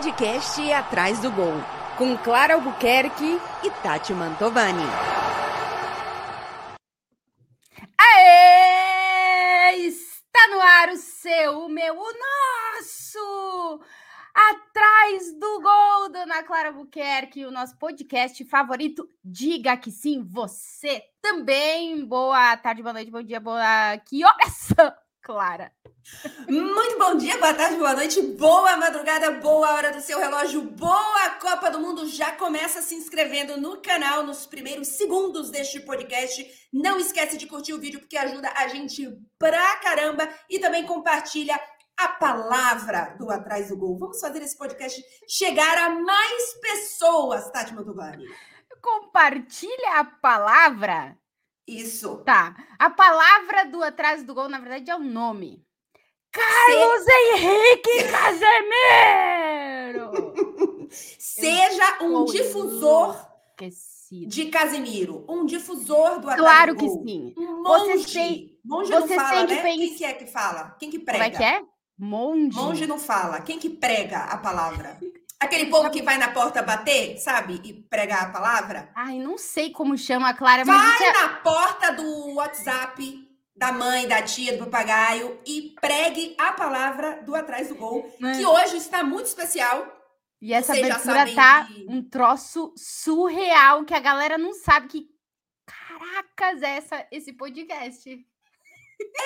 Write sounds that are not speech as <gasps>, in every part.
podcast Atrás do Gol, com Clara Albuquerque e Tati Mantovani. Aê! Está no ar o seu, o meu, o nosso! Atrás do Gol, Dona Clara Albuquerque, o nosso podcast favorito. Diga que sim, você também. Boa tarde, boa noite, bom dia, boa. Que horas Clara? Muito bom dia, boa tarde, boa noite, boa madrugada, boa hora do seu relógio, boa Copa do Mundo. Já começa se inscrevendo no canal nos primeiros segundos deste podcast. Não esquece de curtir o vídeo porque ajuda a gente pra caramba e também compartilha a palavra do Atrás do Gol. Vamos fazer esse podcast chegar a mais pessoas, Tati Mantovani. Compartilha a palavra? Isso. Tá. A palavra do Atrás do Gol, na verdade, é o nome. Carlos Se... Henrique Casemiro! <laughs> Seja um difusor de Casemiro, um difusor do Atrás Claro que sim. Um monge. Você tem, monge não fala, né? Quem que é que fala? Quem que prega? Como é que é? Monge. Monge não fala. Quem que prega a palavra? Aquele povo que vai na porta bater, sabe? E pregar a palavra. Ai, não sei como chama, Clara. Vai é... na porta do WhatsApp da mãe, da tia, do papagaio e pregue a palavra do Atrás do Gol, Mas... que hoje está muito especial. E essa Vocês abertura tá de... um troço surreal que a galera não sabe que caracas é essa, esse podcast.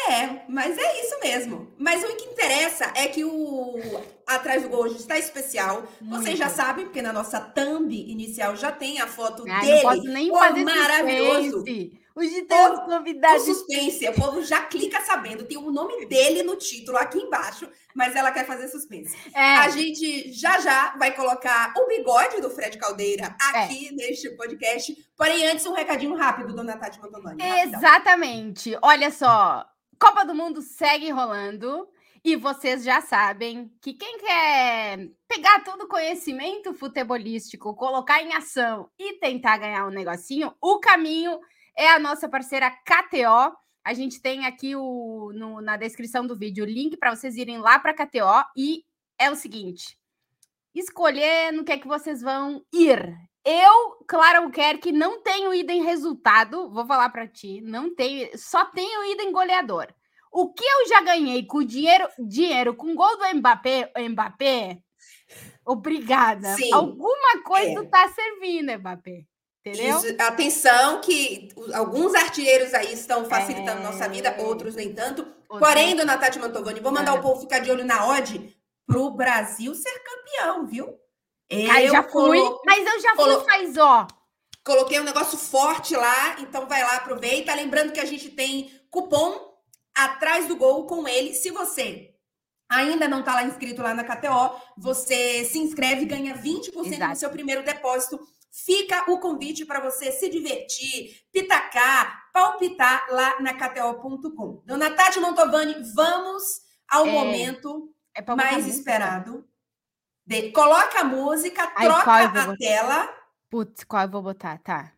É, mas é isso mesmo. Mas o que interessa é que o Atrás do Gol hoje está especial. Muito. Vocês já sabem, porque na nossa thumb inicial já tem a foto Ai, dele. Não posso nem fazer maravilhoso. Suspense. Hoje temos convidados. O suspense, o povo já clica sabendo. Tem o nome dele no título aqui embaixo, mas ela quer fazer suspense. É. A gente já já vai colocar o bigode do Fred Caldeira aqui é. neste podcast. Porém, antes, um recadinho rápido, dona Tati Mantovani. Exatamente. Olha só. Copa do Mundo segue rolando. E vocês já sabem que quem quer pegar todo o conhecimento futebolístico, colocar em ação e tentar ganhar um negocinho, o caminho é a nossa parceira KTO. A gente tem aqui o, no, na descrição do vídeo o link para vocês irem lá para KTO. E é o seguinte: escolher no que é que vocês vão ir. Eu, Clara Albuquerque, não tenho ido em resultado, vou falar para ti, não tenho, só tenho ido em goleador. O que eu já ganhei com dinheiro, dinheiro com gol do Mbappé, Mbappé, obrigada. Sim, Alguma coisa é. tá servindo, Mbappé. Entendeu? Atenção que alguns artilheiros aí estão facilitando é... nossa vida, outros nem tanto. Outro... Porém, dona Tati Mantovani, vou mandar é. o povo ficar de olho na odd para o Brasil ser campeão, viu? Eu já fui, colo... mas eu já colo... fui faz ó. Coloquei um negócio forte lá, então vai lá, aproveita. Lembrando que a gente tem cupom atrás do gol com ele. Se você ainda não está lá inscrito lá na KTO, você se inscreve e ganha 20% Exato. do seu primeiro depósito Fica o convite para você se divertir, pitacar, palpitar lá na KTO.com. Dona Tati Montovani, vamos ao é, momento é mais esperado. De, coloca a música, Ai, troca a tela. Putz, qual eu vou botar? Tá.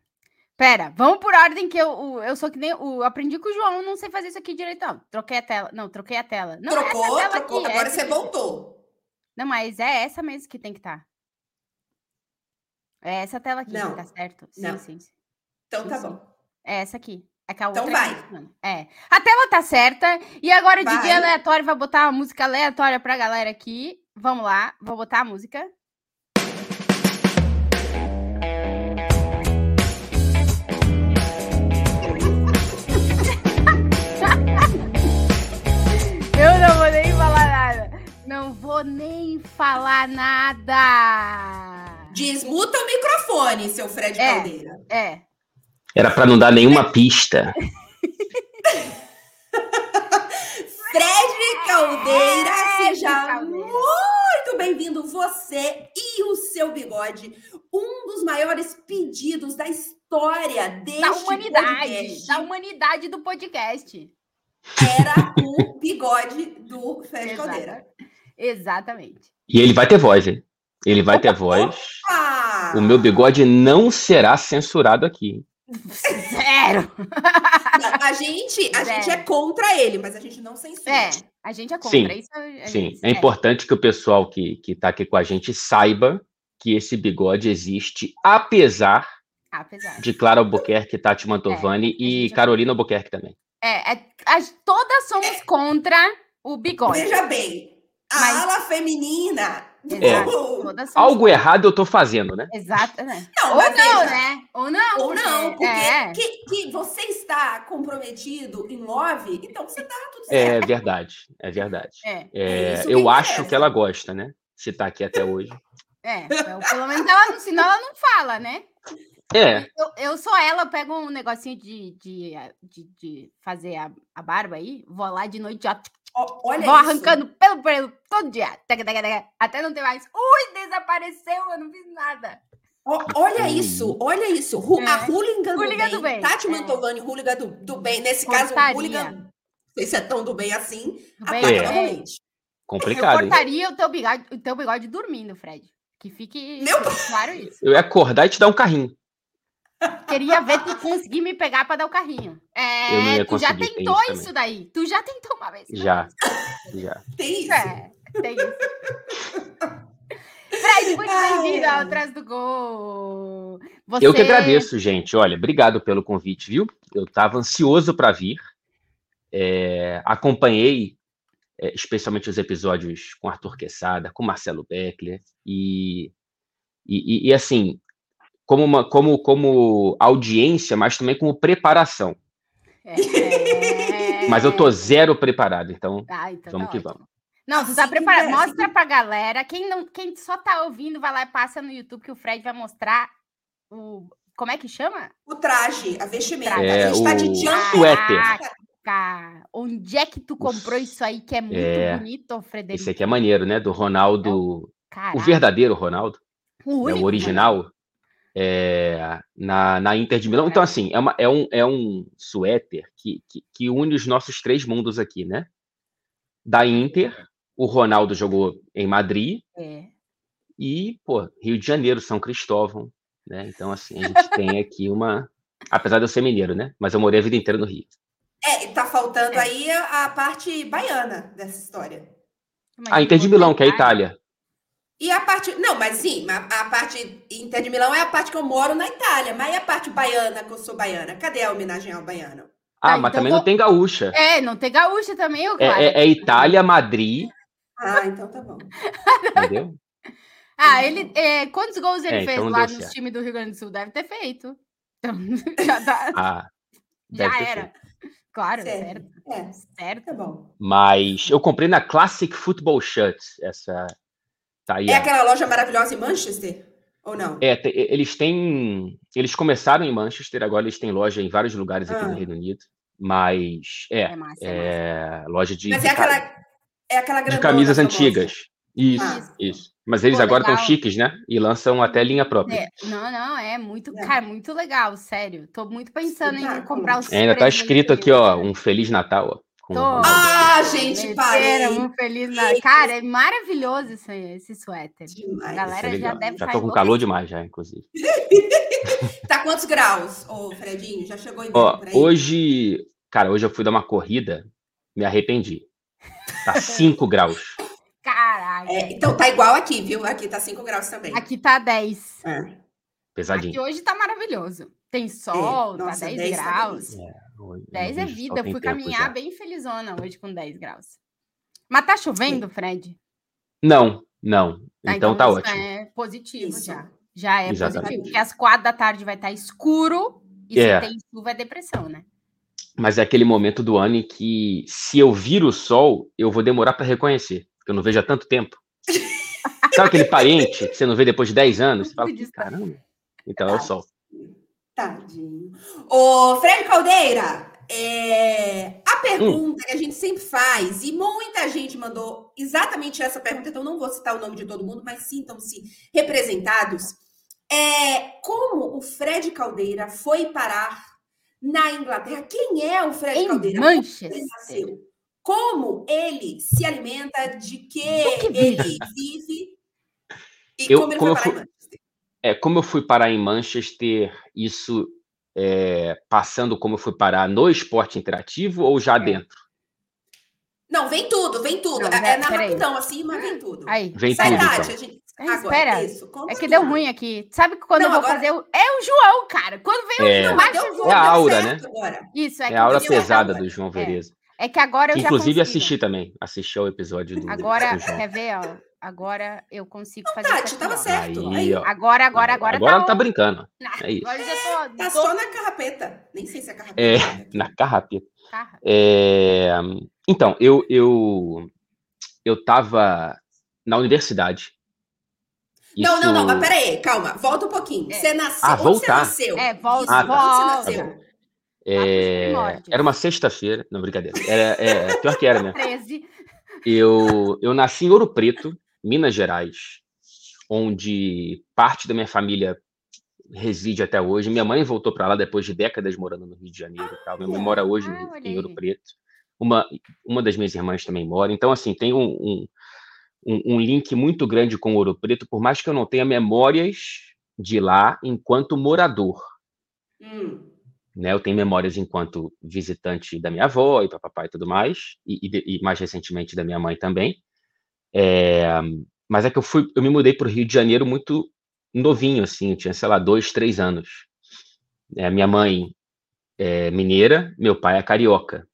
Pera, vamos por ordem que eu, eu sou que nem. Eu aprendi com o João, não sei fazer isso aqui direito, não. Troquei a tela. Não, troquei a tela. Não, trocou, tela trocou. Aqui, Agora você voltou. Não, mas é essa mesmo que tem que estar. Tá. É essa tela aqui, não. tá certo? Sim, não. sim, sim. Então sim, tá sim. bom. É essa aqui. É que a então vai. É. A tela tá certa. E agora o vai. DJ aleatório vai botar uma música aleatória pra galera aqui. Vamos lá, vou botar a música. Vou nem falar nada. Desmuta o microfone, seu Fred é, Caldeira. É. Era para não dar nenhuma <laughs> pista. Fred Caldeira, seja muito bem-vindo, você e o seu bigode. Um dos maiores pedidos da história deste da humanidade, podcast. Da humanidade do podcast. Era o bigode do Fred Exato. Caldeira. Exatamente. E ele vai ter voz, hein? Ele vai ter voz. O meu bigode não será censurado aqui. Zero! a gente, a gente é contra ele, mas a gente não censura. É, A gente é contra sim, isso. sim, gente, é, é importante que o pessoal que está aqui com a gente saiba que esse bigode existe, apesar, apesar. de Clara Albuquerque, Tati Mantovani é, e Carolina Albuquerque também. É, é, as, todas somos contra o bigode. Veja bem, a mas... ala feminina é. Algo errado eu tô fazendo, né? Exato, né? Não, Ou não, veja. né? Ou não. Ou não, porque é. que, que, você está comprometido em love, então você tá tudo é certo. É verdade, é verdade. É. é eu acho que ela gosta, né? Se tá aqui até hoje. É, então, pelo menos ela, senão ela não fala, né? É. Eu, eu sou ela, eu pego um negocinho de, de, de, de fazer a, a barba aí, vou lá de noite, ó, Olha Vou isso. arrancando pelo pelo todo dia. Até não ter mais. Ui, desapareceu, eu não fiz nada. olha isso, olha isso. É. A hooligan, hooligan do, bem. do bem. Tati é. Mantovani, hooligan do, do bem. Nesse cortaria. caso, o hooligan. Não sei se é tão do bem assim. Do bem, é. Complicado. Eu cortaria o teu, bigode, o teu bigode dormindo, Fred. Que fique Meu... claro isso. Eu ia acordar e te dar um carrinho. Queria ver tu conseguir me pegar para dar o carrinho. É, tu já tentou isso, isso daí. Tu já tentou uma vez. Já. Já. Tem isso. É, tem isso. <laughs> Fred, muito bem-vindo ao Atrás do Gol. Você... Eu que agradeço, gente. Olha, obrigado pelo convite, viu? Eu estava ansioso para vir. É, acompanhei é, especialmente os episódios com Arthur Quesada, com Marcelo Beckler, e, e, e, assim, como, uma, como, como audiência, mas também como preparação. É... Mas eu tô zero preparado, então, ah, então vamos tá que ótimo. vamos. Não, tu tá preparado. Mostra pra galera. Quem, não, quem só tá ouvindo, vai lá e passa no YouTube que o Fred vai mostrar o. Como é que chama? O traje, a vestimenta. É, a gente o... tá de suéter. Onde é que tu comprou isso aí que é muito é... bonito, Frederico? Esse aqui é maneiro, né? Do Ronaldo. O verdadeiro Ronaldo. O, é o original é, na, na Inter de Milão. Então, assim, é, uma, é, um, é um suéter que, que, que, une os nossos três mundos aqui, né? Da Inter, o Ronaldo jogou em Madrid. É. E, pô, Rio de Janeiro, São Cristóvão, né? Então, assim, a gente tem aqui uma. Apesar de eu ser mineiro, né? Mas eu morei a vida inteira no Rio. É, tá faltando é. aí a parte baiana dessa história. a Inter de Milão, que é a Itália. E a parte. Não, mas sim, a, a, parte Inter de Milão é a parte que eu moro na Itália. Mas e a parte baiana, que eu sou baiana? Cadê a homenagem ao baiano? Ah, ah mas então também não tem gaúcha. É, não tem gaúcha também, eu é, é, é, Itália, Madrid. Ah, então tá bom. Entendeu? <laughs> ah, ele. É, quantos gols ele é, fez então lá no certo. time do Rio Grande do Sul? Deve ter feito. <laughs> Então, já tá. Ah, <laughs> já era. Feito. Claro, certo. Certo. É, certo. Tá bom. Mas eu comprei na Classic Football Shirts essa Tá aí, é aquela loja maravilhosa em Manchester? Ou não? É, eles têm. Eles começaram em Manchester, agora eles têm loja em vários lugares aqui ah. no Reino Unido. Mas é, é, massa, é, é loja de. Mas é aquela, é aquela de camisas antigas. Isso, ah. isso. Mas eles Pô, agora estão chiques, né? E lançam até linha própria. É, não, não, é muito, é. cara, muito legal, sério. Tô muito pensando em comprar os. É, ainda tá escrito aqui, ó, um Feliz Natal, ó. Tô. Ah, gente, parei. Um feliz Natal. Cara, é maravilhoso esse, esse suéter. Demais. A galera é já deve Já tô com calor demais, já, inclusive. <laughs> tá quantos graus, ô Fredinho? Já chegou em Ó, Hoje, cara, hoje eu fui dar uma corrida, me arrependi. Tá <laughs> 5 graus. Caralho. É, então tá igual aqui, viu? Aqui tá 5 graus também. Aqui tá 10. É. Pesadinho. Aqui hoje tá maravilhoso. Tem sol, é. Nossa, tá 10, 10 graus. Tá 10 é vida. Eu fui caminhar já. bem felizona hoje com 10 graus. Mas tá chovendo, Fred? Não, não. Tá, então, então tá ótimo. É positivo isso. já. Já é Exatamente. positivo. Porque às quatro da tarde vai estar tá escuro e é. se tem chuva é depressão, né? Mas é aquele momento do ano em que, se eu vir o sol, eu vou demorar para reconhecer. Porque eu não vejo há tanto tempo. <laughs> Sabe aquele parente que você não vê depois de 10 anos? Você fala, caramba. Então é o sol. Tadinho. Ô, Fred Caldeira, é... a pergunta hum. que a gente sempre faz, e muita gente mandou exatamente essa pergunta, então não vou citar o nome de todo mundo, mas sintam-se representados. É como o Fred Caldeira foi parar na Inglaterra? Quem é o Fred em Caldeira? Manchester. Como ele se alimenta, de que, que ele vive e eu, como ele como foi parar fui... É, como eu fui parar em Manchester, isso é, passando como eu fui parar no esporte interativo ou já é. dentro? Não, vem tudo, vem tudo. Não, é, é na rapidão, aí. assim, mas vem tudo. Aí. Vem Sai tudo. Tati, então. a gente... É, espera. Isso, é que deu ruim aqui. Sabe que quando não, eu vou agora... fazer. O... É o João, cara. Quando vem é... o João, acho João. É a aura, né? Agora. Isso, é, é a aura pesada do João Vereza. É. é. que agora eu Inclusive já assisti também. Assisti ao episódio do. Agora, do quer ver, ó? Agora eu consigo não, fazer. Tati, tava certo. Aí, ó. Agora, agora, agora. Agora tá não tá brincando. É isso. Tô, tá tô... só na carrapeta. Nem sei se é carrapeta. É, na carrapeta. É... Então, eu, eu, eu tava na universidade. Isso... Não, não, não, mas peraí, calma, volta um pouquinho. É. Você nasceu. Ah, voltar? Você nasceu? É, volta. Ah, tá. Onde você nasceu? É... Era uma sexta-feira. Não, brincadeira. Era, é, pior que era. <laughs> 13. Eu, eu nasci em Ouro Preto, Minas Gerais, onde parte da minha família reside até hoje. Minha mãe voltou para lá depois de décadas morando no Rio de Janeiro. Ah, Minha mãe mora hoje ah, em Ouro Preto. Uma, uma das minhas irmãs também mora. Então, assim, tem um, um, um, link muito grande com Ouro Preto, por mais que eu não tenha memórias de lá enquanto morador. Hum. Né, eu tenho memórias enquanto visitante da minha avó e papai e tudo mais, e, e, e, mais recentemente da minha mãe também. É, mas é que eu fui, eu me mudei para o Rio de Janeiro muito novinho, assim, eu tinha, sei lá, dois, três anos. É, minha mãe é mineira, meu pai é carioca.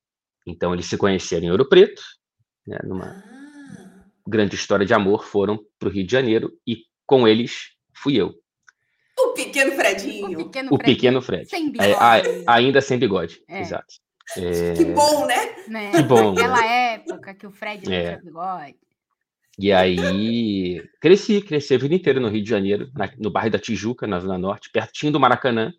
Então eles se conheceram em Ouro Preto, né, numa ah. grande história de amor, foram para o Rio de Janeiro e com eles fui eu. O pequeno Fredinho. O pequeno, o pequeno Fred. Sem bigode. É, ainda sem bigode, é. exato. É... Que bom, né? né? Que bom. Naquela época que o Fred não é. tinha bigode. E aí, cresci, cresci a vida inteira no Rio de Janeiro, na, no bairro da Tijuca, na Zona Norte, pertinho do Maracanã.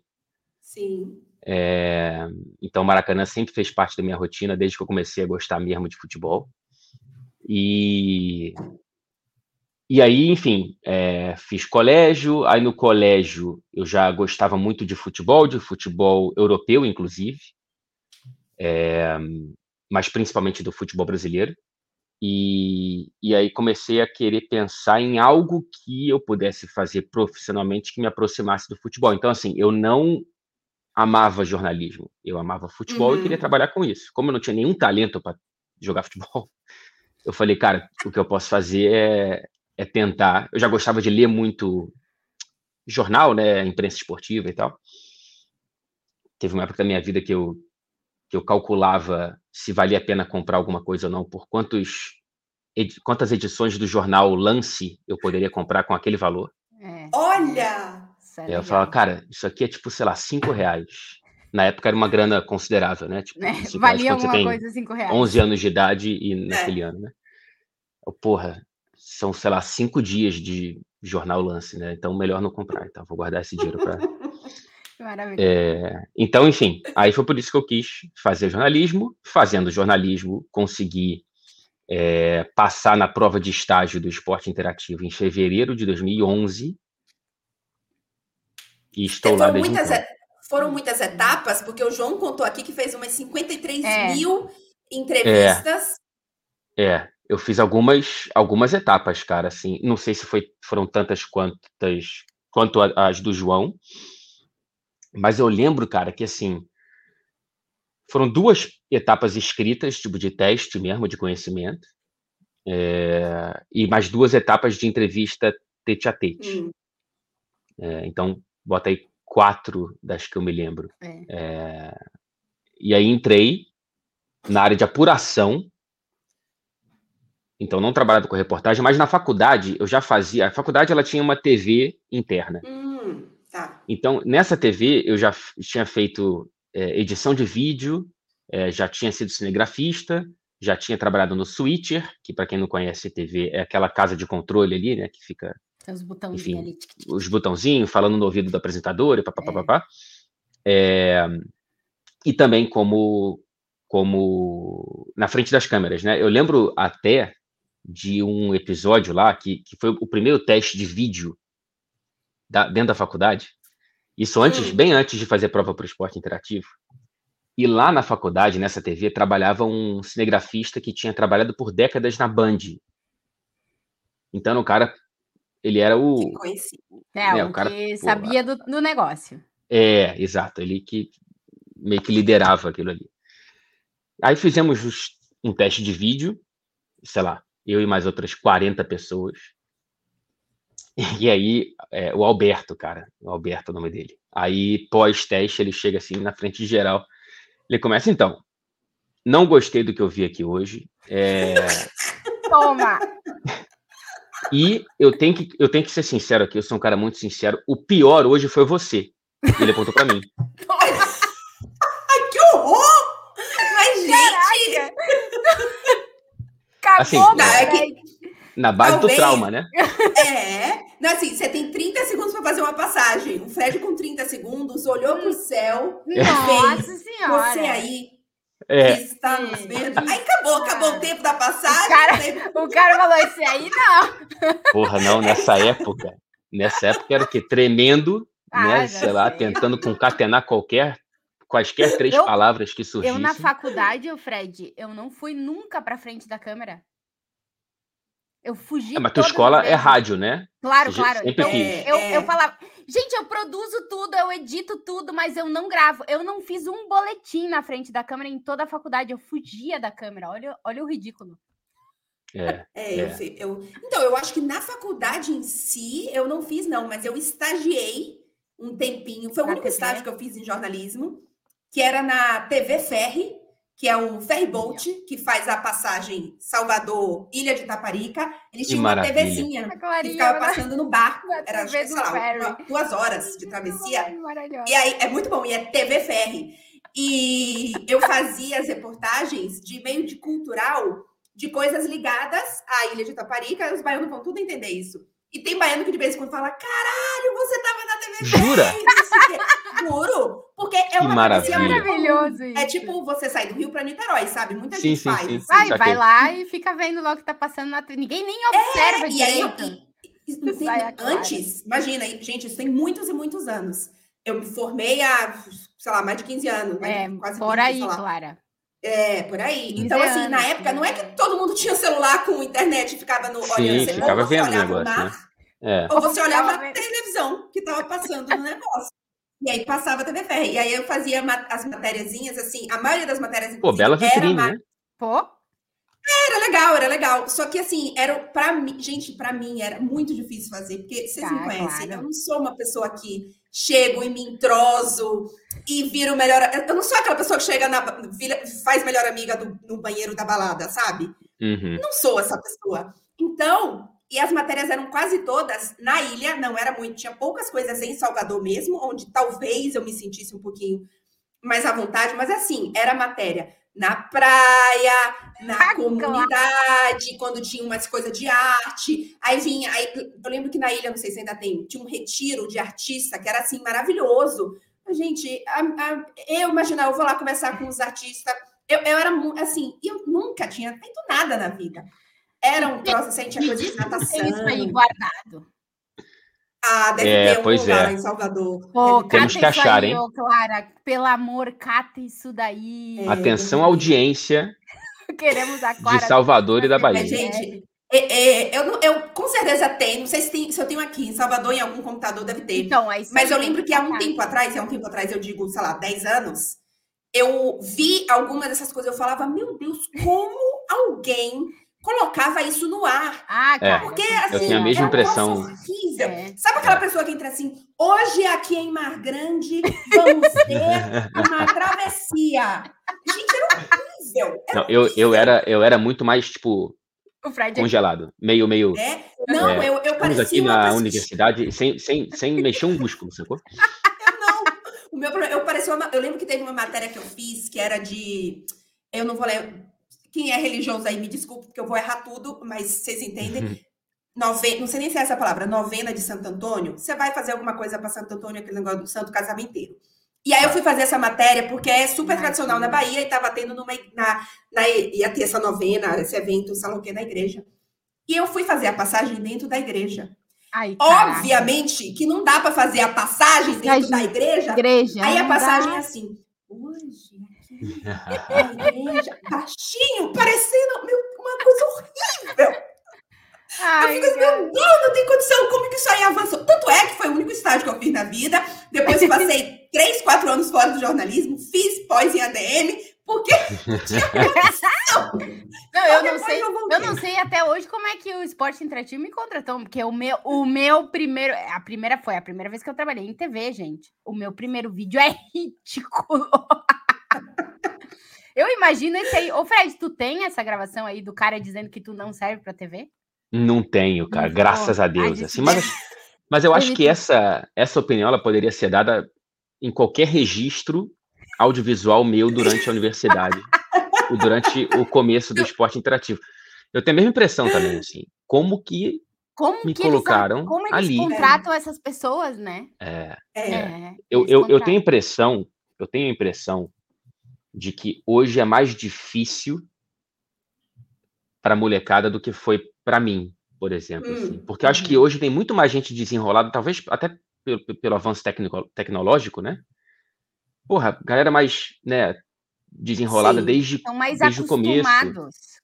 Sim. É, então, o Maracanã sempre fez parte da minha rotina, desde que eu comecei a gostar mesmo de futebol. E, e aí, enfim, é, fiz colégio. Aí, no colégio, eu já gostava muito de futebol, de futebol europeu, inclusive, é, mas principalmente do futebol brasileiro. E, e aí comecei a querer pensar em algo que eu pudesse fazer profissionalmente que me aproximasse do futebol. Então, assim, eu não amava jornalismo, eu amava futebol uhum. e queria trabalhar com isso. Como eu não tinha nenhum talento para jogar futebol, <laughs> eu falei, cara, o que eu posso fazer é, é tentar. Eu já gostava de ler muito jornal, né, imprensa esportiva e tal. Teve uma época da minha vida que eu que eu calculava se valia a pena comprar alguma coisa ou não, por quantos, ed, quantas edições do jornal Lance eu poderia comprar com aquele valor. É. Olha! É eu falava, cara, isso aqui é tipo, sei lá, cinco reais. Na época era uma grana considerável, né? Tipo, é, valia alguma coisa cinco reais. 11 anos de idade e é. naquele é. ano, né? Eu, porra, são, sei lá, cinco dias de jornal Lance, né? Então melhor não comprar. Então vou guardar esse dinheiro para <laughs> é, então, enfim, aí foi por isso que eu quis fazer jornalismo. Fazendo jornalismo, consegui é, passar na prova de estágio do esporte interativo em fevereiro de 2011. E estou lá desde muitas, então. Foram muitas etapas, porque o João contou aqui que fez umas 53 é. mil entrevistas. É, é, eu fiz algumas algumas etapas, cara. Assim, não sei se foi, foram tantas quantas quanto as do João, mas eu lembro, cara, que assim foram duas etapas escritas, tipo de teste mesmo, de conhecimento, é, e mais duas etapas de entrevista tete a tete. Hum. É, então, bota aí quatro das que eu me lembro. É. é e aí entrei na área de apuração. Então, não trabalhava com reportagem, mas na faculdade eu já fazia. A faculdade ela tinha uma TV interna. Hum. Tá. Então, nessa TV, eu já tinha feito é, edição de vídeo, é, já tinha sido cinegrafista, já tinha trabalhado no Switcher, que para quem não conhece TV é aquela casa de controle ali, né, que fica os botãozinhos ali. Os botãozinhos falando no ouvido da apresentadora, papapá. É. é, e também como como na frente das câmeras, né? Eu lembro até de um episódio lá que, que foi o primeiro teste de vídeo da, dentro da faculdade. Isso antes, bem antes de fazer prova para o esporte interativo. E lá na faculdade, nessa TV, trabalhava um cinegrafista que tinha trabalhado por décadas na Band. Então, o cara, ele era o. É, né, o, cara, que sabia do, do negócio. É, exato. Ele que meio que liderava aquilo ali. Aí fizemos os, um teste de vídeo, sei lá, eu e mais outras 40 pessoas. E aí, é, o Alberto, cara, o Alberto é o nome dele. Aí, pós-teste, ele chega assim na frente de geral. Ele começa, então, não gostei do que eu vi aqui hoje. É... <laughs> Toma! E eu tenho, que, eu tenho que ser sincero aqui, eu sou um cara muito sincero. O pior hoje foi você. Ele apontou para mim. <laughs> Ai, que horror! Mas, gente! Acabou, assim, na, é que, na base talvez, do trauma, né? É. Não, assim, você tem 30 segundos para fazer uma passagem. O Fred, com 30 segundos, olhou para o céu. Nossa fez, Senhora! Você aí é. Está nos vendo. Aí acabou, acabou o tempo da passagem. O cara, <laughs> o cara falou: Esse aí não. Porra, não, nessa época. Nessa época era o quê? Tremendo, ah, né? Sei lá, sei. tentando concatenar qualquer, quaisquer três eu, palavras que surgissem. Eu, na faculdade, Fred, eu não fui nunca para frente da câmera. Eu fugi. É, mas tua escola é rádio, né? Claro, claro. Sempre então, quis. Eu, eu falava, gente, eu produzo tudo, eu edito tudo, mas eu não gravo. Eu não fiz um boletim na frente da câmera em toda a faculdade. Eu fugia da câmera. Olha, olha o ridículo. É, é, é. Eu, eu, então, eu acho que na faculdade em si eu não fiz, não, mas eu estagiei um tempinho. Foi o único estágio que eu fiz em jornalismo, que era na TV Ferre, que é o ferryboat, que faz a passagem Salvador-Ilha de Itaparica. Eles tinham uma TVzinha que ficava passando no barco. <laughs> Era, sei lá, uma, duas horas de travessia. E aí, é muito bom. E é TV Ferry. E eu fazia as reportagens de meio de cultural de coisas ligadas à Ilha de Itaparica. Os baianos vão tudo entender isso. E tem baiano que de vez em quando fala: caralho, você tava na TV Jura? Juro. Porque é uma maravilha. maravilhoso. Isso. É tipo você sair do Rio para Niterói, sabe? Muita sim, gente sim, faz. Sim, sim, vai, vai lá e fica vendo logo o que tá passando na Ninguém nem observa é, direito. E aí, e, tem, antes, imagina, gente, isso tem muitos e muitos anos. Eu me formei há, sei lá, mais de 15 anos. Né? É, quase por 15, aí, Clara. É, por aí. Então, assim, na época, não é que todo mundo tinha celular com internet e ficava no. Sim, olhando, ficava vendo o negócio. Mar, né? é. Ou você olhava a televisão que estava passando no <laughs> negócio. E aí passava a TV Ferre. E aí eu fazia as matériazinhas, assim, a maioria das matérias. Pô, bela vitrine, né? Pô. Era legal, era legal. Só que assim, era para mim, gente, para mim era muito difícil fazer, porque vocês tá, me conhecem, claro. eu não sou uma pessoa que chego e me entroso e viro melhor. Eu não sou aquela pessoa que chega na faz melhor amiga do, no banheiro da balada, sabe? Uhum. Não sou essa pessoa. Então, e as matérias eram quase todas na ilha, não era muito, tinha poucas coisas em Salvador mesmo, onde talvez eu me sentisse um pouquinho mais à vontade, mas assim, era matéria na praia, na ah, comunidade, quando tinha umas coisas de arte. Aí vinha, aí, eu lembro que na ilha, não sei se ainda tem, tinha um retiro de artista que era assim maravilhoso. Gente, a, a, eu imaginar, eu vou lá conversar com os artistas. Eu, eu era assim, eu nunca tinha feito nada na vida. Era um troço assim, tinha coisa de natação. Tem isso aí guardado. Ah, deve é, ter um pois lugar é. em Salvador. Pô, Temos que achar, aí, hein? Clara, pelo amor, cata isso daí. É, Atenção, audiência. <laughs> Queremos a Clara. De Salvador e da Bahia. É, gente, é, é, eu, eu com certeza tenho, não sei se, tem, se, eu tenho aqui em Salvador, em algum computador deve ter. Então, Mas eu lembro que há um tempo atrás, há um tempo atrás, eu digo, sei lá, 10 anos, eu vi algumas dessas coisas, eu falava, meu Deus, como alguém colocava isso no ar. Ah, cara. Porque, assim, eu tenho a mesma é impressão. Horrível. É. Sabe aquela pessoa que entra assim, hoje aqui em Mar Grande vamos ter uma travessia. Gente, era horrível. Era Não, eu, eu, era, eu era muito mais, tipo, congelado. Meio, meio... É? Não, é, eu, eu parecia aqui na universidade sem, sem, sem mexer um músculo, sacou? Não. O meu problema, eu parecia uma, eu lembro que teve uma matéria que eu fiz que era de... Eu não vou ler quem é religioso aí, me desculpe, porque eu vou errar tudo, mas vocês entendem. Uhum. Nove... Não sei nem se é essa palavra, novena de Santo Antônio. Você vai fazer alguma coisa para Santo Antônio, aquele negócio do santo casamenteiro. E aí eu fui fazer essa matéria, porque é super tradicional na Bahia e estava tendo numa. Na, na, ia ter essa novena, esse evento, salão que na igreja. E eu fui fazer a passagem dentro da igreja. Ai, Obviamente que não dá para fazer a passagem dentro da igreja. igreja aí a passagem dá. é assim. Hoje igreja, baixinho, parecendo meu, uma coisa horrível. Ai, eu fico assim, meu Deus, não tem condição, como que isso aí avançou? Tanto é que foi o único estágio que eu fiz na vida. Depois passei <laughs> três, quatro anos fora do jornalismo, fiz pós em ADM, Porque não eu não sei. Eu, eu, não sei até hoje como é que o esporte interativo me contratou, porque o meu, o meu primeiro, a primeira foi a primeira vez que eu trabalhei em TV, gente. O meu primeiro vídeo é <laughs> ridículo. Eu imagino esse aí. Ô, Fred, tu tem essa gravação aí do cara dizendo que tu não serve para TV? Não tenho, cara, graças a Deus. Assim, mas, mas eu acho que essa, essa opinião ela poderia ser dada em qualquer registro audiovisual meu durante a universidade, <laughs> durante o começo do esporte interativo. Eu tenho a mesma impressão também, assim, como que como me que colocaram eles, como eles ali. contratam essas pessoas, né? É. é. é eu, eu, eu tenho a impressão, eu tenho a impressão de que hoje é mais difícil para a molecada do que foi para mim, por exemplo. Hum. Assim. Porque eu acho que uhum. hoje tem muito mais gente desenrolada, talvez até pelo, pelo avanço tecnico, tecnológico, né? Porra, galera mais, né, desenrolada Sim. desde, São mais desde o começo.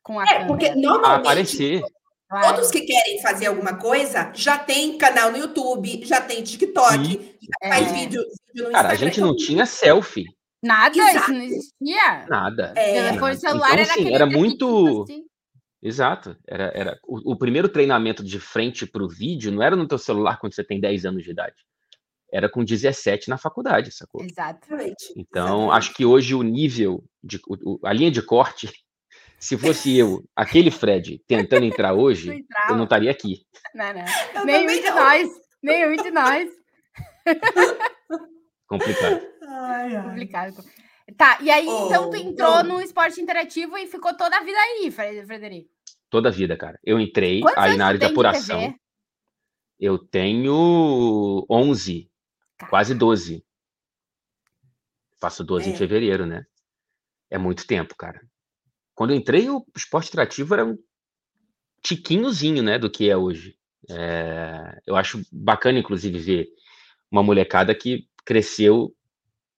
Com a é, porque normalmente aparecer. Todos que querem fazer alguma coisa já tem canal no YouTube, já tem TikTok, Sim. já faz é. vídeo, vídeo no Cara, a gente não tinha selfie. Nada, Exato. isso não existia. Nada. É. Telefone celular então, assim, era, era muito. Assim. Exato. Era, era o, o, primeiro treinamento de frente para o vídeo não era no teu celular quando você tem 10 anos de idade. Era com 17 na faculdade, sacou? Exatamente. Então, Exatamente. acho que hoje o nível, de, o, a linha de corte, <laughs> se fosse eu, aquele Fred, tentando entrar hoje, não eu não estaria aqui. Não, não. Nenhum de não. nós. Nenhum de nós. <laughs> <laughs> Complicado. Ai, ai. Complicado. Tá, e aí, oh, então, tu entrou oh. no esporte interativo e ficou toda a vida aí, Frederico? Toda a vida, cara. Eu entrei Quantos aí na área de apuração. Eu tenho 11, Caramba. quase 12. Faço 12 é. em fevereiro, né? É muito tempo, cara. Quando eu entrei, o esporte interativo era um tiquinhozinho, né, do que é hoje. É... eu acho bacana, inclusive, ver uma molecada que cresceu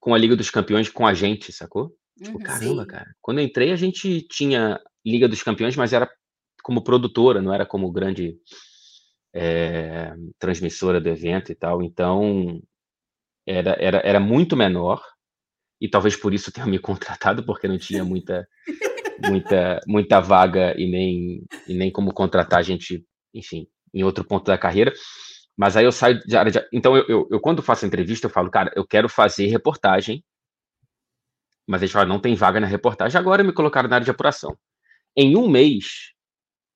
com a Liga dos Campeões com a gente, sacou? Tipo, uhum, caramba, sim. cara. Quando eu entrei, a gente tinha Liga dos Campeões, mas era como produtora, não era como grande é, transmissora do evento e tal. Então, era, era, era muito menor. E talvez por isso tenha me <laughs> contratado, porque não tinha muita, muita, muita vaga e nem, e nem como contratar a gente, enfim, em outro ponto da carreira. Mas aí eu saio de área de. Então, eu, eu, eu, quando faço entrevista, eu falo, cara, eu quero fazer reportagem. Mas eles falam, não tem vaga na reportagem. Agora me colocaram na área de apuração. Em um mês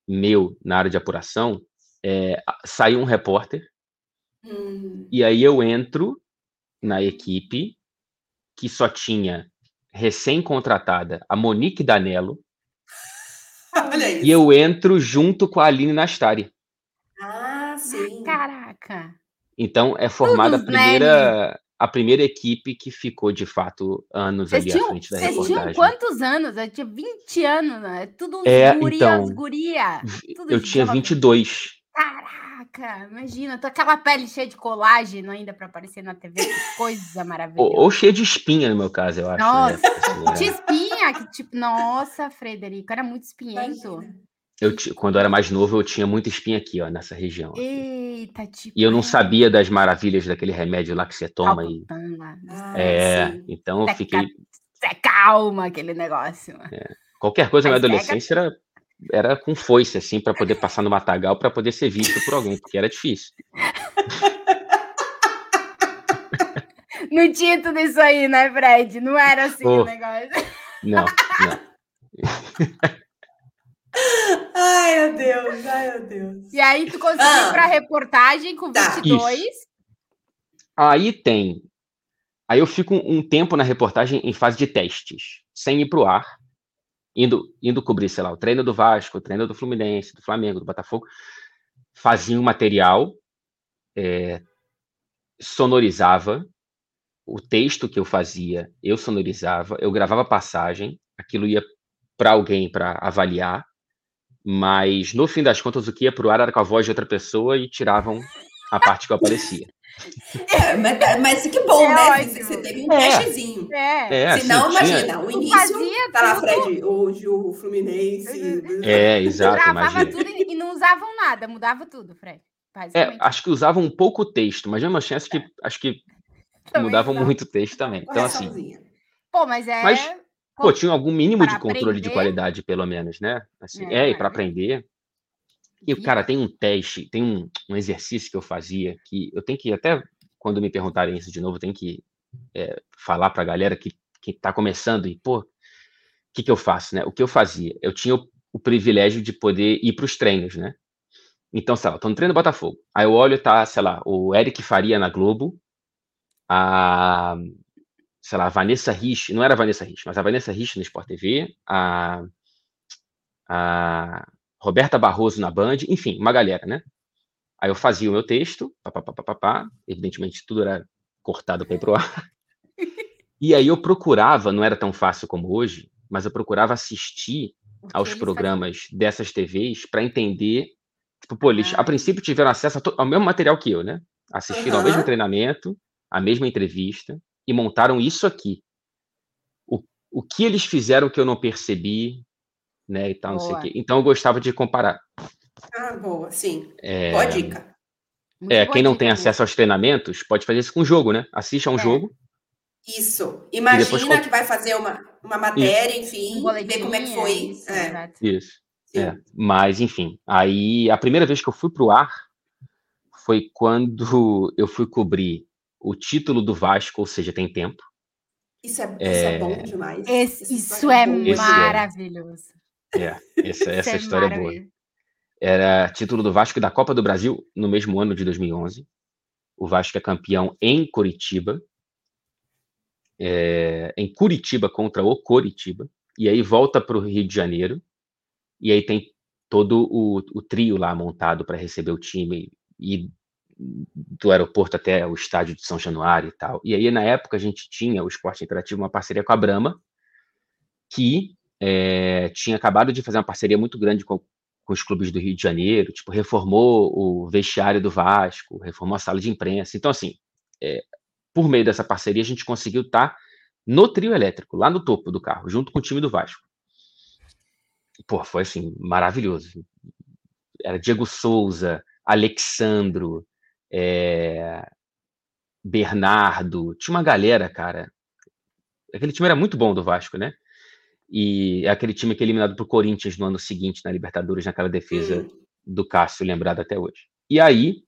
meu na área de apuração, é, saiu um repórter. Hum. E aí eu entro na equipe que só tinha recém-contratada a Monique Danello. <laughs> e eu entro junto com a Aline Nastari. Caraca. Então é formada a primeira, a primeira equipe que ficou de fato anos ali tinham, à frente da reportagem. Vocês tinham quantos anos? Eu tinha 20 anos, né? Tudo é, gurias, então, guria. Tudo eu tinha 22. Caraca, imagina, tô aquela pele cheia de colágeno ainda para aparecer na TV, que coisa maravilhosa. Ou, ou, cheia de espinha, no meu caso, eu acho. Né? Nossa, né? tinha espinha, que tipo, nossa, Frederico, era muito espinhento. Imagina. Eu, quando eu era mais novo, eu tinha muita espinha aqui, ó, nessa região. Eita, tipo. E eu não sabia das maravilhas daquele remédio lá que você toma. E... Ah, é, sim. então eu fiquei. Você calma aquele negócio. É. Qualquer coisa Mas na adolescência era, era com foice, assim, para poder passar no matagal, para poder ser visto por alguém, porque era difícil. <laughs> Não tinha tudo isso aí, né, Fred? Não era assim oh, o negócio. Não, não. <laughs> Ai, meu Deus, ai, meu Deus. E aí, tu conseguiu ah, ir para reportagem com 22. Tá. Aí tem. Aí eu fico um, tempo na reportagem em fase de testes, sem ir para o ar, indo, indo cobrir, sei lá, o treino do Vasco, o treino do Fluminense, do Flamengo, do Botafogo. Fazia um material, é, sonorizava o texto que eu fazia, eu sonorizava, eu gravava passagem, aquilo ia para alguém para avaliar, mas, no fim das contas, o que ia pro ar era com a voz de outra pessoa e tiravam a parte que eu aparecia. <laughs> É, mas, mas que bom, é né? Ótimo. Você teve um é. testezinho. É. é Senão, assim, imagina, tinha... o início tá lá, Fred, hoje o Fluminense. É, exato, imagina. tudo e não usavam nada, mudava tudo, Fred. É, acho que usavam um pouco texto, mas mesmo assim, acho que, acho que mudavam muito texto também. Então, assim. Pô, mas é. Mas pô, tinha algum mínimo de controle aprender. de qualidade, pelo menos, né? Assim, é, é e para aprender. E, cara, tem um teste, tem um, um, exercício que eu fazia que eu tenho que, até quando me perguntarem isso de novo, eu tenho que é, falar para a galera que, que tá começando e, pô, o que, que eu faço, né? O que eu fazia? Eu tinha o, o privilégio de poder ir para os treinos, né? Então, sei lá, tô no treino do Botafogo. Aí eu olho, tá, sei lá, o Eric Faria na Globo, a, sei lá, a Vanessa Rich, não era a Vanessa Rich, mas a Vanessa Rich no Sport TV, a, a Roberta Barroso na Band, enfim, uma galera, né? Aí eu fazia o meu texto, papapá, evidentemente tudo era cortado para ir pro ar. <laughs> E aí eu procurava, não era tão fácil como hoje, mas eu procurava assistir aos programas dessas TVs para entender. Tipo, pô, eles ah. a princípio tiveram acesso ao mesmo material que eu, né? Assistiram uhum. ao mesmo treinamento, a mesma entrevista e montaram isso aqui. O, o que eles fizeram que eu não percebi, né? E tal, não sei o quê. Então eu gostava de comparar. Ah, boa, sim. É... Boa dica. Muito é, quem não tem acesso aos treinamentos pode fazer isso com o jogo, né? Assiste a um é. jogo. Isso. Imagina depois... que vai fazer uma, uma matéria, isso. enfim, um ver como é que foi. Isso. É. isso. É. Mas, enfim, aí a primeira vez que eu fui para o ar foi quando eu fui cobrir o título do Vasco, ou seja, tem tempo. Isso é, isso é, é bom demais. Esse, isso é, é maravilhoso. É, essa, <laughs> essa história é boa. Era título do Vasco da Copa do Brasil no mesmo ano de 2011. O Vasco é campeão em Curitiba. É, em Curitiba contra o Coritiba. E aí volta para o Rio de Janeiro. E aí tem todo o, o trio lá montado para receber o time. E do aeroporto até o estádio de São Januário e tal. E aí, na época, a gente tinha o Esporte Interativo, uma parceria com a Brama, que é, tinha acabado de fazer uma parceria muito grande com, com, os clubes do Rio de Janeiro, tipo, reformou o vestiário do Vasco, reformou a sala de imprensa. Então, assim, é, por meio dessa parceria, a gente conseguiu estar no trio elétrico, lá no topo do carro, junto com o time do Vasco. Pô, foi assim, maravilhoso. Era Diego Souza, Alexandro, é, Bernardo, tinha uma galera, cara. Aquele time era muito bom do Vasco, né? E é aquele time que é eliminado pro Corinthians no ano seguinte na Libertadores, naquela defesa do Cássio, lembrado até hoje. E aí,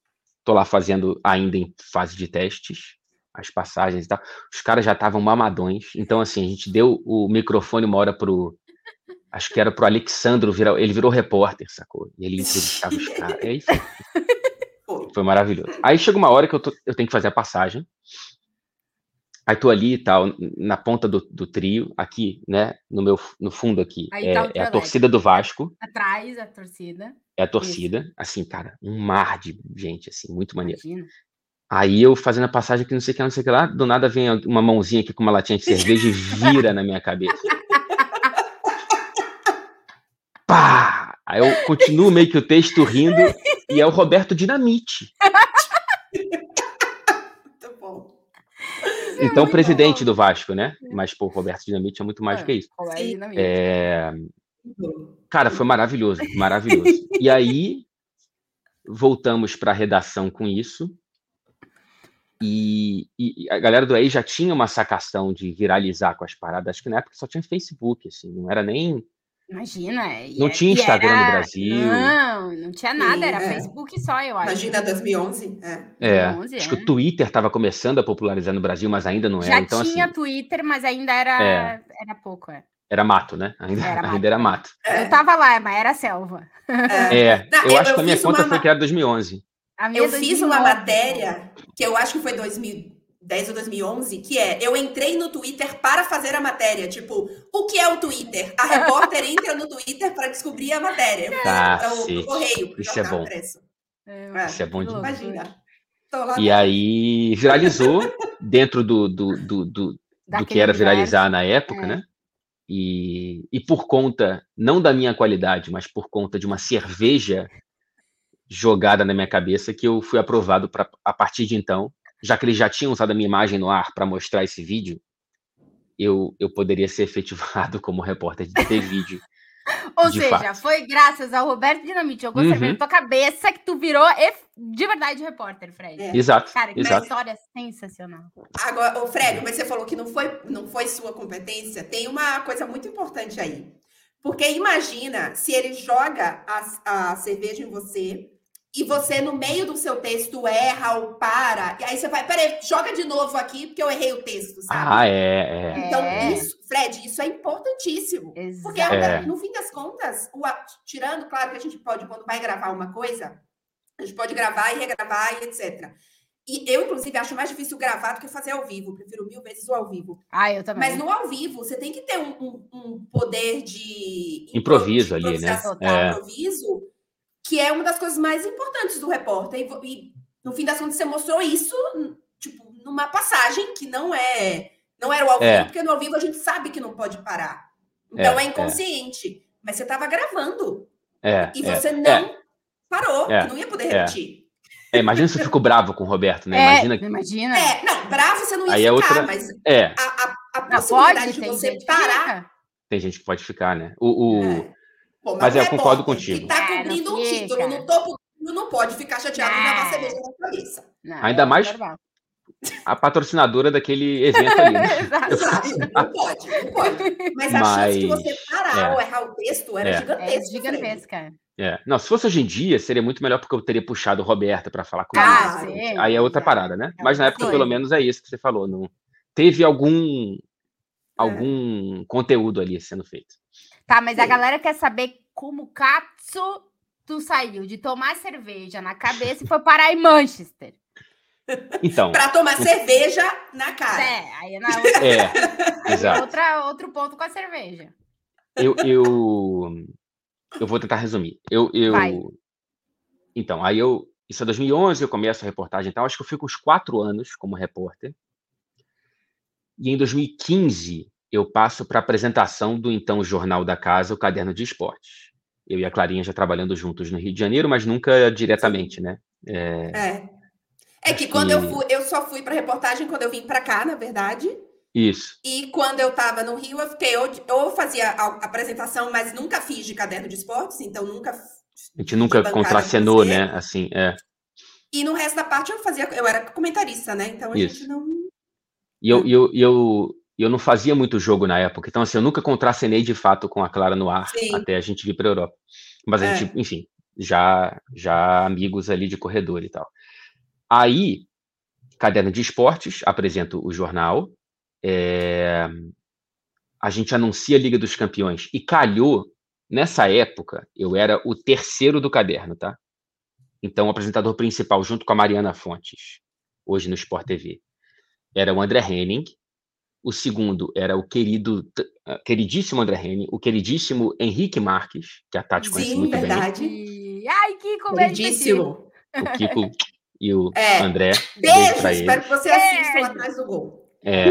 tô lá fazendo ainda em fase de testes, as passagens e tal. Os caras já estavam mamadões. Então, assim, a gente deu o microfone uma hora pro. Acho que era pro Alexandro virar. Ele virou repórter, sacou? E ele entrevistava os <laughs> caras. E aí foi. Maravilhoso. Aí chega uma hora que eu, tô, eu tenho que fazer a passagem. Aí tô ali e tal, na ponta do, do, trio, aqui, né? No meu no fundo aqui. É, tá é, a torcida do Vasco. Atrás, a torcida. É a torcida. Isso. Assim, cara, um mar de gente, assim, muito maneiro. Imagina. Aí eu fazendo a passagem aqui, não sei o que, não sei o que lá, do nada vem uma mãozinha aqui com uma latinha de cerveja e vira na minha cabeça. <laughs> Pá! Aí eu continuo meio que o texto rindo e é o Roberto Dinamite. Muito bom. Então, é presidente bom. do Vasco, né? Mas, pô, o Roberto Dinamite é muito mais é, do que isso. É... Cara, foi maravilhoso, maravilhoso. <laughs> E aí, voltamos para a redação com isso. E, e, a galera do EI já tinha uma sacação de viralizar com as paradas. Acho que na época só tinha Facebook, assim, não era nem Imagina. Não é, tinha Instagram era... no Brasil. Não, não tinha nada, era é. Facebook só, eu acho. Imagina 2011. É, é. 2011, acho é. que o Twitter estava começando a popularizar no Brasil, mas ainda não era. Já então, tinha assim, Twitter, mas ainda era, é. era pouco, é. Era mato, né? Ainda era mato. Ainda era mato. Eu tava lá, mas era selva. É, não, eu, eu, acho que a minha conta uma... foi criada em 2011. eu fiz uma matéria que eu acho que foi 2000 2010 ou 2011, que é eu entrei no Twitter para fazer a matéria. Tipo, o que é o Twitter? A repórter <laughs> entra no Twitter para descobrir a matéria. Tá, é o, correio. Isso é bom. É, Isso é bom demais. Imagina. E aí viralizou dentro do, do, do, do, do que era viralizar na época, é. né? E, e por conta, não da minha qualidade, mas por conta de uma cerveja jogada na minha cabeça, que eu fui aprovado para a partir de então já que eles já tinham usado a minha imagem no ar para mostrar esse vídeo, eu, eu poderia ser efetivado <laughs> como repórter de ter vídeo Ou seja, fato. foi graças ao Roberto Dinamite jogou uhum. cerveja na tua cabeça que tu virou de verdade repórter, Fred. É. Exato. Cara, que exato. história sensacional. Agora, o Fred, mas você falou que não foi, não foi sua competência. Tem uma coisa muito importante aí. Porque imagina se ele joga a, a cerveja em você e você, no meio do seu texto, erra ou para. E aí você vai, peraí, joga de novo aqui, porque eu errei o texto, sabe? Ah, é. é. Então, é. isso, Fred, isso é importantíssimo. Exato. Porque, é. no fim das contas, o, tirando, claro que a gente pode, quando vai gravar uma coisa, a gente pode gravar e regravar e etc. E eu, inclusive, acho mais difícil gravar do que fazer ao vivo. Prefiro mil vezes o ao vivo. Ah, eu também. Mas no ao vivo, você tem que ter um, um, um poder de improviso de ali, né? É. Improviso que é uma das coisas mais importantes do repórter. E, e, no fim das contas, você mostrou isso, tipo, numa passagem que não é. Não era o ao vivo, é. porque no ao vivo a gente sabe que não pode parar. Então é, é inconsciente. Mas você estava gravando. É, e você é. não parou, não ia poder repetir. É, imagina se eu fico bravo com o Roberto, né? É, imagina. imagina. É, não, bravo você não ia Aí ficar, outra... mas é. a, a, a possibilidade pode, de você parar. Tem gente que pode ficar, né? O, o, Pô, mas, mas é, eu concordo contigo. Que tá é, título no topo não pode ficar chateado e levar cerveja na cabeça. Não, Ainda mais a patrocinadora daquele evento ali. Né? <laughs> não pode, não pode. Mas a Mas, chance de você parar é, ou errar o texto era é. gigantesca. É gigantesca. É. Não, se fosse hoje em dia, seria muito melhor porque eu teria puxado o Roberta para falar comigo. Ah, sim, Aí é outra parada, né? É Mas na época, pelo menos, é isso que você falou. Não... Teve algum, algum conteúdo ali sendo feito. Tá, mas Sim. a galera quer saber como Katsu tu saiu de tomar cerveja na cabeça e foi parar em Manchester. <laughs> Então. para tomar cerveja na cara. É, aí é na outra. É, <laughs> exato. Outra, outro ponto com a cerveja. Eu, eu, eu vou tentar resumir. Eu, eu, Vai. então, aí eu, isso é 2011, eu começo a reportagem, então acho que eu fico uns quatro anos como repórter. E em 2015 eu passo para a apresentação do então Jornal da Casa, o Caderno de Esportes. Eu e a Clarinha já trabalhando juntos no Rio de Janeiro, mas nunca diretamente, né? É, é. é que quando que... eu fui, eu só fui para reportagem quando eu vim para cá, na verdade. Isso. E quando eu estava no Rio, eu fiquei, eu, eu fazia a apresentação, mas nunca fiz de caderno de esportes, então nunca. A gente nunca contracenou, né? Assim, é. E no resto da parte eu fazia, eu era comentarista, né? Então a Isso. gente não. E eu, eu, eu, e eu não fazia muito jogo na época. Então, assim, eu nunca contracenei de fato com a Clara no ar Sim. até a gente vir para a Europa. Mas a é. gente, enfim, já, já amigos ali de corredor e tal. Aí, caderno de esportes, apresento o jornal. É, a gente anuncia a Liga dos Campeões. E calhou, nessa época, eu era o terceiro do caderno, tá? Então, o apresentador principal, junto com a Mariana Fontes, hoje no Sport TV, era o André Henning, o segundo era o querido, ah, queridíssimo André Rene, o queridíssimo Henrique Marques, que a Tati Sim, conhece muito verdade. bem. Ai, Kiko, queridíssimo. O Kiko e o é. André. Beijo, beijo espero que você assista lá atrás do gol. É.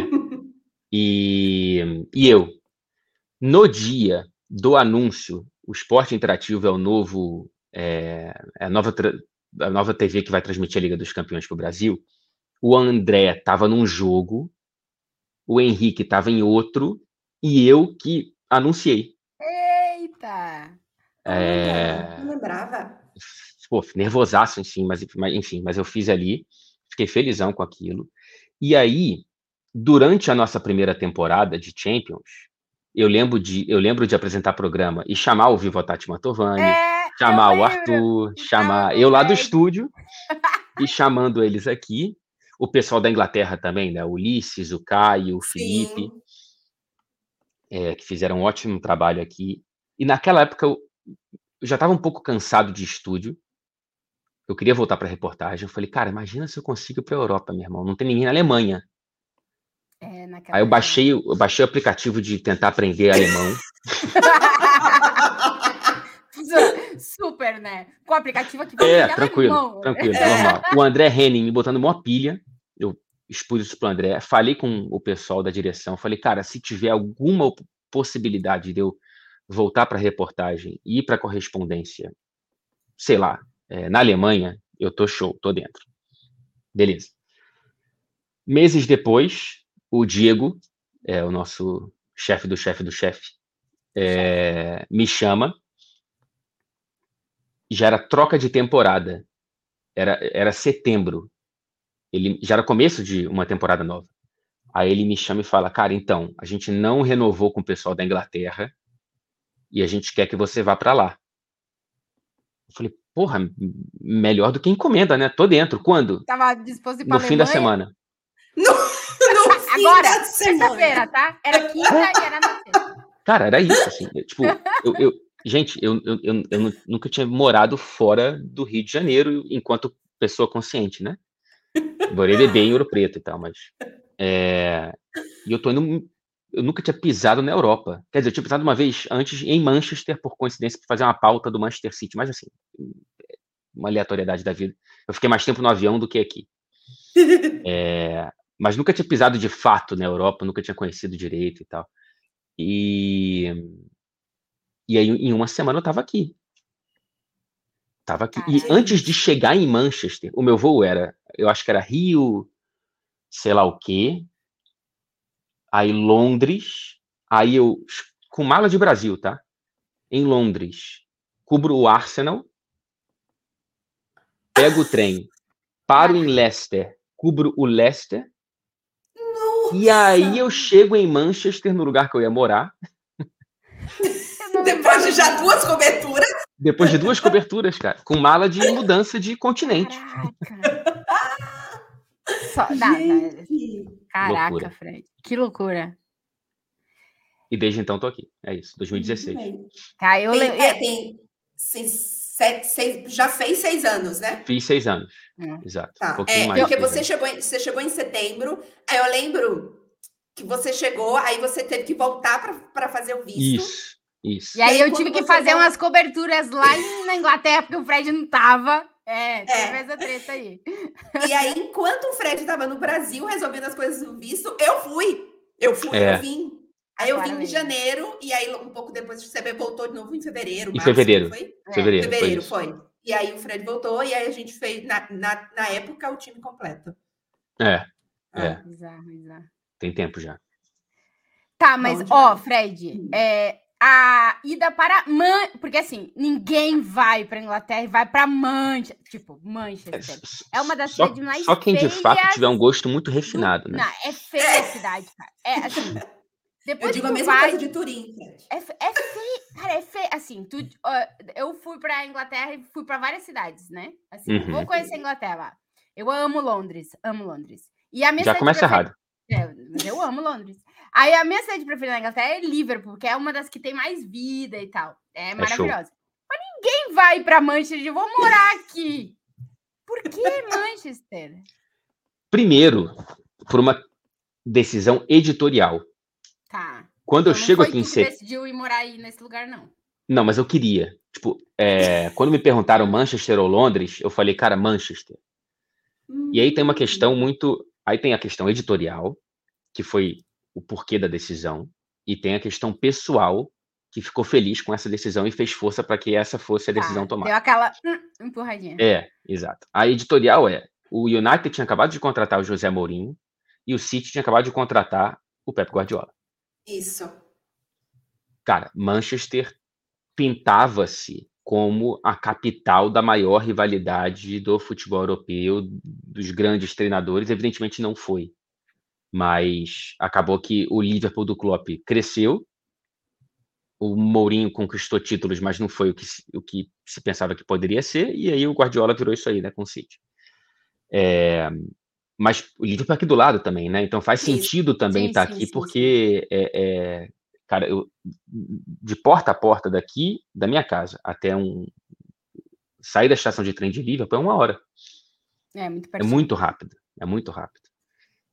E, e eu, no dia do anúncio, o Esporte Interativo é o novo, é, é a, nova a nova TV que vai transmitir a Liga dos Campeões para o Brasil. O André estava num jogo o Henrique estava em outro e eu que anunciei. Eita! É... Não lembrava. Pô, nervosaço, enfim mas, enfim, mas eu fiz ali, fiquei felizão com aquilo. E aí, durante a nossa primeira temporada de Champions, eu lembro de, eu lembro de apresentar programa e chamar o Vivo Tati Mantovani, é, chamar o Arthur, chamar eu lá do estúdio <laughs> e chamando eles aqui o pessoal da Inglaterra também, né? O Ulisses, o Caio, o Felipe, é, que fizeram um ótimo trabalho aqui. E naquela época eu, eu já estava um pouco cansado de estúdio. Eu queria voltar para a reportagem. Eu falei, cara, imagina se eu consigo ir para a Europa, meu irmão. Não tem ninguém na Alemanha. É, Aí eu baixei, eu baixei o aplicativo de tentar aprender alemão. <laughs> Super, né? Com o aplicativo aqui. É, tranquilo, alemão. tranquilo, <laughs> normal. O André Henning me botando uma pilha expus isso para André, falei com o pessoal da direção, falei, cara, se tiver alguma possibilidade de eu voltar para a reportagem e ir para a correspondência, sei lá, é, na Alemanha, eu tô show, tô dentro. Beleza. Meses depois, o Diego, é o nosso chefe do chefe do chefe, é, me chama. Já era troca de temporada. Era, era setembro. Ele já era começo de uma temporada nova. Aí ele me chama e fala: Cara, então, a gente não renovou com o pessoal da Inglaterra e a gente quer que você vá para lá. Eu falei: Porra, melhor do que encomenda, né? Tô dentro. Quando? Tava disposto No fim da semana. No, no fim Agora, sexta-feira, tá? Era quinta e era na sexta. Cara, era isso, assim. tipo, eu, eu gente, eu, eu, eu, eu, nunca tinha morado fora do Rio de Janeiro enquanto pessoa consciente, né? Morei bebê em Ouro Preto e tal, mas é, e eu tô indo. Eu nunca tinha pisado na Europa. Quer dizer, eu tinha pisado uma vez antes em Manchester, por coincidência, para fazer uma pauta do Manchester City, mas assim, uma aleatoriedade da vida. Eu fiquei mais tempo no avião do que aqui. É, mas nunca tinha pisado de fato na Europa, nunca tinha conhecido direito e tal. E, e aí, em uma semana, eu estava aqui. Tava aqui. E antes de chegar em Manchester, o meu voo era, eu acho que era Rio, sei lá o quê. Aí Londres, aí eu com mala de Brasil, tá? Em Londres, cubro o Arsenal, pego o trem, paro em Leicester, cubro o Leicester. Nossa. E aí eu chego em Manchester, no lugar que eu ia morar. <laughs> Depois de já duas coberturas. Depois de duas coberturas, cara, com mala de mudança de continente. Caraca. Só, Caraca, loucura. Fred. Que loucura. E desde então tô aqui. É isso, 2016. Tá, eu tem, é, tem seis, sete, seis, já fez seis anos, né? Fiz seis anos. É. Exato. Tá. Um é, mais porque você chegou, em, você chegou em setembro. Aí eu lembro que você chegou, aí você teve que voltar para fazer o visto. Isso. Isso. E aí, eu tive que fazer umas coberturas lá na Inglaterra, porque o Fred não tava. É, teve é. essa treta aí. E aí, enquanto o Fred estava no Brasil resolvendo as coisas do visto, eu fui. Eu fui, é. eu vim. Aí eu vim em janeiro, e aí um pouco depois você voltou de novo em fevereiro. Em março, fevereiro. Foi? É. Fevereiro. Fevereiro, foi, foi. E aí o Fred voltou, e aí a gente fez, na, na, na época, o time completo. É. Ah. É. Bizarro, bizarro. Tem tempo já. Tá, mas, ó, Fred, é, a ida para Man... porque assim ninguém vai para Inglaterra e vai para Manchester tipo Manchester. É, é uma das só, cidades mais só quem de fato tiver um gosto muito refinado né? Não, é feia a cidade cara. É assim <laughs> depois eu digo a mesma vai, coisa de Turim é, é feio cara é feio assim tu, uh, eu fui para Inglaterra e fui para várias cidades né? Assim uhum. vou conhecer a Inglaterra. Eu amo Londres amo Londres. E a minha já começa errado. é, mas eu amo Londres Aí a minha cidade preferida na Inglaterra é Liverpool, que é uma das que tem mais vida e tal. É, é maravilhosa. Show. Mas ninguém vai para Manchester e vou morar aqui. Por que Manchester? Primeiro, por uma decisão editorial. Tá. Quando então, eu chego aqui em setembro. decidiu ir morar aí nesse lugar, não. Não, mas eu queria. Tipo, é, <laughs> quando me perguntaram Manchester ou Londres, eu falei, cara, Manchester. Hum. E aí tem uma questão muito. Aí tem a questão editorial, que foi o porquê da decisão, e tem a questão pessoal, que ficou feliz com essa decisão e fez força para que essa fosse a tá, decisão tomada. Deu aquela hum, empurradinha. É, exato. A editorial é: o United tinha acabado de contratar o José Mourinho e o City tinha acabado de contratar o Pep Guardiola. Isso. Cara, Manchester pintava-se como a capital da maior rivalidade do futebol europeu, dos grandes treinadores. Evidentemente não foi mas acabou que o Liverpool do Klopp cresceu, o Mourinho conquistou títulos, mas não foi o que, o que se pensava que poderia ser, e aí o Guardiola virou isso aí, né, com o City. É, mas o Liverpool é aqui do lado também, né? Então faz sentido também estar tá aqui, porque, é, é, cara, eu, de porta a porta daqui, da minha casa, até um. sair da estação de trem de Liverpool é uma hora. É muito, é muito rápido. É muito rápido.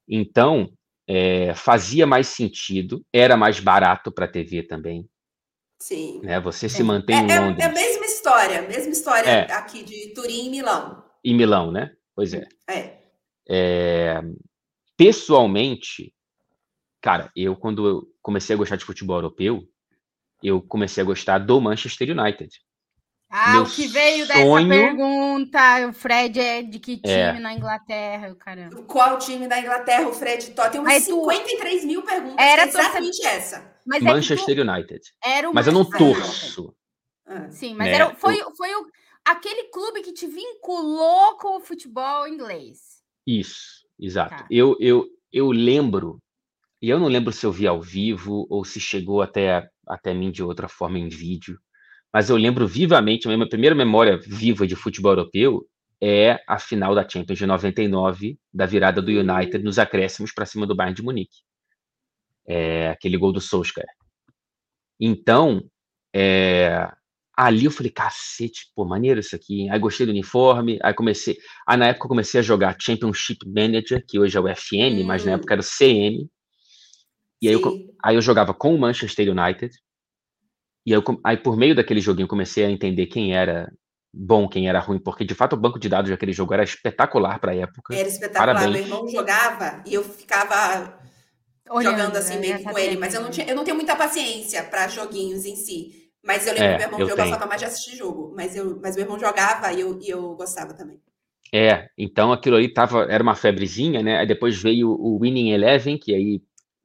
Então, é, fazia mais sentido, era mais barato para a TV também. Sim. Né? Você é. se mantém é, em Londres. É, a mesma história, mesma história é. aqui de Turim e Milão. E Milão, né? Pois é. é. é. Pessoalmente, cara, eu quando eu comecei a gostar de futebol europeu, eu comecei a gostar do Manchester United. Ah, Meu o que veio sonho... dessa pergunta, o Fred é de que é. time é. na Inglaterra, caramba. Qual time da Inglaterra o Fred toca? Tem umas Aí 53 tu... mil perguntas, Era exatamente essa. mas Manchester é tu... United. Era mas eu não torço. Ah. Sim, mas né? era, foi, foi o, aquele clube que te vinculou com o futebol inglês. Isso, exato. Tá. Eu, eu, eu lembro, e eu não lembro se eu vi ao vivo ou se chegou até, até mim de outra forma em vídeo, mas eu lembro vivamente, a minha primeira memória viva de futebol europeu é a final da Champions de 99, da virada do United nos acréscimos para cima do Bayern de Munique. É, aquele gol do Solskjaer. Então, é, ali eu falei, cacete, pô, maneiro isso aqui. Hein? Aí gostei do uniforme, aí comecei. Aí na época eu comecei a jogar Championship Manager, que hoje é o FM, hum. mas na época era o CM. E aí eu, aí eu jogava com o Manchester United. E aí, eu, aí por meio daquele joguinho eu comecei a entender quem era bom, quem era ruim, porque de fato o banco de dados daquele jogo era espetacular para a época. Era espetacular. Parabéns. Meu irmão jogava e eu ficava Olhando, jogando assim meio com ele, mas eu não, tinha, eu não tenho muita paciência para joguinhos em si. Mas eu lembro é, que meu irmão jogava só mais de assistir jogo, mas, eu, mas meu irmão jogava e eu, e eu gostava também. É, então aquilo aí tava, era uma febrezinha, né? Aí depois veio o Winning Eleven, que aí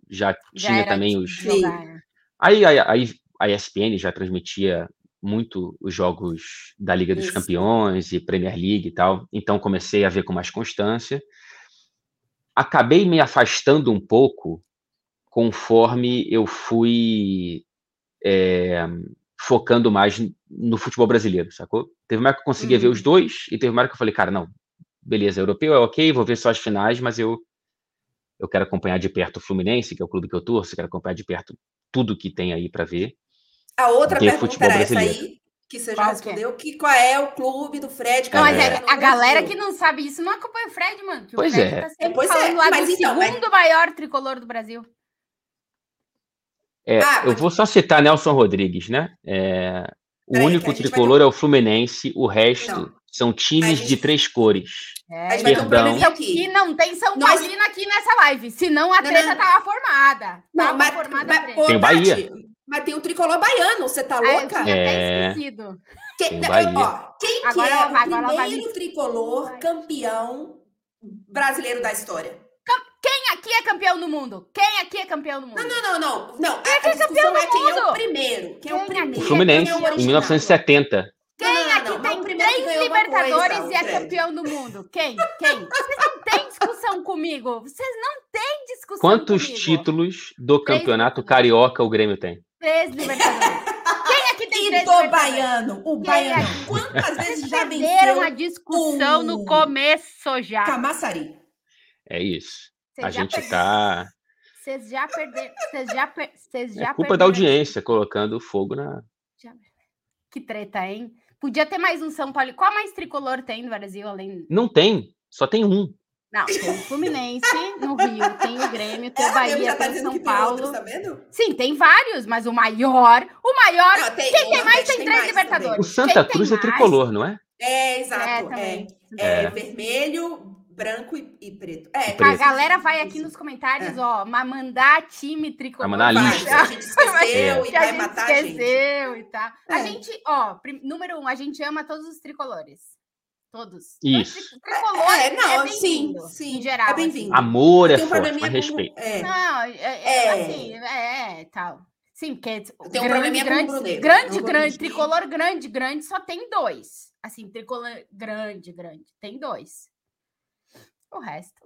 já, já tinha também os. Né? Aí, aí, aí a ESPN já transmitia muito os jogos da Liga dos Isso. Campeões e Premier League e tal, então comecei a ver com mais constância. Acabei me afastando um pouco conforme eu fui é, focando mais no futebol brasileiro, sacou? Teve uma época que eu conseguia uhum. ver os dois e teve uma época que eu falei, cara, não, beleza, europeu é ok, vou ver só as finais, mas eu eu quero acompanhar de perto o Fluminense, que é o clube que eu torço, quero acompanhar de perto tudo que tem aí para ver. A outra pergunta era essa aí, que você já qual respondeu, que, qual é o clube do Fred? Não, mas é, a galera que não sabe isso não acompanha o Fred, mano. pois o Fred é. Tá sempre pois falando é. lá mas do então, segundo mas... maior tricolor do Brasil. É, ah, eu vou só citar Nelson Rodrigues, né? É, o único tricolor vai... é o Fluminense, o resto não. são times gente... de três cores. É, Perdão. Um aqui. E não tem São Paulino aqui nessa live, senão a treta não, não. tava formada. Não, tava mas, formada mas, tem Bahia. Mas tem o tricolor baiano, você tá louca? É, eu esquecido. Quem, ó, quem agora que é o primeiro vai. tricolor campeão brasileiro da história? Quem aqui é campeão do mundo? Quem aqui é campeão do mundo? Não, não, não, não. não quem a, é campeão do é mundo? Quem é o primeiro? Quem é o primeiro? O Fluminense, é em 1970. Quem não, não, aqui não, tem três Libertadores coisa, e é campeão do mundo? Quem? Quem? Vocês não têm discussão comigo. Vocês não têm discussão Quantos comigo. títulos do campeonato carioca o Grêmio tem? Três Libertadores. Quem aqui tem e três do baiano? O Quem baiano. É? Quantas vezes já venceu? a discussão no começo já. Camaçari. É isso. Vocês a gente tá. Vocês já perderam. Vocês já, per... Vocês já é culpa perderam. da audiência colocando fogo na. Que treta, hein? Podia ter mais um São Paulo. Qual mais tricolor tem no Brasil além? Não tem, só tem um. Não, tem o Fluminense no Rio, tem o Grêmio, tem o é, Bahia, tá tem o São Paulo. Outros, tá Sim, tem vários, mas o maior, o maior. Não, tem, quem tem mais tem, tem três Libertadores. Também. O Santa quem Cruz é tricolor, não é? É, exato. É, é, é, vermelho, branco e, e preto. É, preto. A galera vai aqui nos comentários, é. ó, mandar time tricolor. Vai mandar a lista. A gente esqueceu e vai matar a gente. Esqueceu e tal. É. A gente, ó, número um, a gente ama todos os tricolores. Todos. Isso. Tricolor é, não, é sim, sim. Em geral. É assim. bem-vindo. Amor é forte, mas respeito. É. Não, é, é, é, assim, é, é, tal. Sim, porque tem um grande, grande, grande, grande, tricolor grande, grande, só tem dois. Assim, tricolor grande, grande, tem dois. O resto.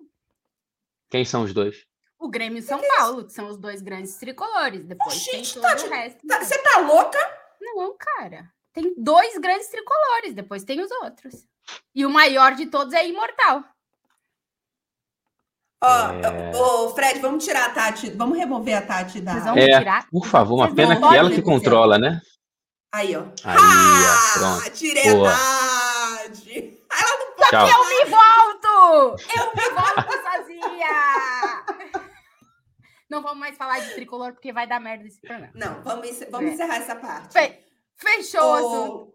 Quem são os dois? O Grêmio e São Paulo, que são os dois grandes tricolores. Depois Gente, tem todo tá, o resto. Tá, você tá louca? Não, cara. Tem dois grandes tricolores, depois tem os outros. E o maior de todos é imortal. Ó, é... oh, Fred, vamos tirar a Tati, vamos remover a Tati da. Vocês vão é, tirar? Por favor, uma Vocês pena que ela que controla, né? Aí, ó. Aí, ó, pronto. Tirei Boa. a Tati. Ela não pode. Tchau. Eu me volto! Eu me volto <laughs> sozinha! Não vamos mais falar de tricolor porque vai dar merda esse programa. Não, vamos, vamos é. encerrar essa parte. Fe fechou o assunto.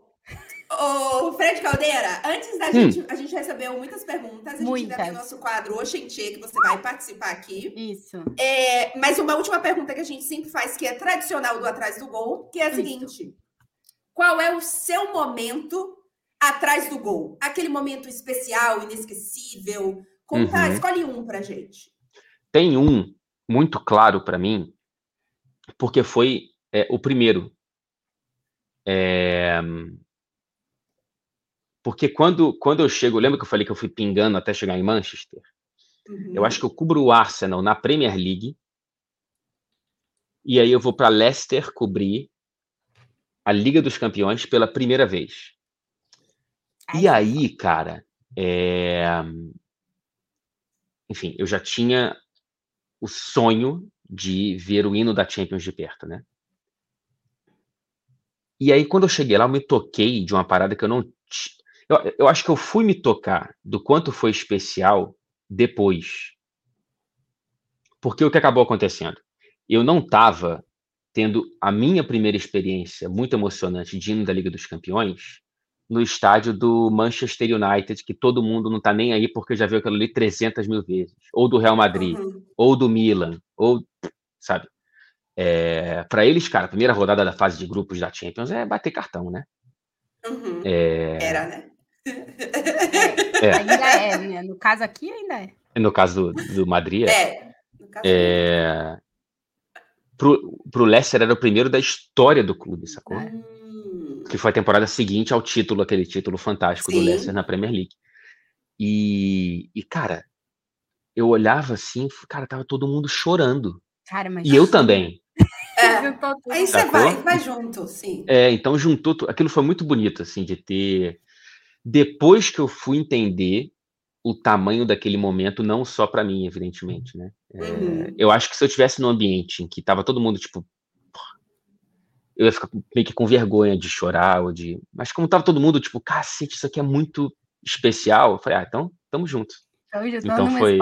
Ô, Fred Caldeira, antes da hum. gente, a gente recebeu muitas perguntas. A gente muitas. ainda tem o nosso quadro Oxentê, que você vai participar aqui. Isso. É, mas uma última pergunta que a gente sempre faz, que é tradicional do Atrás do Gol, que é a seguinte: Isso. Qual é o seu momento atrás do gol? Aquele momento especial, inesquecível? Conta, uhum. escolhe um pra gente. Tem um muito claro para mim, porque foi é, o primeiro. É, porque quando, quando eu chego, lembra que eu falei que eu fui pingando até chegar em Manchester? Uhum. Eu acho que eu cubro o Arsenal na Premier League. E aí eu vou para Leicester cobrir a Liga dos Campeões pela primeira vez. E aí, cara, é... enfim, eu já tinha o sonho de ver o hino da Champions de perto, né? E aí, quando eu cheguei lá, eu me toquei de uma parada que eu não. Eu, eu acho que eu fui me tocar do quanto foi especial depois. Porque o que acabou acontecendo? Eu não estava tendo a minha primeira experiência muito emocionante de hino da Liga dos Campeões no estádio do Manchester United, que todo mundo não está nem aí porque já viu aquilo ali 300 mil vezes. Ou do Real Madrid, uhum. ou do Milan, ou, sabe? É, para eles, cara, a primeira rodada da fase de grupos da Champions é bater cartão, né? Uhum. É... Era, né? É. <laughs> Ainda é, né? No caso aqui, ainda é. No caso do, do Madrid, é. é. é... Pro, pro Leicester era o primeiro da história do clube, sacou? Hum. Que foi a temporada seguinte ao título, aquele título fantástico Sim. do Leicester na Premier League. E, e, cara, eu olhava assim, cara, tava todo mundo chorando. Cara, mas... E eu também. É, <laughs> aí você vai, vai junto, sim. É, então juntou, aquilo foi muito bonito, assim, de ter. Depois que eu fui entender o tamanho daquele momento, não só para mim, evidentemente, né? É, uhum. Eu acho que se eu tivesse num ambiente em que tava todo mundo, tipo, eu ia ficar meio que com vergonha de chorar ou de. Mas como tava todo mundo, tipo, cacete, isso aqui é muito especial, eu falei, ah, então tamo junto. Tamo junto, então foi,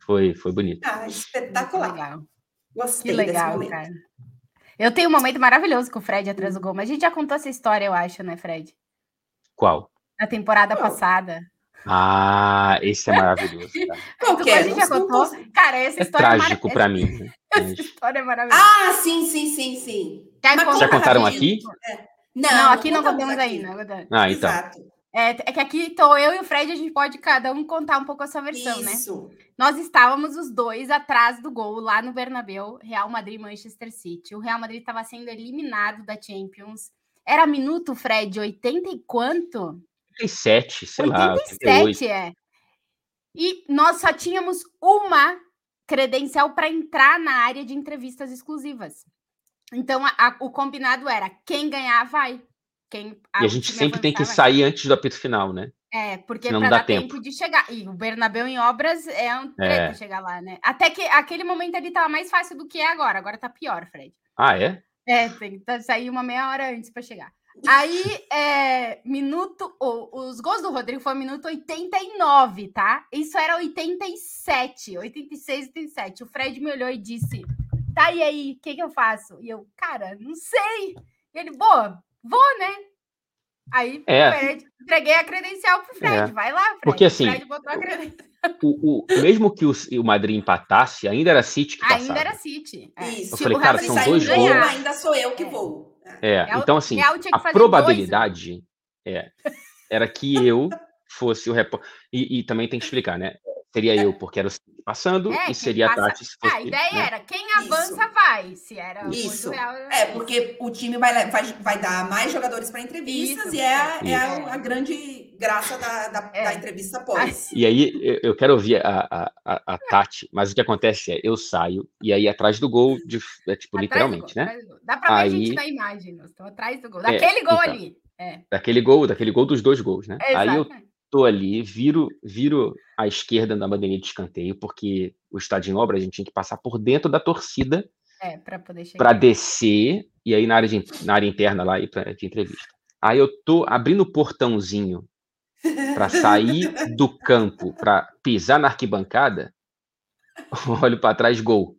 foi, foi bonito. Ah, espetacular. Gostei que legal, cara. Eu tenho um momento maravilhoso com o Fred atrás do gol, mas a gente já contou essa história, eu acho, né, Fred? Qual? Na temporada Qual? passada. Ah, esse é <laughs> maravilhoso. Cara. Qual que é? A gente já contou. Cara, essa é história é trágico para mim. <laughs> Né? Essa história é maravilhosa. Ah, sim, sim, sim, sim. Já, já contaram aqui? É. Não, não, aqui não contamos ainda. Ah, então. Exato. É, é, que aqui estou eu e o Fred, a gente pode cada um contar um pouco a sua versão, né? Isso. né? Nós estávamos os dois atrás do gol lá no Bernabéu, Real Madrid Manchester City. O Real Madrid estava sendo eliminado da Champions. Era minuto, Fred, 80 e quanto? 87, sei 87, lá. 87, é. E nós só tínhamos uma credencial para entrar na área de entrevistas exclusivas. Então, a, a, o combinado era quem ganhar vai. Quem, a e a gente sempre tem que sair antes do apito final, né? É, porque para dar tempo. tempo. de chegar. E o Bernabéu em obras é um treta é. chegar lá, né? Até que aquele momento ali tava mais fácil do que é agora. Agora tá pior, Fred. Ah, é? É, tem que sair uma meia hora antes para chegar. Aí, é, minuto. Oh, os gols do Rodrigo foi minuto 89, tá? Isso era 87, 86, 87. O Fred me olhou e disse: Tá, e aí, o que, que eu faço? E eu, cara, não sei. E ele, boa, vou, né? Aí é. entreguei a credencial pro Fred. É. Vai lá, Fred. Porque assim, o, o, mesmo que o, o Madrid empatasse, ainda era City que passava. Ainda era City. É. Isso. Eu falei, cara, são dois gols. Ainda sou eu que vou. É, é então assim, a probabilidade é, era que eu fosse o repórter. E, e, também tem que explicar, né? Seria eu, porque era o passando, é, e seria passa... a Tati se fosse. a ideia né? era quem avança Isso. vai. Se era Isso. Real, é, porque o time vai, vai, vai dar mais jogadores para entrevistas Isso. e é, é a, a, grande graça da, da, é. da entrevista pós. E aí eu quero ouvir a, a, a, Tati, mas o que acontece é, eu saio e aí atrás do gol, de, é, tipo, atrás literalmente, gol, né? Dá para ver aí... a gente na imagem, estamos atrás do gol. É, daquele gol então, ali. É. Daquele gol, daquele gol dos dois gols, né? Aí eu tô ali, viro, viro à esquerda da bandeirinha de escanteio, porque o estádio em obra a gente tinha que passar por dentro da torcida é, para poder chegar. Para descer e aí na área, de, na área interna lá e para de entrevista. Aí eu tô abrindo o portãozinho para sair do campo, para pisar na arquibancada, <laughs> olho para trás, gol.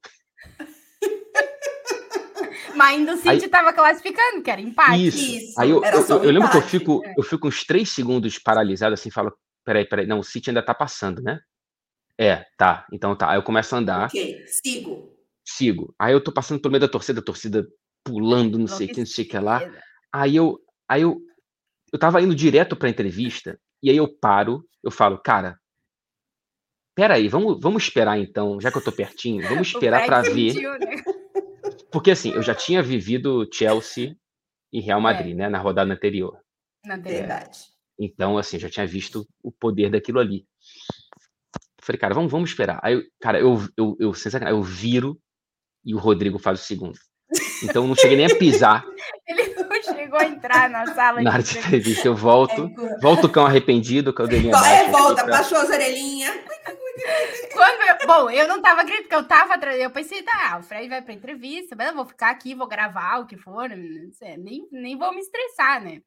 Mas ainda o City estava classificando, que era empate. Isso. Isso. Aí eu, eu, eu, eu lembro que eu fico, é. eu fico uns três segundos paralisado assim, falo, peraí, peraí, não, o City ainda tá passando, né? É, tá, então tá. Aí eu começo a andar. Ok, sigo. Sigo. Aí eu tô passando pelo meio da torcida, a torcida pulando, não sei o que, não sei o que lá. Aí eu, aí eu, eu tava indo direto pra entrevista, e aí eu paro, eu falo, cara, peraí, vamos, vamos esperar então, já que eu tô pertinho, vamos <laughs> esperar para ver. Né? Porque assim, eu já tinha vivido Chelsea e Real é. Madrid, é. né, na rodada anterior. Na verdade. Então, assim, eu já tinha visto o poder daquilo ali. Falei, cara, vamos, vamos esperar. Aí, cara, eu, eu, eu, eu, viro e o Rodrigo faz o segundo. Então não cheguei nem a pisar. <laughs> Ele chegou a entrar na sala na de entrevista. Eu volto, é, volto o cão arrependido, com a orelhinha É, volta, pra... baixou as orelhinhas. Eu, bom, eu não tava gritando, porque eu tava Eu pensei, tá, o Fred vai pra entrevista, mas eu vou ficar aqui, vou gravar o que for, nem, nem vou me estressar, né?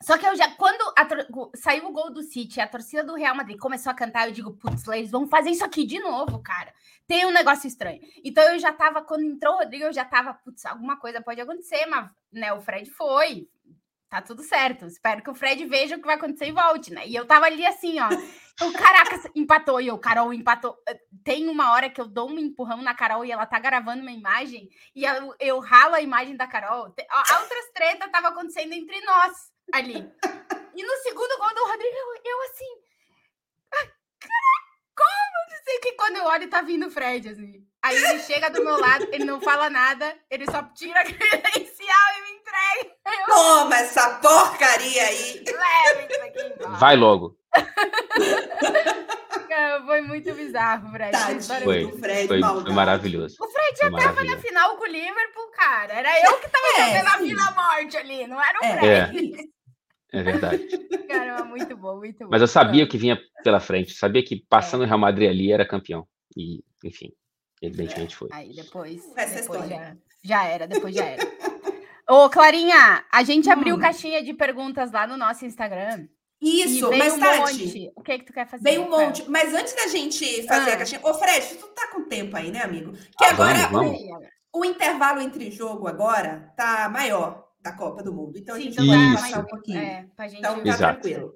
Só que eu já, quando a, saiu o gol do City, a torcida do Real Madrid começou a cantar, eu digo, putz, eles vão fazer isso aqui de novo, cara. Tem um negócio estranho. Então eu já tava, quando entrou o Rodrigo, eu já tava, putz, alguma coisa pode acontecer, mas, né, o Fred foi, tá tudo certo. Espero que o Fred veja o que vai acontecer e volte, né? E eu tava ali assim, ó. O caraca, <laughs> empatou e o Carol empatou. Tem uma hora que eu dou um empurrão na Carol e ela tá gravando uma imagem e eu, eu ralo a imagem da Carol. Outras tretas tava acontecendo entre nós ali. E no segundo gol do Rodrigo, eu, eu assim. Ah, como? Não sei que quando eu olho, tá vindo o Fred, assim. Aí ele chega do meu lado, ele não fala nada, ele só tira a <laughs> credencial e me entrega. Eu... Toma essa porcaria aí! Leve isso aqui embora. Vai logo. foi muito bizarro, Fred. foi, Fred, foi, foi, maravilhoso. O Fred já tava na final com o Liverpool, cara. Era eu que tava é, a Vila Morte ali, não era o é. Fred. <laughs> É. É verdade. <laughs> Caramba, muito bom, muito bom. Mas eu sabia o que vinha pela frente, sabia que passando é. o Real Madrid ali era campeão. E, enfim, evidentemente foi. Aí depois, depois já, já era, depois já era. Ô, Clarinha, a gente hum. abriu caixinha de perguntas lá no nosso Instagram. Isso, mas um Tati, monte. o que é que tu quer fazer? Vem um monte. Mas antes da gente fazer ah. a caixinha. Ô, Fred, tu tá com tempo aí, né, amigo? Que ah, agora vamos, vamos. O, o, intervalo entre jogo agora tá maior da Copa do Mundo. Então Sim, a gente vai passar um pouquinho. É, gente... Então tá Exato. tranquilo.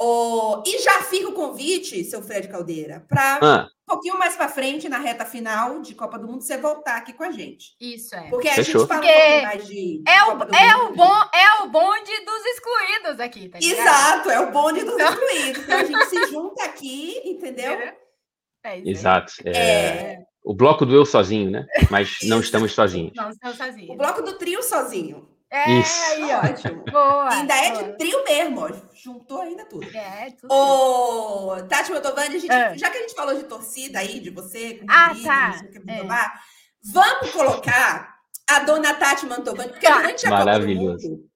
Oh, e já fica o convite, seu Fred Caldeira, para ah. um pouquinho mais para frente, na reta final de Copa do Mundo, você voltar aqui com a gente. Isso é. Porque Fechou. a gente fala Porque um pouco mais de. É, o, é, o bom, é o bonde dos excluídos aqui, tá ligado? Exato, é o bonde dos então... excluídos. Então a gente se <laughs> junta aqui, entendeu? É Exato. É... é... O bloco do eu sozinho, né? Mas <laughs> não estamos sozinhos. Não estamos sozinhos. O bloco do trio sozinho. É, Isso. aí, ótimo. <laughs> Boa. Ainda é de trio mesmo, ó. Juntou ainda tudo. É, tudo. Ô, Tati Motovani, é. já que a gente falou de torcida aí, de você, ah, tá. é. vamos colocar a dona Tati Mantovani, porque tá. durante a Maravilhoso. Copa do Mundo,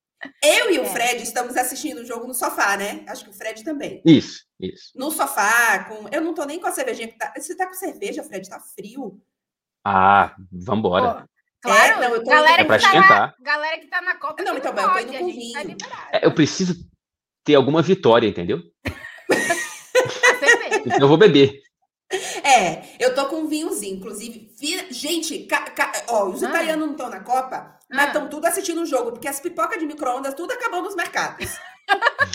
eu e o é. Fred estamos assistindo o jogo no sofá, né? Acho que o Fred também. Isso, isso. No sofá, com. Eu não tô nem com a cervejinha tá. Você tá com cerveja, Fred? Tá frio. Ah, vambora. Claro, é, não, eu tô galera, é pra que tá na, galera que tá na Copa. Não, então, pode, eu tô indo com vinho. Tá é, eu preciso ter alguma vitória, entendeu? então eu vou beber. É, eu tô com um vinhozinho, inclusive. Gente, ca, ca, ó, os ah. italianos não estão na Copa, ah. mas estão tudo assistindo o jogo, porque as pipocas de micro-ondas tudo acabou nos mercados. <laughs>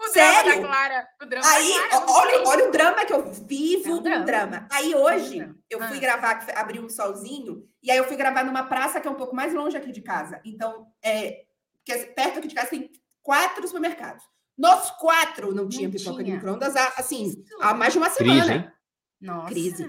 O Sério? Clara, o drama Aí, olha, olha o drama que eu vivo, é um drama. drama. Aí hoje, é eu fui ah. gravar, abri um solzinho, e aí eu fui gravar numa praça que é um pouco mais longe aqui de casa. Então, é, porque perto aqui de casa tem quatro supermercados. Nos quatro não tinha não pipoca tinha. de micro-ondas, assim, há mais de uma semana. Crise, hein? Nossa. Crise.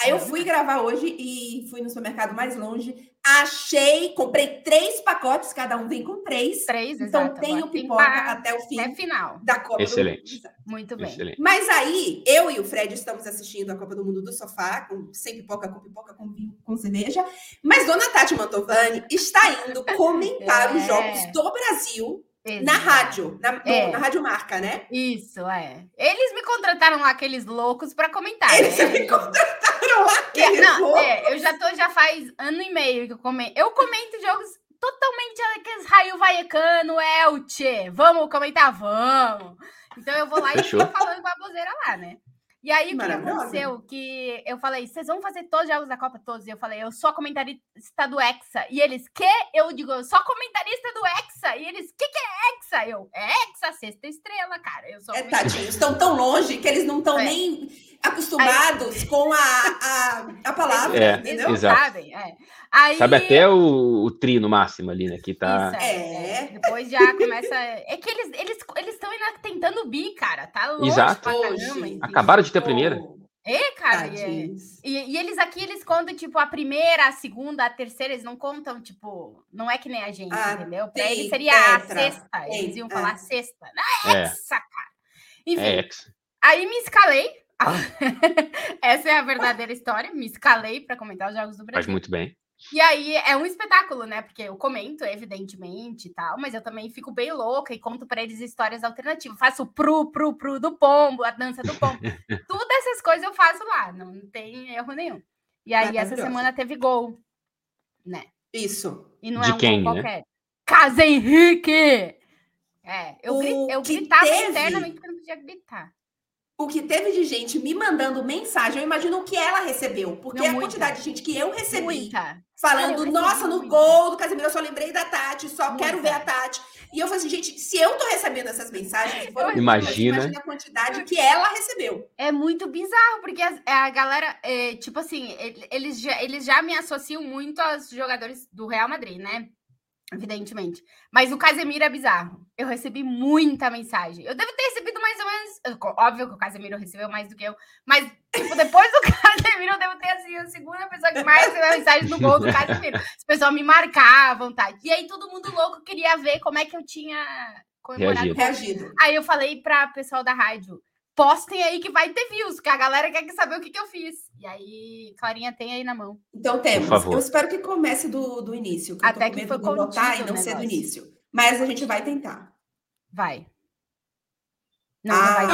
Aí eu fui gravar hoje e fui no supermercado mais longe. Achei, comprei três pacotes, cada um vem com três. Três, Então exato, tenho pipoca até o fim. Até final. Da Copa Excelente. do Mundo. Muito bem. Excelente. Mas aí, eu e o Fred estamos assistindo a Copa do Mundo do sofá, com, sem pipoca, com pipoca, com vinho, com cerveja. Mas Dona Tati Mantovani está indo comentar é. os jogos do Brasil Exato. Na rádio, na, é. na Rádio Marca, né? Isso, é. Eles me contrataram lá, aqueles loucos, para comentar. Eles né? <laughs> me contrataram lá, aqueles Não, loucos. É, eu já tô, já faz ano e meio que eu comento. Eu comento jogos totalmente aqueles raio vaiecano, Elche. Vamos comentar? Vamos. Então eu vou lá e fico falando com a bozeira lá, né? E aí, o que aconteceu? Que eu falei, vocês vão fazer todos os jogos da Copa, todos. E eu falei, eu sou comentarista do Hexa. E eles, que? Eu digo, eu sou comentarista do Hexa. E eles, que que é Hexa? Eu, é Hexa, sexta estrela, cara. Eu sou é, tadinho, estão tão longe que eles não estão é. nem acostumados aí... com a, a, a palavra, é, entendeu? Exato. Sabem, é. Aí... Sabe até o, o tri no máximo ali, né? Que tá. Isso, é. é. Depois já começa. É que eles estão eles, eles tentando bi, cara. Tá longe Exato. Caramba, Acabaram de ter a primeira. É, cara. E, e, e, eles aqui, eles contam, tipo, a primeira, a segunda, a terceira, eles não contam, tipo, não é que nem a gente, ah, entendeu? Pra eles seria tetra, a sexta. Eles iam é. falar sexta. Não é, é. essa, cara. Enfim. É aí me escalei. <laughs> essa é a verdadeira história. Me escalei para comentar os Jogos do Brasil. Faz muito bem. E aí é um espetáculo, né? Porque eu comento, evidentemente, e tal, mas eu também fico bem louca e conto para eles histórias alternativas. Faço o pru, pru, pru do pombo, a dança do pombo. <laughs> Tudo essas coisas eu faço lá, não tem erro nenhum. E aí, essa semana teve gol, né? Isso. E não De é um quem, gol né? qualquer. Casa Henrique! É, eu, gri eu gritava teve... internamente porque não podia gritar o que teve de gente me mandando mensagem, eu imagino o que ela recebeu, porque não, a quantidade de gente que eu recebi muita. falando, nossa, no muita. gol do Casemiro, eu só lembrei da Tati, só muita. quero ver a Tati. E eu falei assim, gente, se eu tô recebendo essas mensagens, imagina. imagina a quantidade que ela recebeu. É muito bizarro, porque a, a galera, é, tipo assim, eles já, eles já me associam muito aos jogadores do Real Madrid, né? Evidentemente. Mas o Casemiro é bizarro. Eu recebi muita mensagem. Eu devo ter recebido mais ou menos. Óbvio que o Casemiro recebeu mais do que eu. Mas, tipo, depois do <laughs> Casemiro, eu devo ter assim, a segunda pessoa que mais recebeu mensagem no gol do Casemiro. As pessoas me marcavam, tá? E aí todo mundo louco queria ver como é que eu tinha comemorado. Reagido. Aí eu falei para o pessoal da rádio: postem aí que vai ter views, que a galera quer saber o que, que eu fiz. E aí, Clarinha tem aí na mão. Então temos. Eu espero que comece do, do início. Que Até que foi contido e não ser do início. Mas a gente vai tentar. Vai. Não, ah. não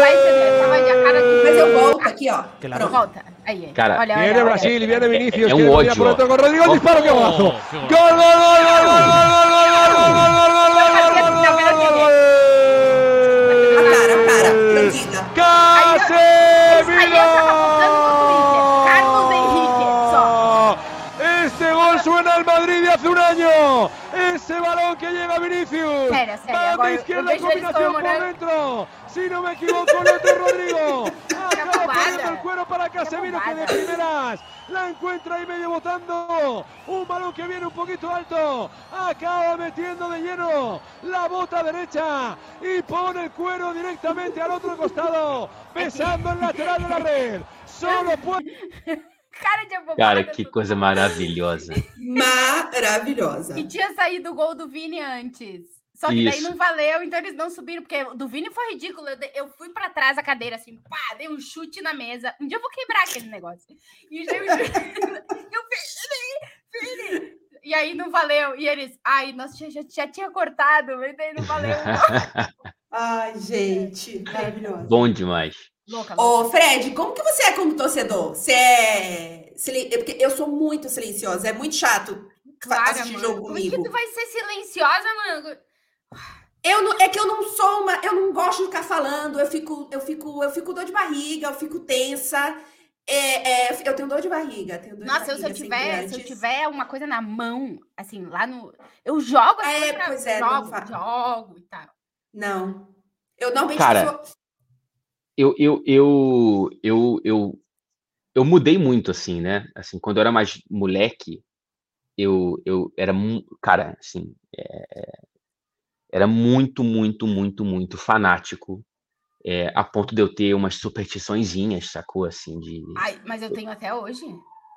vai ser. Vai ser, a cara de... Mas eu volto aqui, ó. Claro. Volta. Aí, cara, olha, viene olha, Brasil, viene Vinicius. É um ódio. Rodrigo, disparo que abajo. Gol, gol, gol, gol, gol, gol, gol. hace un año. Ese balón que llega Vinicius. Serio. de izquierda, combinación por dentro. Si no me equivoco, <laughs> el otro Rodrigo. Acaba poniendo el cuero para Casemiro que de primeras la encuentra ahí medio botando. Un balón que viene un poquito alto. Acaba metiendo de lleno la bota derecha y pone el cuero directamente al otro costado, besando el lateral de la red. Solo puede. <laughs> Cara de abobada. Cara, que coisa maravilhosa. Maravilhosa. E tinha saído o gol do Vini antes. Só que Isso. daí não valeu, então eles não subiram, porque do Vini foi ridículo. Eu fui para trás da cadeira, assim, pá, dei um chute na mesa. Um dia eu vou quebrar aquele negócio. E <laughs> eu, eu, eu Vini, E aí não valeu. E eles, ai, nossa, já, já, já tinha cortado, mas daí não valeu. <laughs> ai, gente, maravilhoso. Bom demais. Louca, louca. Ô, Fred, como que você é como torcedor? Você é. Porque eu sou muito silenciosa, é muito chato claro, assistir mano. jogo comigo. Como que tu vai ser silenciosa, mano? Eu não, é que eu não sou uma. Eu não gosto de ficar falando, eu fico, eu fico, eu fico dor de barriga, eu fico tensa. É, é, eu tenho dor de barriga. Tenho dor Nossa, de barriga, se, eu tiver, se eu tiver uma coisa na mão, assim, lá no. Eu jogo as é, pois é, jogo, jogo e tal. Não. Eu normalmente Cara, sou eu, eu, eu, eu, eu, eu mudei muito, assim, né? Assim, quando eu era mais moleque, eu, eu era, cara, assim, é, era muito, muito, muito, muito fanático, é, a ponto de eu ter umas superstiçõezinhas, sacou, assim, de... Ai, mas eu tenho até hoje.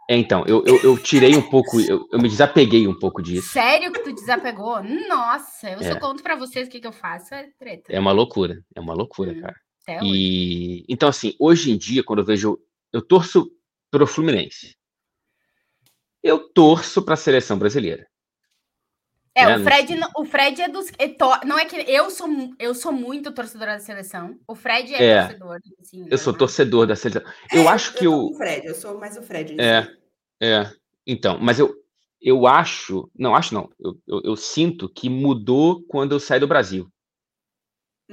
É, então, eu, eu, eu tirei um pouco, eu, eu, me desapeguei um pouco disso. Sério que tu desapegou? Nossa, eu é. só conto pra vocês o que, que eu faço, é treta. É uma loucura, é uma loucura, hum. cara. Até e hoje. então, assim, hoje em dia, quando eu vejo. Eu torço pro Fluminense. Eu torço para a seleção brasileira. É, né? o Fred, o Fred é dos. Não é que eu sou, eu sou muito torcedora da seleção. O Fred é, é torcedor. Assim, eu sou torcedor da seleção. Eu é, acho que eu. o Fred, eu sou mais o Fred. É, é. Então, mas eu, eu acho. Não, acho não. Eu, eu, eu sinto que mudou quando eu saí do Brasil.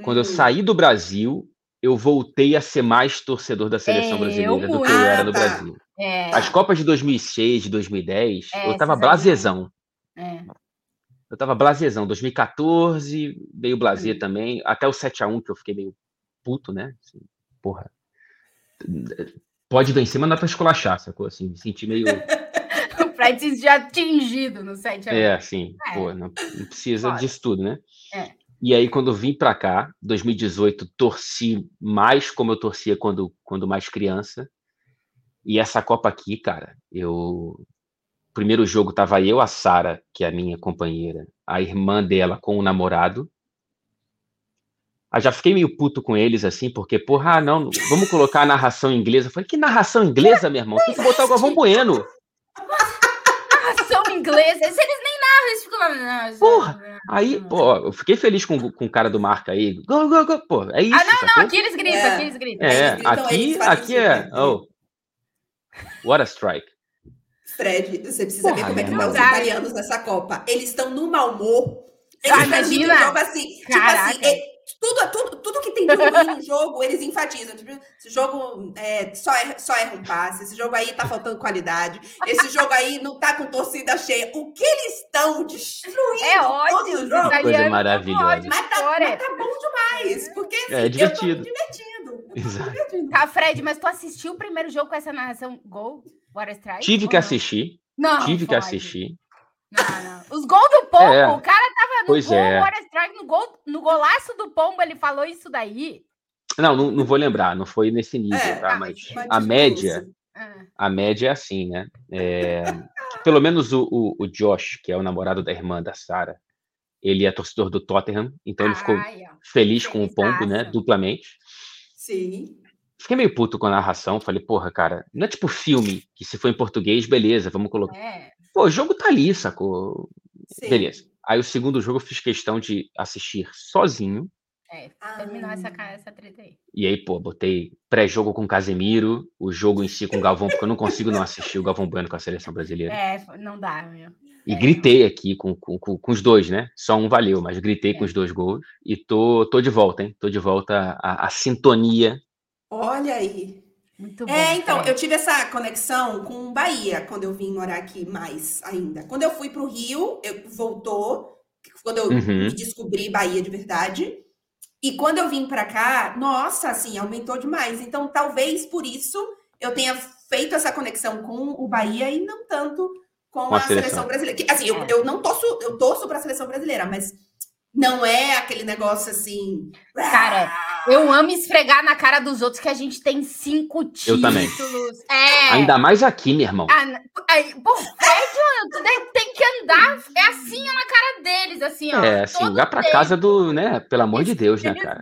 Quando eu hum. saí do Brasil, eu voltei a ser mais torcedor da seleção é, brasileira do que eu era no Brasil. É. As Copas de 2006, de 2010, é, eu tava blasezão. É. Eu tava blasezão. 2014, meio blazer hum. também. Até o 7x1, que eu fiquei meio puto, né? Assim, porra. Pode vencer, mas não é pra esculachar, sacou? Assim, me senti meio. o Fred já atingido no 7x1. É, assim, é. pô, não, não precisa Pode. disso tudo, né? É. E aí, quando vim para cá, 2018, torci mais como eu torcia quando, quando mais criança. E essa Copa aqui, cara, eu. Primeiro jogo tava eu, a Sara, que é a minha companheira, a irmã dela com o namorado. Já fiquei meio puto com eles, assim, porque, porra, ah, não, vamos colocar a narração inglesa. Eu falei, que narração inglesa, meu irmão? Tem que botar o Galvão Bueno. <laughs> Narração inglesa? Eles nem eles ficam lá. Porra! Aí, pô, eu fiquei feliz com, com o cara do marca aí. Go, go, go, pô, é isso. Ah, não, sacou? não, aqui eles gritam, é. aqui eles gritam. É, gritam, aqui, aqui é. Oh. What a strike. Fred, você precisa Porra, ver como é que estão os italianos nessa Copa. Eles estão no mau humor. Eles ah, imagina. assim, tipo assim, tudo, tudo, tudo que tem de ruim no jogo, eles enfatizam. Tipo, esse jogo é, só, é, só erra um passe, esse jogo aí tá faltando qualidade, esse jogo aí não tá com torcida cheia. O que eles estão destruindo é ótimo, os jogos. Coisa maravilhosa. Mas tá, mas tá bom demais, porque assim, é divertido. divertido. Exato. Tá, Fred, mas tu assistiu o primeiro jogo com essa narração Gol? Tive que assistir. Não, tive pode. que assistir. Não, não. Os gols do Pombo, é, o cara tava no pois gol, é. Strike, no, gol, no golaço do Pombo, ele falou isso daí. Não, não, não vou lembrar, não foi nesse nível, é, tá? Mas a média, ah. a média é assim, né? É, pelo menos o, o, o, Josh, que é o namorado da irmã da Sarah, ele é torcedor do Tottenham, então ele ficou feliz com o Pombo, né? Duplamente. Sim. Fiquei meio puto com a narração. Falei, porra, cara, não é tipo filme que se for em português, beleza, vamos colocar. É. Pô, o jogo tá ali, sacou? Sim. Beleza. Aí o segundo jogo eu fiz questão de assistir sozinho. É, terminou ah. essa, essa treta aí. E aí, pô, botei pré-jogo com Casemiro, o jogo em si com o Galvão, porque eu não consigo não assistir o Galvão Bueno com a seleção brasileira. É, não dá, meu. E é. gritei aqui com, com, com, os dois, né? Só um valeu, mas gritei é. com os dois gols. E tô, tô de volta, hein? Tô de volta à, à sintonia Olha aí. Muito bom. É, então, eu tive essa conexão com Bahia quando eu vim morar aqui mais ainda. Quando eu fui para o Rio, eu voltou, quando eu uhum. descobri Bahia de verdade. E quando eu vim para cá, nossa, assim, aumentou demais. Então, talvez por isso eu tenha feito essa conexão com o Bahia e não tanto com, com a, a, seleção, seleção brasileira. Que, assim, eu, é. eu não torço, eu torço para a seleção brasileira, mas não é aquele negócio assim. Cara, eu amo esfregar na cara dos outros que a gente tem cinco títulos. Eu também. É. Ainda mais aqui, meu irmão. Ah, aí, pô, Fred, tem que andar é assim na cara deles, assim, ó. É, assim, vai pra tempo. casa do, né? Pelo amor de Deus, né, cara?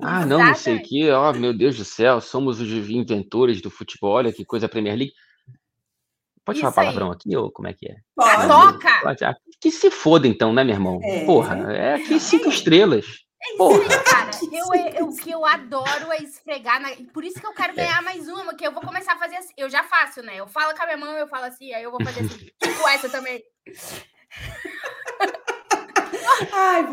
Ah, não, não sei o que, ó, meu Deus do céu, somos os inventores do futebol, olha que coisa Premier League. Pode Isso falar palavrão aí. aqui ou como é que é? Pode. Toca! Pode. Ah, que se foda então, né, meu irmão? É. Porra, é aqui cinco estrelas. É Porra. Aí, cara. <laughs> Eu, o que eu adoro é esfregar. Na... Por isso que eu quero é. ganhar mais uma, que eu vou começar a fazer assim. Eu já faço, né? Eu falo com a minha mão, eu falo assim, aí eu vou fazer assim. com essa também. <laughs> Ai,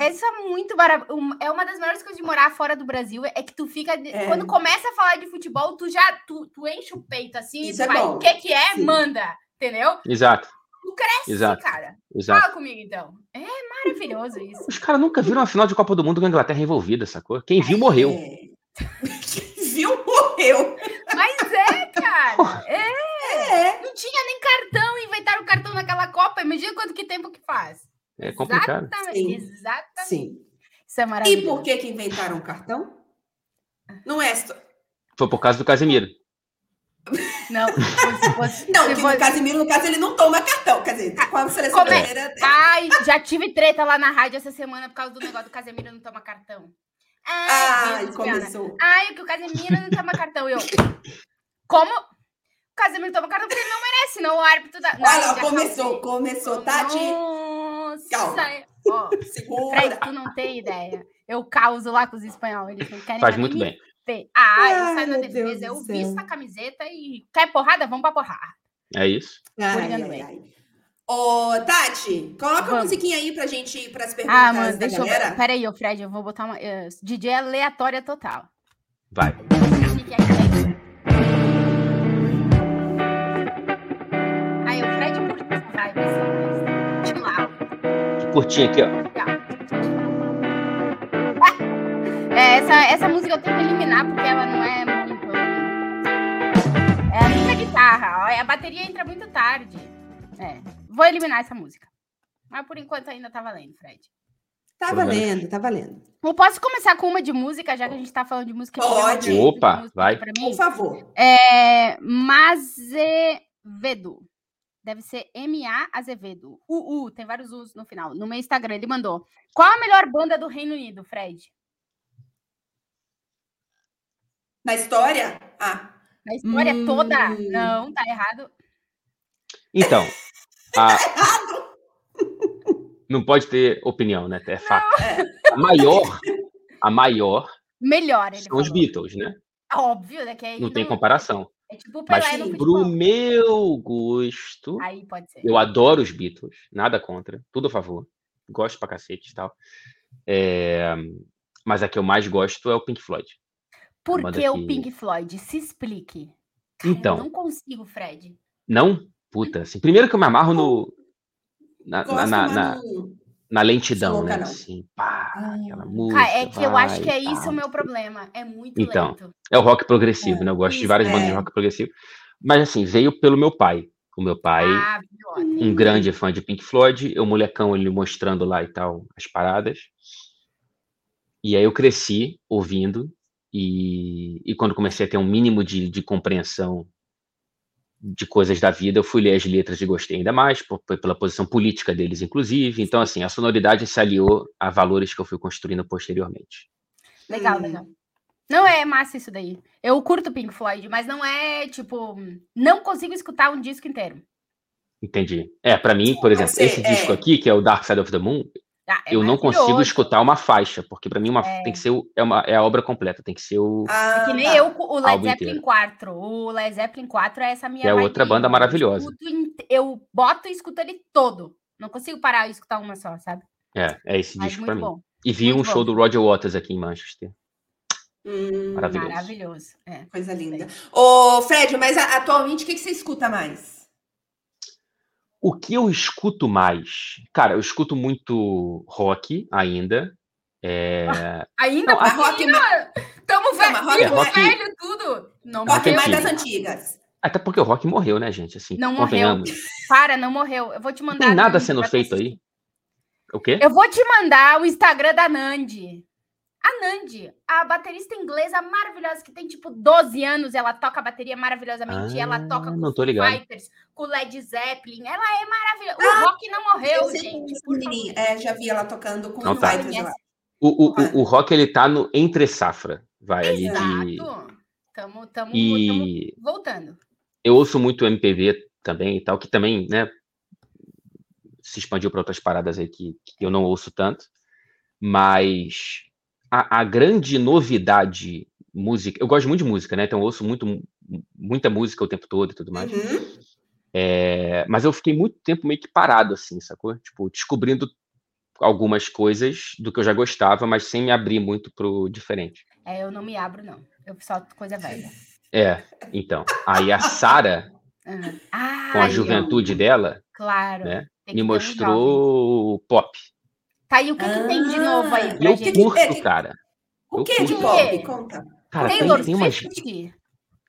é, essa é muito maravilhoso. É uma das melhores coisas de morar fora do Brasil. É que tu fica. É. Quando começa a falar de futebol, tu já tu, tu enche o peito assim. Isso é vai, o que, que é? Sim. Manda. Entendeu? Exato. Tu cresce, Exato. cara. Exato. Fala comigo, então. É maravilhoso isso. Os caras nunca viram uma final de Copa do Mundo com a Inglaterra envolvida, sacou? Quem viu, morreu. É. Quem viu, morreu. Mas é, cara. É. é. Não tinha nem cartão, inventaram o cartão naquela Copa. Imagina quanto que tempo que faz. É complicado. Exatamente. Sim. Exatamente. Sim. Isso é maravilhoso. E por que que inventaram o cartão? Não é... Foi por causa do Casemiro. <laughs> Não, se fosse, não, se fosse... o Casimiro, no caso, ele não toma cartão. Quer dizer, com a seleção Como é? brasileira. É? Ai, já tive treta lá na rádio essa semana por causa do negócio do Casemiro não toma cartão. Ai, Deus, começou. Ai, que o Casemiro não toma cartão. Eu. Como? O Casemiro toma cartão porque ele não merece, não. O árbitro da. Não, Olha, começou, começou, Tati. Nossa. Calma. Ó, Segura. Fred, tu não tem ideia. Eu causo lá com os espanhóis. Eles não querem Faz muito bem. Ah, Ai, eu saio na defesa, eu visto a camiseta e quer porrada? Vamos pra porrada. É isso. Ai, ai, ai. Ô, Tati, coloca Vamos. a musiquinha aí pra gente ir pras perguntas ah, mano, deixa galera. Eu... Peraí, ô Fred, eu vou botar uma... Uh, DJ aleatória total. Vai. Aí, mais... Curtinho aqui, ó. <laughs> É, essa, essa música eu tenho que eliminar porque ela não é muito. É a minha guitarra. A bateria entra muito tarde. É. Vou eliminar essa música. Mas por enquanto ainda tá valendo, Fred. Tá valendo, tá valendo. Eu posso começar com uma de música, já que a gente tá falando de música? Pode. Opa, música vai. Por favor. É, Mazevedo. Deve ser M-A Azevedo. U, tem vários U's no final. No meu Instagram, ele mandou. Qual a melhor banda do Reino Unido, Fred? Na história? Ah. Na história hum... toda? Não, tá errado. Então. <laughs> A... Tá errado! Não pode ter opinião, né? É fato. A maior, a maior. Melhor, são falou. os Beatles, né? Óbvio, né? Que aí não, não tem comparação. É tipo Pelé Mas pro meu gosto. Aí pode ser. Eu adoro os Beatles, nada contra, tudo a favor. Gosto pra cacete e tal. É... Mas a que eu mais gosto é o Pink Floyd. Por que, que o Pink Floyd? Se explique. Cara, então. Eu não consigo, Fred. Não? Puta, assim. Primeiro que eu me amarro no, na, na, na, na, lentidão, né? Assim, pá, aquela música. é que eu acho que é isso o meu problema. É muito então, lento. É o rock progressivo, é, né? Eu gosto isso, de várias é. bandas de rock progressivo. Mas assim, veio pelo meu pai. O meu pai, ah, um grande fã de Pink Floyd, o molecão ele mostrando lá e tal as paradas. E aí eu cresci ouvindo, e, e quando comecei a ter um mínimo de, de compreensão de coisas da vida, eu fui ler as letras e gostei ainda mais, por, pela posição política deles, inclusive. Então, assim, a sonoridade se aliou a valores que eu fui construindo posteriormente. Legal, hum. legal. Não é massa isso daí. Eu curto Pink Floyd, mas não é, tipo, não consigo escutar um disco inteiro. Entendi. É, para mim, por exemplo, esse é. disco aqui, que é o Dark Side of the Moon, ah, é eu não consigo escutar uma faixa, porque para mim uma, é. tem que ser o, é, uma, é a obra completa, tem que ser o. Ah, é que nem tá. eu, o Led Zeppelin inteiro. 4. O Led Zeppelin 4 é essa minha. É outra banda maravilhosa. Eu, escuto, eu boto e escuto ele todo. Não consigo parar e escutar uma só, sabe? É, é esse Mas disco para mim. Bom. E vi muito um bom. show do Roger Waters aqui em Manchester. Hum, maravilhoso. Maravilhoso. É. Coisa linda. Ô, Fred, mas atualmente o que, que você escuta mais? O que eu escuto mais? Cara, eu escuto muito rock ainda. É... <laughs> Ainda? Não, a rock Estamos velho, é, rock... velho, tudo. Não rock é mais das antigas. Até porque o rock morreu, né, gente? Assim, não morreu. Para, não morreu. Eu vou te mandar. Não tem nada sendo feito aí. O quê? Eu vou te mandar o Instagram da Nandi. A Nandi, a baterista inglesa maravilhosa, que tem tipo 12 anos, ela toca bateria maravilhosamente, ah, ela toca com os Fighters, com Led Zeppelin, ela é maravilhosa. Ah, o rock não morreu, gente. É, já vi ela tocando com os tá. Fighters lá. O, o, o, o, rock, ele tá no entre safra, vai Exato. ali de... Tamo, tamo, e... tamo voltando. Eu ouço muito MPV também e tal, que também, né, se expandiu para outras paradas aí que, que eu não ouço tanto, mas a, a, grande novidade música. Eu gosto muito de música, né? Então eu ouço muito, muita música o tempo todo e tudo mais. Uhum. É, mas eu fiquei muito tempo meio que parado, assim, sacou? Tipo, descobrindo algumas coisas do que eu já gostava, mas sem me abrir muito pro diferente. É, eu não me abro, não. Eu só coisa velha. É, então. Aí a Sara, uhum. ah, com a juventude eu... dela, claro, né, me mostrou pop. Tá, aí o que, ah, que tem de novo aí pra eu gente? curto, cara. O que de pop? Conta. Cara, Taylor tem, tem umas... O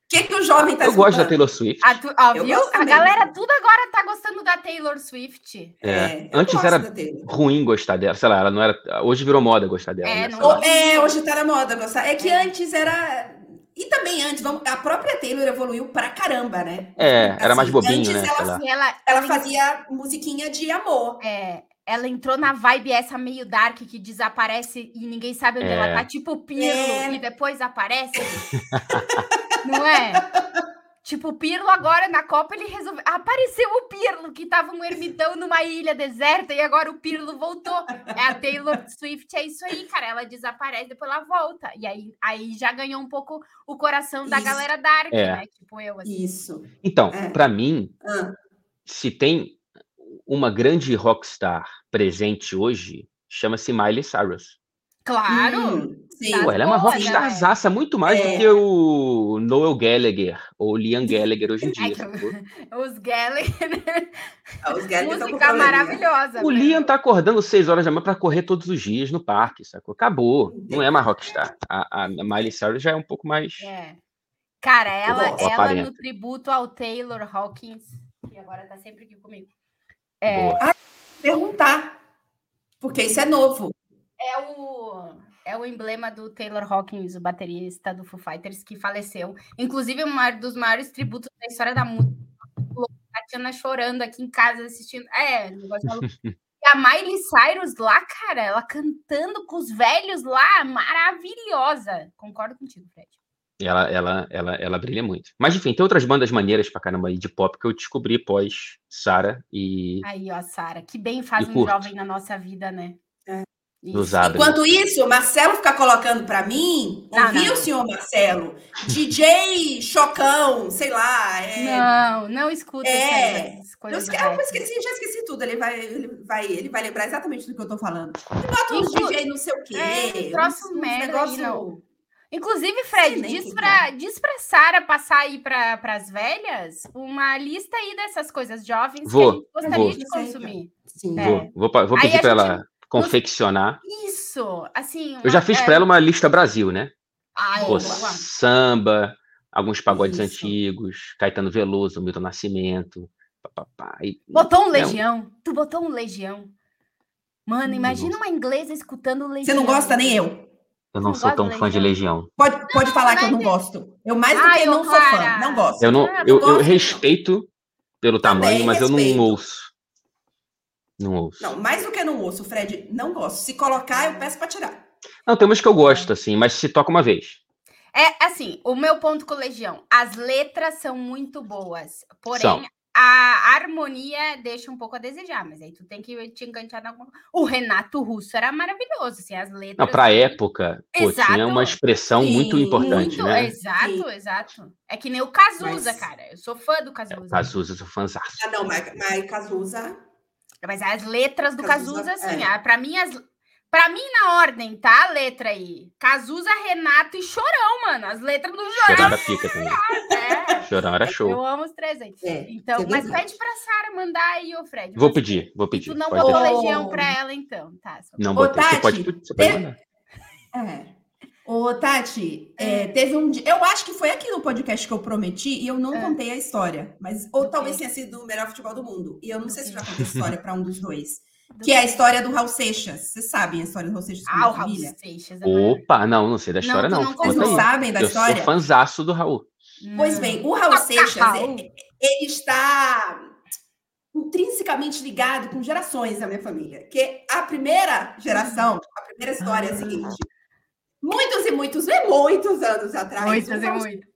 que, que o jovem tá Eu gosto da Taylor Swift. A, tu, ó, viu? A galera tudo agora tá gostando da Taylor Swift. É. é Antes era ruim gostar dela. Sei lá, ela não era. Hoje virou moda gostar dela. É, né? não... é hoje tá na moda gostar. É que é. antes era. E também antes, vamos... a própria Taylor evoluiu pra caramba, né? É, assim, era mais bobinho, né? Ela, ela, ela, fazia musiquinha de amor. É, ela entrou na vibe essa meio dark que desaparece e ninguém sabe onde é. ela tá, tipo o Pirlo, é. e depois aparece. <laughs> Não é? Tipo, o Pirlo agora na Copa ele resolveu. Apareceu o Pirlo, que tava um ermitão numa ilha deserta, e agora o Pirlo voltou. É a Taylor Swift, é isso aí, cara. Ela desaparece, depois ela volta. E aí, aí já ganhou um pouco o coração da isso. galera Dark, é. né? Tipo eu, assim. Isso. Então, é. para mim, ah. se tem uma grande rockstar presente hoje chama-se Miley Cyrus. Claro! Hum, sim. Pô, ela é uma rockstarzaça né? muito mais é. do que o Noel Gallagher ou Liam Gallagher hoje em <laughs> dia. É <laughs> os Gallagher? Ah, os Gallagher Música maravilhosa. O né? Liam tá acordando 6 horas da manhã para correr todos os dias no parque, sacou? Acabou. Não é mais rockstar. A, a Miley Cyrus já é um pouco mais. É. Cara, ela, ela no tributo ao Taylor Hawkins, que agora tá sempre aqui comigo. É... Ah, perguntar, porque isso é novo. é o é o emblema do Taylor Hawkins, o baterista do Foo Fighters, que faleceu. Inclusive, um dos maiores tributos da história da música. A Tatiana chorando aqui em casa assistindo. É, negócio <laughs> E a Miley Cyrus lá, cara, ela cantando com os velhos lá, maravilhosa. Concordo contigo, Fred. Ela, ela, ela, ela brilha muito. Mas enfim, tem outras bandas maneiras pra caramba aí de pop que eu descobri pós Sara e. Aí, ó, Sara, que bem faz um curto. jovem na nossa vida, né? É. Enquanto isso, Marcelo fica colocando para mim, não, ouviu, não. senhor Marcelo? DJ Chocão, sei lá. É... Não, não escuta é... coisas. Eu, eu esqueci, já esqueci tudo. Ele vai, ele, vai, ele vai lembrar exatamente do que eu tô falando. Bota uns Inclu... DJ não sei o quê. É, próximo merda negócio... aí, não. Inclusive, Fred, Sim, diz para diz pra Sara passar aí para as velhas uma lista aí dessas coisas jovens vou, que a gente gostaria vou. de consumir. Sim. É. Vou, vou, vou pedir para ela confeccionar. Isso, assim. Eu já fiz é... para ela uma lista Brasil, né? Ah, Pô, samba, alguns pagodes Isso. antigos, Caetano Veloso, Milton Nascimento. Pá, pá, e, botou um Legião. Tu botou um Legião. Mano, imagina uma inglesa escutando Legião. Você não gosta nem eu. Eu não, não sou tão fã de Legião. Pode, pode não, falar que eu não gosto. Eu mais do que não sou fã. Não gosto. Eu, não, ah, eu, eu, respeito pelo tamanho, Também mas respeito. eu não ouço. Não ouço. Não, mais do que não ouço, Fred, não gosto. Se colocar, eu peço para tirar. Não, tem umas que eu gosto, assim, mas se toca uma vez. É assim, o meu ponto com Legião, as letras são muito boas, porém são a harmonia deixa um pouco a desejar, mas aí tu tem que te enganchar na alguma O Renato Russo era maravilhoso, assim, as letras. Não, pra época, pô, tinha uma expressão Sim, muito importante, muito, né? Exato, Sim. exato. É que nem o Cazuza, mas... cara. Eu sou fã do Cazuza. É, Cazuza, eu sou fãzão. Ah, não, mas, mas Cazuza. Mas as letras do Cazuza, Cazuza assim, é. para mim as Pra mim, na ordem, tá? A letra aí. Cazuza, Renato e Chorão, mano. As letras do Chorão. Chorão era pica também. É. <laughs> Chorão era show. Eu amo os três aí. É, então, mas pede pra Sara mandar aí, ô Fred. Vou pedir, vou pedir. tu não botou legião pra ela, então. Tá, só... Não botei. Tati, você pode, você pode mandar. É. Ô, Tati, é, teve um dia. Eu acho que foi aqui no podcast que eu prometi e eu não é. contei a história. Mas, ou talvez tenha sido o melhor futebol do mundo. E eu não sei se já contei a história para um dos dois. Que é a história do Raul Seixas. Vocês sabem a história do Raul Seixas? Ah, o Raul Seixas. É Opa, não, não sei da história, não. não. Vocês não sabem da eu história? Eu sou fãzaço do Raul. Pois bem, o Raul Seixas, <laughs> ele, ele, está intrinsecamente ligado com gerações da minha família. Que a primeira geração, a primeira história é a seguinte. Muitos e muitos, e muitos anos atrás, muitos e muitos.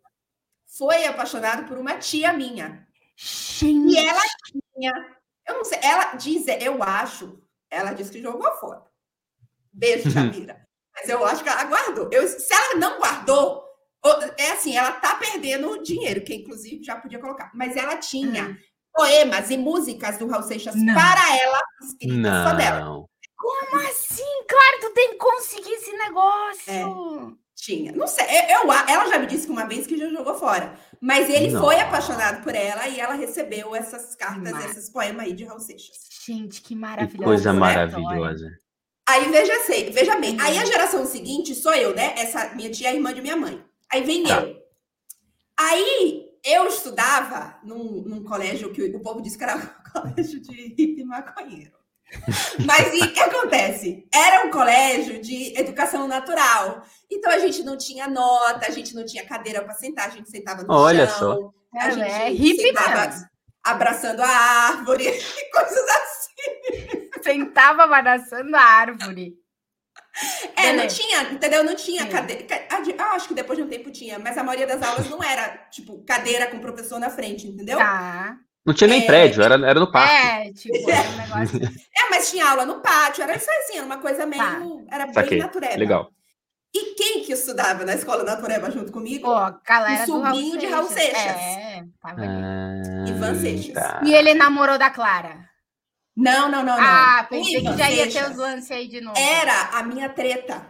foi apaixonado por uma tia minha. Gente. E ela tinha eu não sei, ela diz, eu acho, ela disse que jogou fora. Beijo, <laughs> Jamira. Mas eu acho que ela guardou. Eu, se ela não guardou, é assim, ela tá perdendo dinheiro, que inclusive já podia colocar. Mas ela tinha hum. poemas e músicas do Raul Seixas não. para ela escritas não. só dela. Como assim? Claro, tu tem que conseguir esse negócio. É. Tinha. Não sei. Eu, ela já me disse que uma vez que já jogou fora. Mas ele não. foi apaixonado por ela e ela recebeu essas cartas, Mar... esses poemas aí de Raul Seixas. Gente, que maravilhoso. Que coisa maravilhosa. Aí veja, veja bem, aí a geração seguinte sou eu, né? Essa minha tia é irmã de minha mãe. Aí vem tá. eu. Aí eu estudava num, num colégio que o povo disse que era <laughs> um colégio de hippie maconheiro. <laughs> Mas e o que acontece? Era um colégio de educação natural. Então a gente não tinha nota, a gente não tinha cadeira para sentar, a gente sentava no Olha chão. Só. A gente é hippie sentava mesmo. abraçando a árvore e <laughs> coisas assim. Sentava abraçando a árvore. É, Beleza. não tinha, entendeu? Não tinha Sim. cadeira. Eu acho que depois de um tempo tinha, mas a maioria das aulas não era, tipo, cadeira com o professor na frente, entendeu? Tá. Não tinha nem é... prédio, era, era no parque. É, tipo, era um negócio. <laughs> é, mas tinha aula no pátio, era isso assim, era uma coisa meio. Tá. Era bem natureba. Legal. E quem que estudava na escola natureba junto comigo? Pô, galera o sobrinho de Raul Seixas. É, tava ah, Ivan Seixas. Tá. E ele namorou da Clara? Não, não, não, não. Ah, pensei que já ia ter os lances aí de novo. Era a minha treta.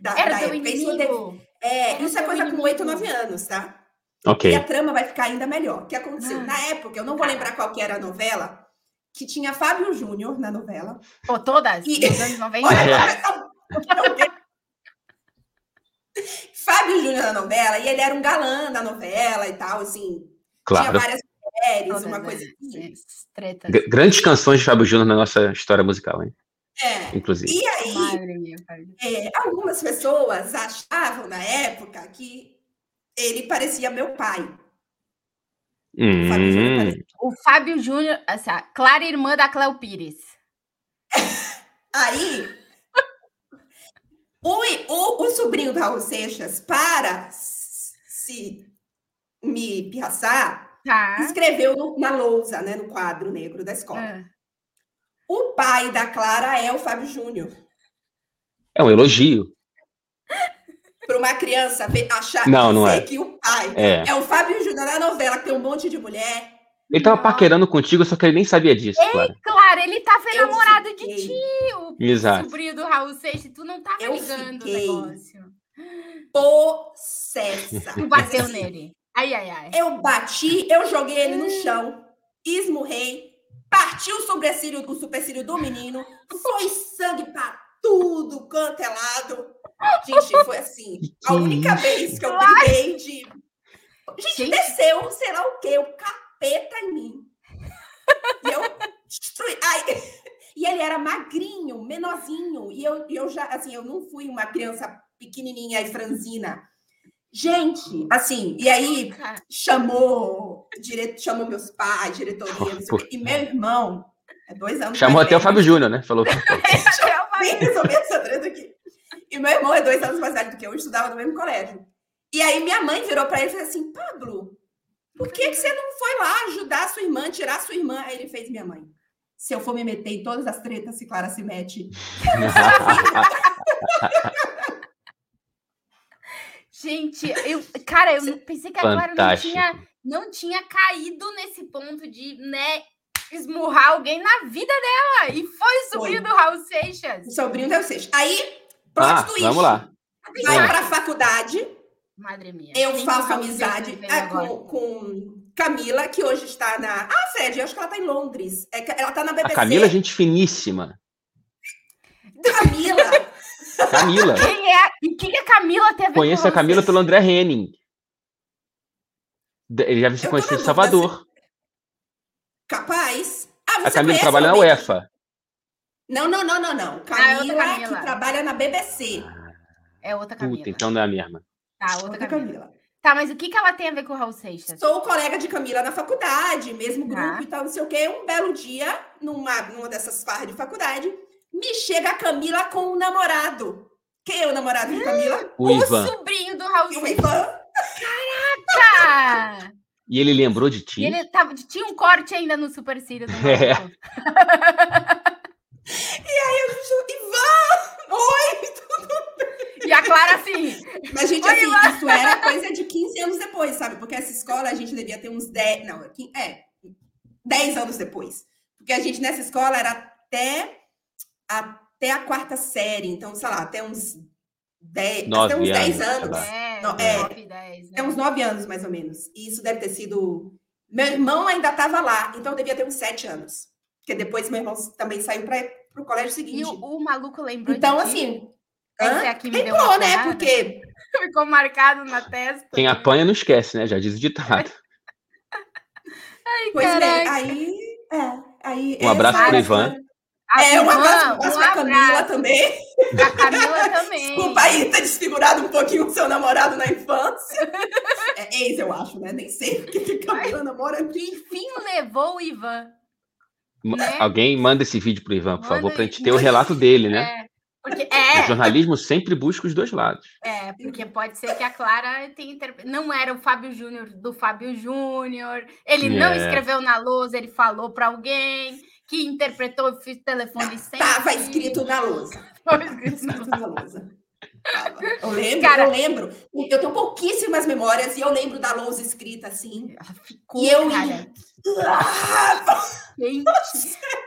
Da, era da teu inimigo. É, isso é coisa com 8, 9 anos, tá? Ok. E a trama vai ficar ainda melhor. O que aconteceu? Ah. Na época, eu não vou lembrar qual que era a novela, que tinha Fábio Júnior na novela. Pô, todas? E... Nos anos 90? <laughs> Olha, <laughs> Fábio Júnior na novela, e ele era um galã da novela e tal, assim. Claro. Tinha várias mulheres, uma coisa assim. Grandes canções de Fábio Júnior na nossa história musical, hein? É. Inclusive. E aí, é, algumas pessoas achavam na época que ele parecia meu pai. Hum. O Fábio Júnior, essa Clara irmã da Cléo Pires. <laughs> Aí, o, o, o sobrinho do Raul Seixas, para se me piaçar, tá. escreveu no, na lousa, né, no quadro negro da escola. É. O pai da Clara é o Fábio Júnior. É um elogio. Para uma criança achar não, não é. que o pai é. é o Fábio Júnior na novela, que tem um monte de mulher. Ele tava paquerando contigo, só que ele nem sabia disso, Ei, claro. Claro, ele tava enamorado fiquei... de ti, o Exato. sobrinho do Raul Seixas, tu não tava eu ligando o negócio. Possessa. Tu bateu nele. Ai, ai, ai. Eu bati, eu joguei ele no chão, esmurrei, partiu o sobrecílio, o supercílio do menino, foi sangue pra tudo quanto é lado. Gente, foi assim, a única vez que eu briguei de... Gente, Gente, desceu, sei lá o quê, o capeta em mim. E eu destruí. Ai, <laughs> e ele era magrinho, menorzinho. E eu, eu já, assim, eu não fui uma criança pequenininha e franzina. Gente, assim, e aí chamou, dire... chamou meus pais, diretoria, e meu irmão, é dois anos. Chamou até velho. o Fábio Júnior, né? Falou. <laughs> Bem resolver essa treta aqui. E meu irmão é dois anos mais velho do que eu, eu estudava no mesmo colégio. E aí minha mãe virou para ele e falou assim: Pablo, por que, que você não foi lá ajudar a sua irmã, tirar a sua irmã? Aí ele fez minha mãe. Se eu for me meter em todas as tretas, se Clara se mete. <laughs> Gente, eu, cara, eu pensei que agora não tinha, não tinha caído nesse ponto de, né, esmurrar alguém na vida dela. E foi o sobrinho foi. do Raul Seixas. O sobrinho do Raul Seixas. Aí, ah, Vamos lá. Vai para a faculdade. Madre minha. Eu faço amizade é, com, com Camila, que hoje está na. Ah, Fred, eu acho que ela está em Londres. É, ela está na BBC. A Camila é gente finíssima. Camila! Camila. Quem é? E quem é Camila teve Conheço a Camila pelo André Henning. Ele já se conheceu em Salvador. Capaz. Ah, a Camila trabalha na UEFA. Não, não, não, não, não. Camila, ah, Camila. que trabalha na BBC. É outra Camila. Puta, então não é a mesma. Tá, outra, outra Camila. Camila. Tá, mas o que, que ela tem a ver com o Raul Seixas? Sou colega de Camila na faculdade, mesmo grupo ah. e tal, não sei o quê. Um belo dia, numa, numa dessas farras de faculdade, me chega a Camila com um namorado. Quem é o namorado de Camila? O, <gasps> o Ivan. sobrinho do Raul Seixas. O Ivan. Caraca! E ele lembrou de ti? E ele tava, tinha um corte ainda no supercílio do <laughs> é. <laughs> E aí eu disse, Ivan! Oi, tudo bem? E a Clara assim. Mas, gente, assim, isso era coisa de 15 anos depois, sabe? Porque essa escola a gente devia ter uns 10. Não, é, 10 anos depois. Porque a gente nessa escola era até, até a quarta série. Então, sei lá, até uns 10, até uns 10 anos. É, é, 9, 10, né? É uns 9 anos, mais ou menos. E isso deve ter sido. Meu irmão ainda estava lá, então devia ter uns 7 anos. Porque depois meu irmão também saiu para o colégio seguinte. E o, o maluco lembrou Então, assim. Esse aqui me lembrou, deu né? Porque. <laughs> Ficou marcado na testa. Quem apanha não esquece, né? Já diz o ditado. <laughs> Ai, pois caraca. é, aí. É, aí um abraço para o Ivan. A é, um abraço, um para a Camila também. A Camila <laughs> também. Desculpa aí ter desfigurado um pouquinho o seu namorado na infância. É ex, eu acho, né? Nem sei porque que Camila namora. Que enfim levou o Ivan. Né? Alguém manda esse vídeo pro Ivan, por manda favor, para a gente ter o relato dele, né? É. Porque, é. O jornalismo sempre busca os dois lados. É, porque pode ser que a Clara tenha interpre... não era o Fábio Júnior do Fábio Júnior. Ele é. não escreveu na lousa, ele falou para alguém que interpretou o telefone sem. Estava escrito na lousa. Estava escrito na lousa. Eu lembro, Cara, eu lembro. Eu tenho pouquíssimas memórias e eu lembro da lousa escrita assim. Ficou, e eu cara. <laughs> Gente,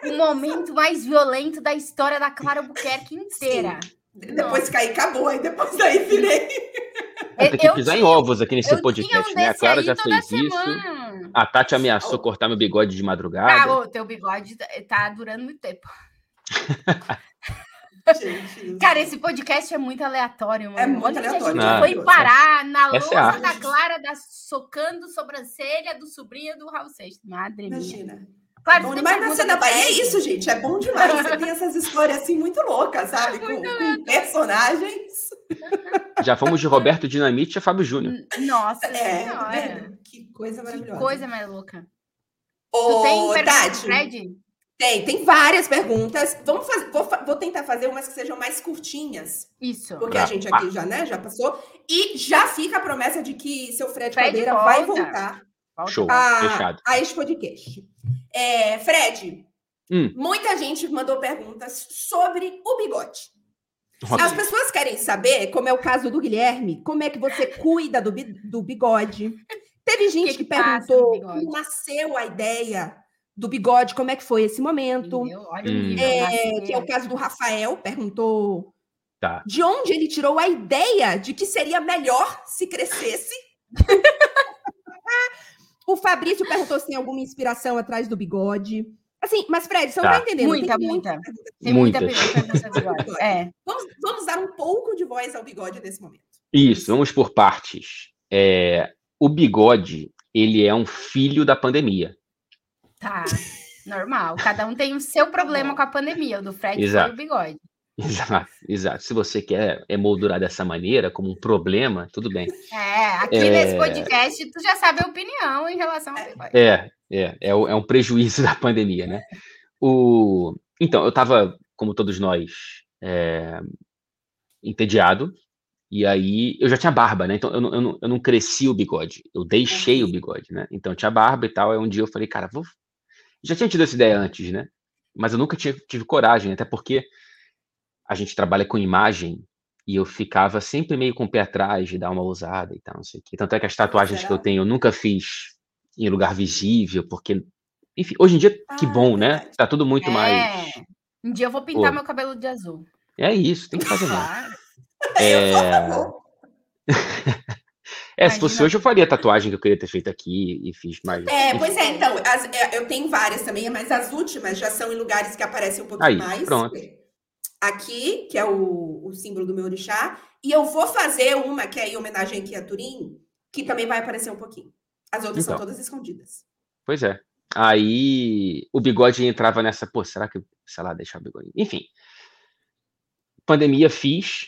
o momento mais violento da história da Clara Albuquerque inteira. Sim. Depois caí, acabou. Aí depois daí virei. Vai ter que pisar em ovos aqui nesse podcast, um né? A Clara já fez semana. isso. A Tati ameaçou oh. cortar meu bigode de madrugada. Ah, o teu bigode tá, tá durando muito tempo. <laughs> Cara, esse podcast é muito aleatório, mano. É muito Olha aleatório. A gente foi parar na lousa é da Clara da, socando sobrancelha do sobrinho do Raul Seixas. Madre Imagina. minha. Claro, bom demais nascer na Bahia é isso, gente. É bom demais. Você tem <laughs> essas histórias assim muito loucas, sabe? Com, com personagens. Já fomos de Roberto Dinamite a Fábio Júnior. Nossa, é, tá que coisa maravilhosa. Que coisa mais louca. Ô, tem Tati, Fred? Tem, tem várias perguntas. Vamos fazer, vou, vou, tentar fazer umas que sejam mais curtinhas. Isso. Porque a gente aqui já, né, já passou. E já fica a promessa de que seu Fred, Fred Caldeira volta. vai voltar. Show, a, fechado. A esse podcast. É, Fred, hum. muita gente mandou perguntas sobre o bigode. As pessoas querem saber, como é o caso do Guilherme, como é que você cuida do, do bigode. Teve gente que, que, que perguntou como nasceu a ideia do bigode, como é que foi esse momento. Olha hum. é, que é o caso do Rafael, perguntou tá. de onde ele tirou a ideia de que seria melhor se crescesse. <laughs> o Fabrício perguntou se tem alguma inspiração atrás do bigode. Assim, mas Fred, você tá. não tá entendendo. Muita, tem muita. Tem muita pergunta <laughs> é. vamos, vamos dar um pouco de voz ao bigode nesse momento. Isso, vamos por partes. É, o bigode, ele é um filho da pandemia. Tá, normal. Cada um tem o seu problema com a pandemia. O do Fred Exato. foi o bigode. Exato, exato. Se você quer emoldurar dessa maneira, como um problema, tudo bem. É, aqui é... nesse podcast tu já sabe a opinião em relação ao bigode. É, é, é, é um prejuízo <laughs> da pandemia, né? O... Então, eu estava, como todos nós, é... entediado, e aí eu já tinha barba, né? Então eu não, eu não, eu não cresci o bigode, eu deixei o bigode, né? Então eu tinha barba e tal. Aí um dia eu falei, cara, vou já tinha tido essa ideia antes, né? Mas eu nunca tive, tive coragem, até porque a gente trabalha com imagem e eu ficava sempre meio com o pé atrás de dar uma ousada e tal, não sei o quê. Tanto é que as tatuagens que eu tenho eu nunca fiz em lugar visível, porque, enfim, hoje em dia, ah, que bom, né? Tá tudo muito é. mais. Um dia eu vou pintar Pô. meu cabelo de azul. É isso, tem que fazer mesmo. <laughs> É... <laughs> É, se fosse hoje eu faria a tatuagem que eu queria ter feito aqui e fiz mais. É, pois é, então, as, é, eu tenho várias também, mas as últimas já são em lugares que aparecem um pouquinho Aí, mais. Pronto. Aqui, que é o, o símbolo do meu orixá, e eu vou fazer uma que é em homenagem aqui a Turim, que também vai aparecer um pouquinho. As outras então, são todas escondidas. Pois é. Aí o bigode entrava nessa, pô, será que, sei lá, deixar o bigode? Enfim. Pandemia fiz,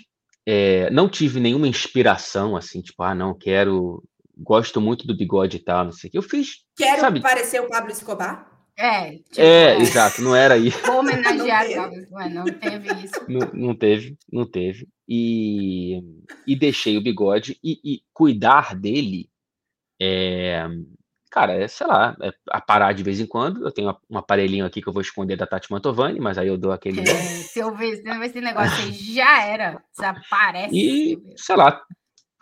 é, não tive nenhuma inspiração, assim, tipo, ah, não, quero. Gosto muito do bigode e tal, não sei o que. Eu fiz. Quero sabe? parecer o Pablo Escobar? É, tipo, é, é, exato, não era aí. Vou homenagear <laughs> o Pablo não teve isso. Não, não, teve, não teve. E, e deixei o bigode e, e cuidar dele é, Cara, é, sei lá, é a parar de vez em quando. Eu tenho um aparelhinho aqui que eu vou esconder da Tati Mantovani, mas aí eu dou <laughs> aquele. É, <laughs> se eu ver, se eu ver esse negócio aí, já era. Desaparece. E, sei lá,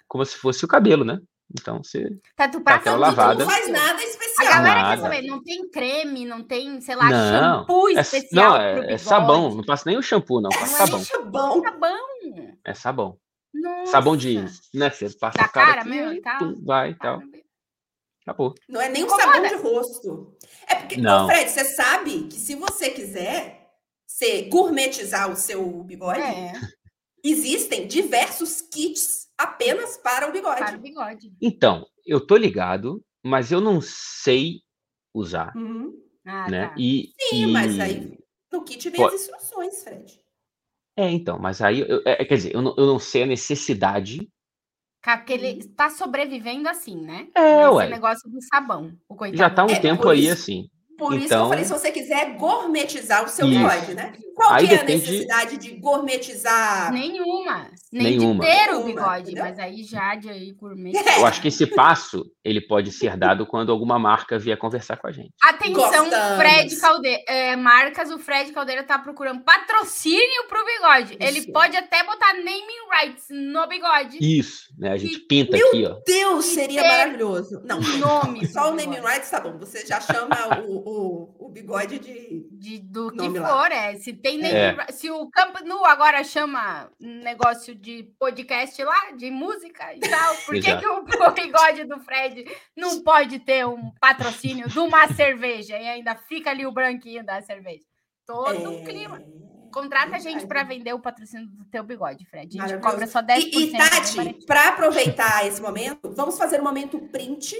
como se fosse o cabelo, né? Então você. Tá, tu passa tá lavada. não faz nada especial. A galera nada. quer saber, não tem creme, não tem, sei lá, não, shampoo é, especial. Não, é, é, sabão. Não passa nem o shampoo, não. Passa não sabão. É sabão. É sabão. Nossa. Sabão de. Né? Você passa da cara, cara aqui, mesmo, e vai e tal. Acabou. Não é nem um sabão de rosto. É porque, não. Ô, Fred, você sabe que se você quiser ser, gourmetizar o seu bigode, é. existem diversos kits apenas para o bigode. Para o bigode. Então, eu tô ligado, mas eu não sei usar. Uhum. Ah, né? Tá. E, Sim, e... mas aí no kit vem Pode... as instruções, Fred. É, então, mas aí, eu, é, quer dizer, eu não, eu não sei a necessidade porque ele está sobrevivendo assim, né? É, Esse ué. negócio do sabão. O coitado. Já está um é, tempo aí assim. Por então, isso que eu então falei, se você quiser gourmetizar o seu bigode, né? Qual aí que é a necessidade de gourmetizar? Nenhuma. Nem Nenhuma. de ter o bigode, Nenhuma, mas aí já de aí gourmetizar. <laughs> Eu acho que esse passo, ele pode ser dado quando alguma marca vier conversar com a gente. Atenção, Gostamos. Fred Caldeira. É, marcas, o Fred Caldeira está procurando patrocínio para o bigode. Isso. Ele pode até botar naming rights no bigode. Isso, né? A gente pinta Meu aqui, ó. Meu Deus, seria maravilhoso. Não, nome. Só o naming rights tá bom. Você já chama o, o, o bigode de, de do que for, lá. é. Se tem é. se o Campo Nu agora chama negócio de podcast lá, de música e tal, por que, que o, <laughs> bigode do Fred não pode ter um patrocínio de uma cerveja e ainda fica ali o branquinho da cerveja? Todo é... clima. Contrata a gente para vender o patrocínio do teu bigode, Fred. A gente cobra só 10%. E, e Tati, para aproveitar esse momento, vamos fazer um momento print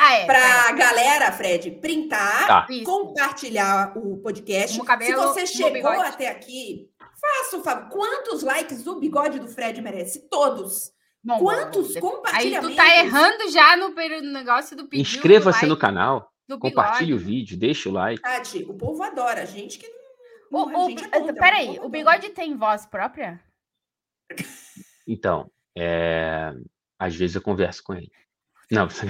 ah, é, pra é. galera, Fred, printar, tá. compartilhar o podcast. Cabelo, Se você chegou até aqui, faça o favor. Quantos likes o bigode do Fred merece? Todos. Bom, Quantos bom, compartilhamentos? Aí tu tá errando já no negócio do pedido. Inscreva-se like no canal. Compartilhe o vídeo, deixa o like. Tati, o povo adora. A gente que não. O, o, é peraí, o bigode tem voz própria? Então, é... às vezes eu converso com ele. Não, <laughs> você.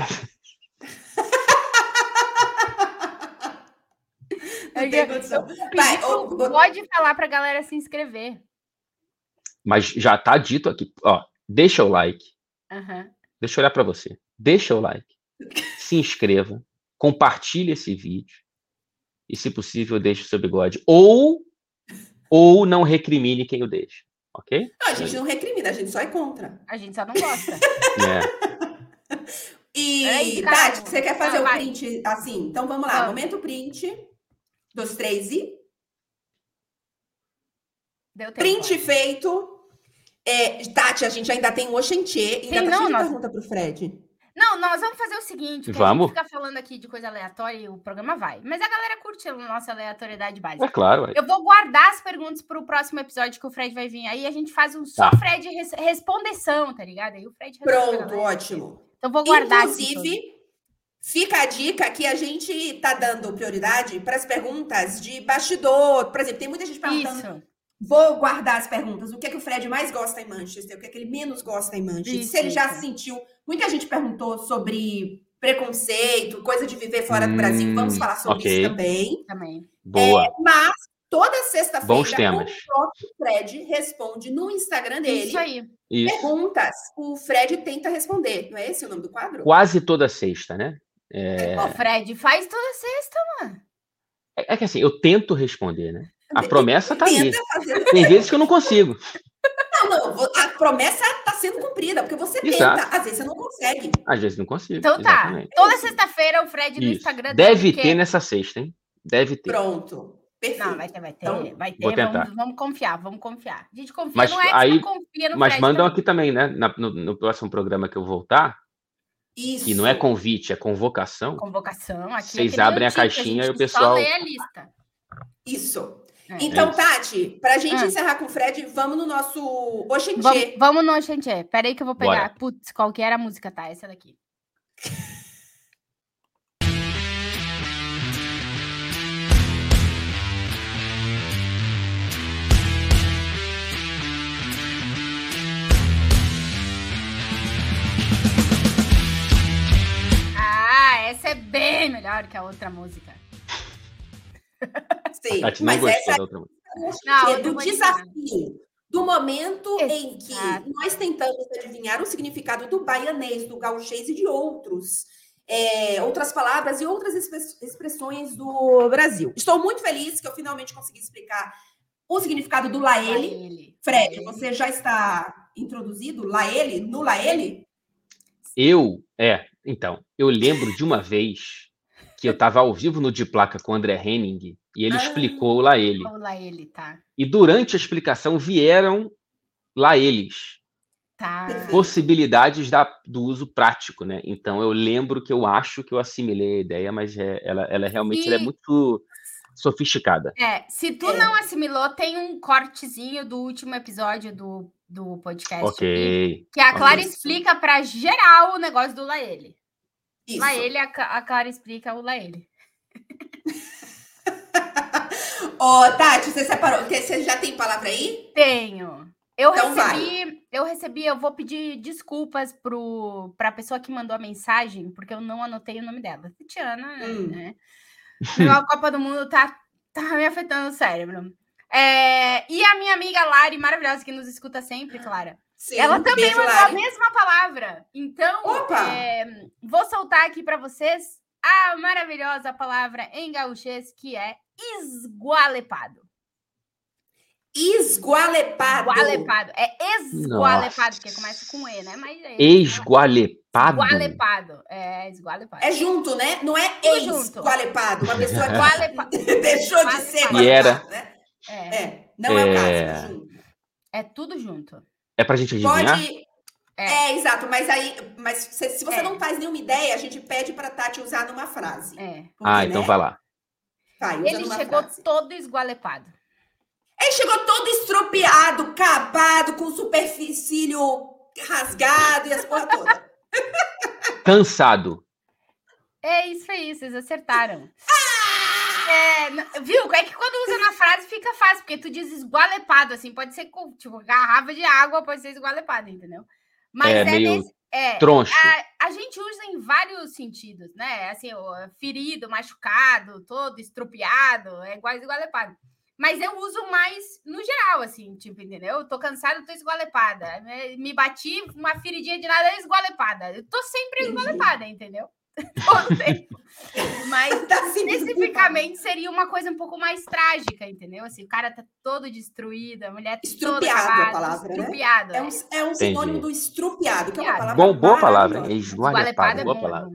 Vai, pode falar para a galera se inscrever. Mas já tá dito aqui, ó, deixa o like. Uhum. Deixa eu olhar para você. Deixa o like. <laughs> se inscreva, compartilhe esse vídeo e, se possível, deixe o seu bigode. Ou, ou não recrimine quem o deixa, ok? Não, a gente não recrimina, a gente só é contra. A gente só não gosta. <laughs> é. E, Aí, Tati, você quer fazer o um print assim? Então vamos lá, ah. momento print dos três e. Deu tempo, print feito. É, Tati, a gente ainda tem o Oxentê. Ainda Sim, tá não, nós... pergunta pro Fred. Não, nós vamos fazer o seguinte: vamos. a gente fica falando aqui de coisa aleatória e o programa vai. Mas a galera curte a nossa aleatoriedade básica. É claro. Eu vou guardar as perguntas para o próximo episódio que o Fred vai vir aí. A gente faz um só tá. Fred res respondeção, tá ligado? Aí o Fred Pronto, ótimo. Então vou guardar. Inclusive, fica a dica que a gente tá dando prioridade para as perguntas de bastidor. Por exemplo, tem muita gente perguntando. Isso. Vou guardar as perguntas. O que é que o Fred mais gosta em Manchester? O que é que ele menos gosta em Manchester? Isso, Se ele já sentiu Muita gente perguntou sobre preconceito, coisa de viver fora hum, do Brasil. Vamos hum, falar sobre okay. isso também. Também. Boa. É, mas toda sexta-feira o próprio Fred responde no Instagram dele. Isso aí. Perguntas. O Fred tenta responder. Não é esse o nome do quadro? Quase toda sexta, né? É... Ô, Fred, faz toda sexta, mano. É, é que assim, eu tento responder, né? A <laughs> promessa tá ali. Tem vezes que eu não consigo. Não, não, a promessa está sendo cumprida, porque você Exato. tenta, às vezes você não consegue. Às vezes não consigo. Então tá. Exatamente. Toda sexta-feira o Fred no Instagram Deve ter nessa sexta, hein? Deve ter. Pronto. Perfeito. Não, vai ter, vai ter, então, vai ter. Vou tentar. Vamos, vamos, confiar, vamos confiar. A gente confia, mas, não é aí, confia no Mas Fred mandam também. aqui também, né? Na, no, no, próximo programa que eu voltar. Isso. Que não é convite, é convocação. Convocação. Aqui Vocês é abrem a caixinha e o pessoal. Só lê a lista. Isso. É. Então, Tati, para a gente ah. encerrar com o Fred, vamos no nosso Oxentê. Vamos, vamos no Oxentê. Peraí que eu vou pegar. Bora. Putz, qual que era a música? Tá, essa daqui. Essa é bem melhor que a outra música. Sim, mas essa não, é do desafio, do momento Exato. em que nós tentamos adivinhar o significado do baianês, do gauchês e de outros. É, outras palavras e outras expressões do Brasil. Estou muito feliz que eu finalmente consegui explicar o significado do laele. laele. Fred, laele. você já está introduzido laele no laele? Eu, é, então, eu lembro de uma vez que eu estava ao vivo no De Placa com o André Henning e ele ah, explicou lá ele. Lá ele, tá. E durante a explicação vieram lá eles. Tá. Possibilidades da, do uso prático, né? Então eu lembro que eu acho que eu assimilei a ideia, mas é, ela, ela é realmente ela é muito sofisticada. É, se tu é. não assimilou, tem um cortezinho do último episódio do, do podcast. Ok. Aqui, que a Clara okay. explica para geral o negócio do Laele. Isso. Laele, a, a Clara explica o Laele. Ô, oh, Tati, você separou? Você já tem palavra aí? Tenho. Eu então recebi, vai. eu recebi, eu vou pedir desculpas para a pessoa que mandou a mensagem, porque eu não anotei o nome dela. Tatiana, hum. né? a Copa do Mundo tá, tá me afetando o cérebro. É, e a minha amiga Lari, maravilhosa, que nos escuta sempre, Clara. Sim, ela também mandou Lari. a mesma palavra. Então, é, vou soltar aqui para vocês a maravilhosa palavra em gauchês que é esgualepado. Esgualepado. Esgualepado. É esgualepado, Nossa. porque começa com E, né? Mas é esgualepado. Esgualepado. É, esgualepado. É junto, né? Não é esgualepado. Uma pessoa que <laughs> deixou de ser e era. né? É. é. Não é, é o caso, é junto. É tudo junto. É pra gente adivinhar? Pode... É. é. exato, mas aí, mas se, se você é. não faz nenhuma ideia, a gente pede para Tati usar numa frase. É. Porque, ah, então né? vai lá. Vai, Ele chegou frase. todo esgualepado. Ele chegou todo estropiado, acabado, com superfício rasgado e as porra toda. Cansado. É isso aí, vocês acertaram. Ah! É, viu? É que quando usa na frase fica fácil, porque tu diz esgualepado, assim, pode ser com, tipo, garrafa de água, pode ser esgualepado, entendeu? Mas é, é meio nesse, é, troncho. A, a, gente usa em vários sentidos, né? Assim, ferido, machucado, todo estrupiado, é igual esgualepado. Mas eu uso mais no geral, assim, tipo, entendeu? Eu tô cansada, tô esgualepada. Me bati, uma feridinha de nada, esgualepada. Eu tô sempre esgualepada, entendeu? <laughs> Mas tá especificamente seria uma coisa um pouco mais trágica, entendeu? Assim, o cara tá todo destruído, a mulher tá estrupiado toda a palavra, estrupiado, né? É, um, é um sinônimo do estrupiado, que é uma palavra Bom, boa palavra, esgualepado, boa palavra.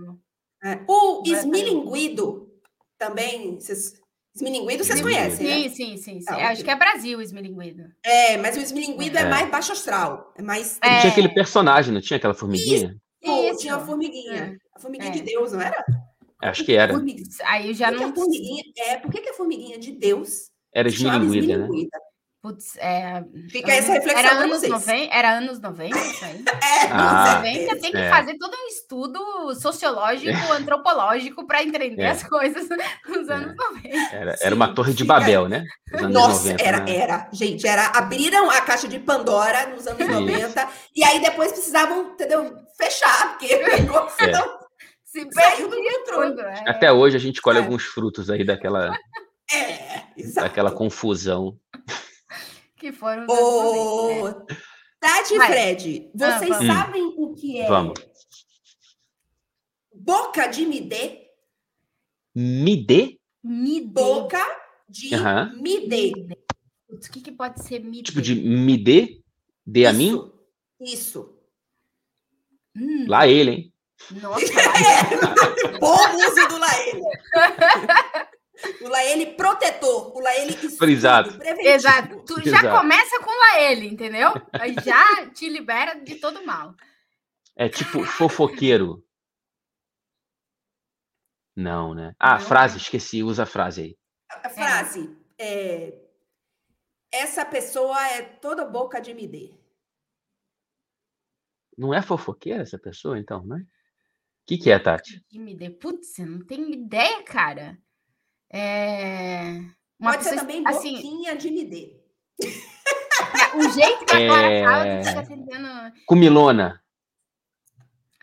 É. O esmilinguido também, vocês Esmilinguido vocês conhecem, sim, né? Sim, sim, sim. Ah, Acho que é Brasil o esmilinguido. É, mas o esmilinguido é. é mais baixo astral. É mais... É. Tinha aquele personagem, não tinha aquela formiguinha? Isso. tinha a formiguinha. É. A formiguinha é. de Deus, não era? Acho que era. Aí já não... formiguinha, é, por que, que a formiguinha de Deus era esmilinguida, né? Putz, é, Fica essa reflexão era anos, 90, era anos 90, isso aí. <laughs> É, ah, 90 tem que é. fazer todo um estudo sociológico, é. antropológico para entender é. as coisas nos é. anos 90. Era, era uma torre de Babel, né? Nossa, 90, era, né? era. Gente, era, abriram a caixa de Pandora nos anos isso. 90 e aí depois precisavam, entendeu? Fechar, porque <laughs> o negócio é. não se saiu do controle. Até hoje a gente colhe alguns frutos aí daquela, daquela confusão que foram. Ô, né? Tati e Fred, vocês ah, sabem hum. o que é vamos. boca de midê? Midê? Midê. Boca de uhum. midê. O que, que pode ser midê? Tipo de midê? De a mim? Isso. Hum. Lá ele, hein? Nossa. <laughs> é. Bom uso do lá ele. <laughs> O Laele protetor, o Laele Exato. Exato. Tu já Exato. começa com o Laele, entendeu? Aí já te libera de todo mal. É tipo fofoqueiro. Não, né? Ah, Não. frase, esqueci, usa a frase aí. A frase é. Essa pessoa é toda boca de MD. Não é fofoqueira essa pessoa, então, né? O que, que é, Tati? De MD. Putz, eu não tenho ideia, cara. É... Uma Pode pessoa, ser também assim, boquinha de MD. <laughs> O jeito que a Clara é... fala, fica sentindo. Comilona.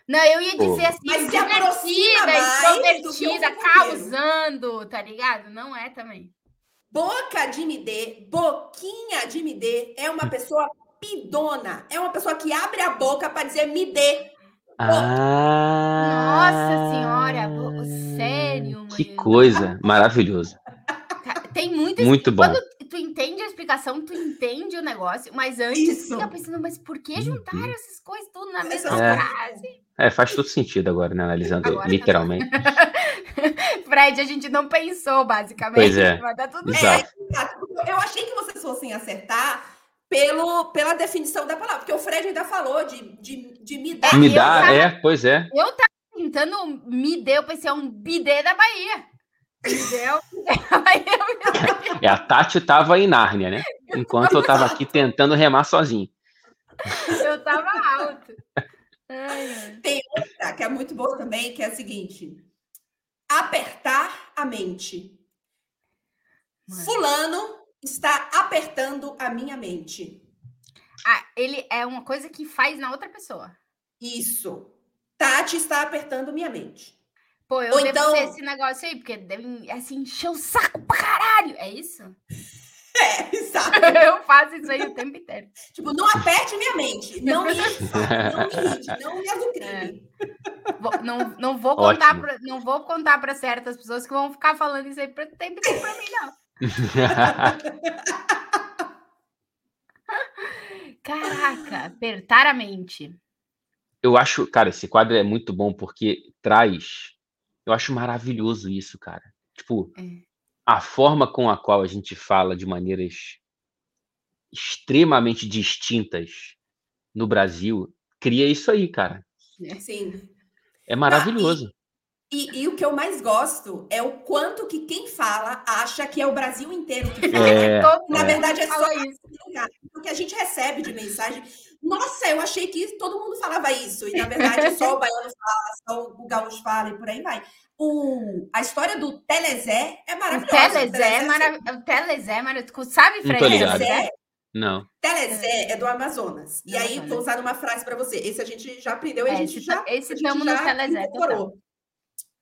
Não, eu ia dizer assim, Mas divertida, extrovertida, causando, tá ligado? Não é também. Boca de MD, boquinha de MD, é uma pessoa pidona. É uma pessoa que abre a boca para dizer me dê. Ah, Nossa senhora, sério, Que coisa, maravilhoso. Tem muito Muito bom. Quando tu entende a explicação, tu entende o negócio, mas antes Isso. fica pensando, mas por que uhum. juntaram uhum. essas coisas tudo na mesma é. frase? É, faz todo sentido agora, né? Analisando agora literalmente. Tá <laughs> Fred, a gente não pensou, basicamente. Pois é. Mas tá tudo Exato. É, eu achei que vocês fossem acertar pelo, pela definição da palavra, porque o Fred ainda falou de, de, de me dar. Me dar, é, pois é. Eu tava tentando me deu, eu pensei, é um bidê da Bahia. Entendeu? é, a Tati tava em Nárnia, né? Enquanto eu tava aqui tentando remar sozinho. Eu tava alto. Tem outra que é muito boa também, que é a seguinte: apertar a mente. Mano. Fulano está apertando a minha mente. Ah, ele é uma coisa que faz na outra pessoa. Isso. Tati está apertando minha mente. Pô, eu Ou devo então... esse negócio aí, porque deve assim, encher o saco pra caralho. É isso? <laughs> É, exato. <laughs> eu faço isso aí o tempo inteiro. Tipo, não aperte minha mente. Não me irrite, <laughs> não me irrite, não me azucrime. É. Não, não vou contar pra, não vou contar para certas pessoas que vão ficar falando isso aí o tempo inteiro pra mim, não. Caraca, apertar a mente. Eu acho, cara, esse quadro é muito bom porque traz. Eu acho maravilhoso isso, cara. Tipo, é. a forma com a qual a gente fala de maneiras extremamente distintas no Brasil cria isso aí, cara. Sim. É maravilhoso. E, e, o que eu mais gosto é o quanto que quem fala acha que é o Brasil inteiro que fala. É, <laughs> Na é. verdade, é só isso. Porque a gente recebe de mensagem. Nossa, eu achei que todo mundo falava isso. E na verdade, só o baiano fala, só o gaúcho fala e por aí vai. O, a história do Telezé é maravilhosa. O Telezé, é maravilhoso. O Telezé é maravilhoso. Sabe, Fred? Telezé? Não. Telezé é do Amazonas. E aí, vou usar uma frase para você. Esse a gente já aprendeu e a gente já. Esse estamos no Telezé. Incorporou.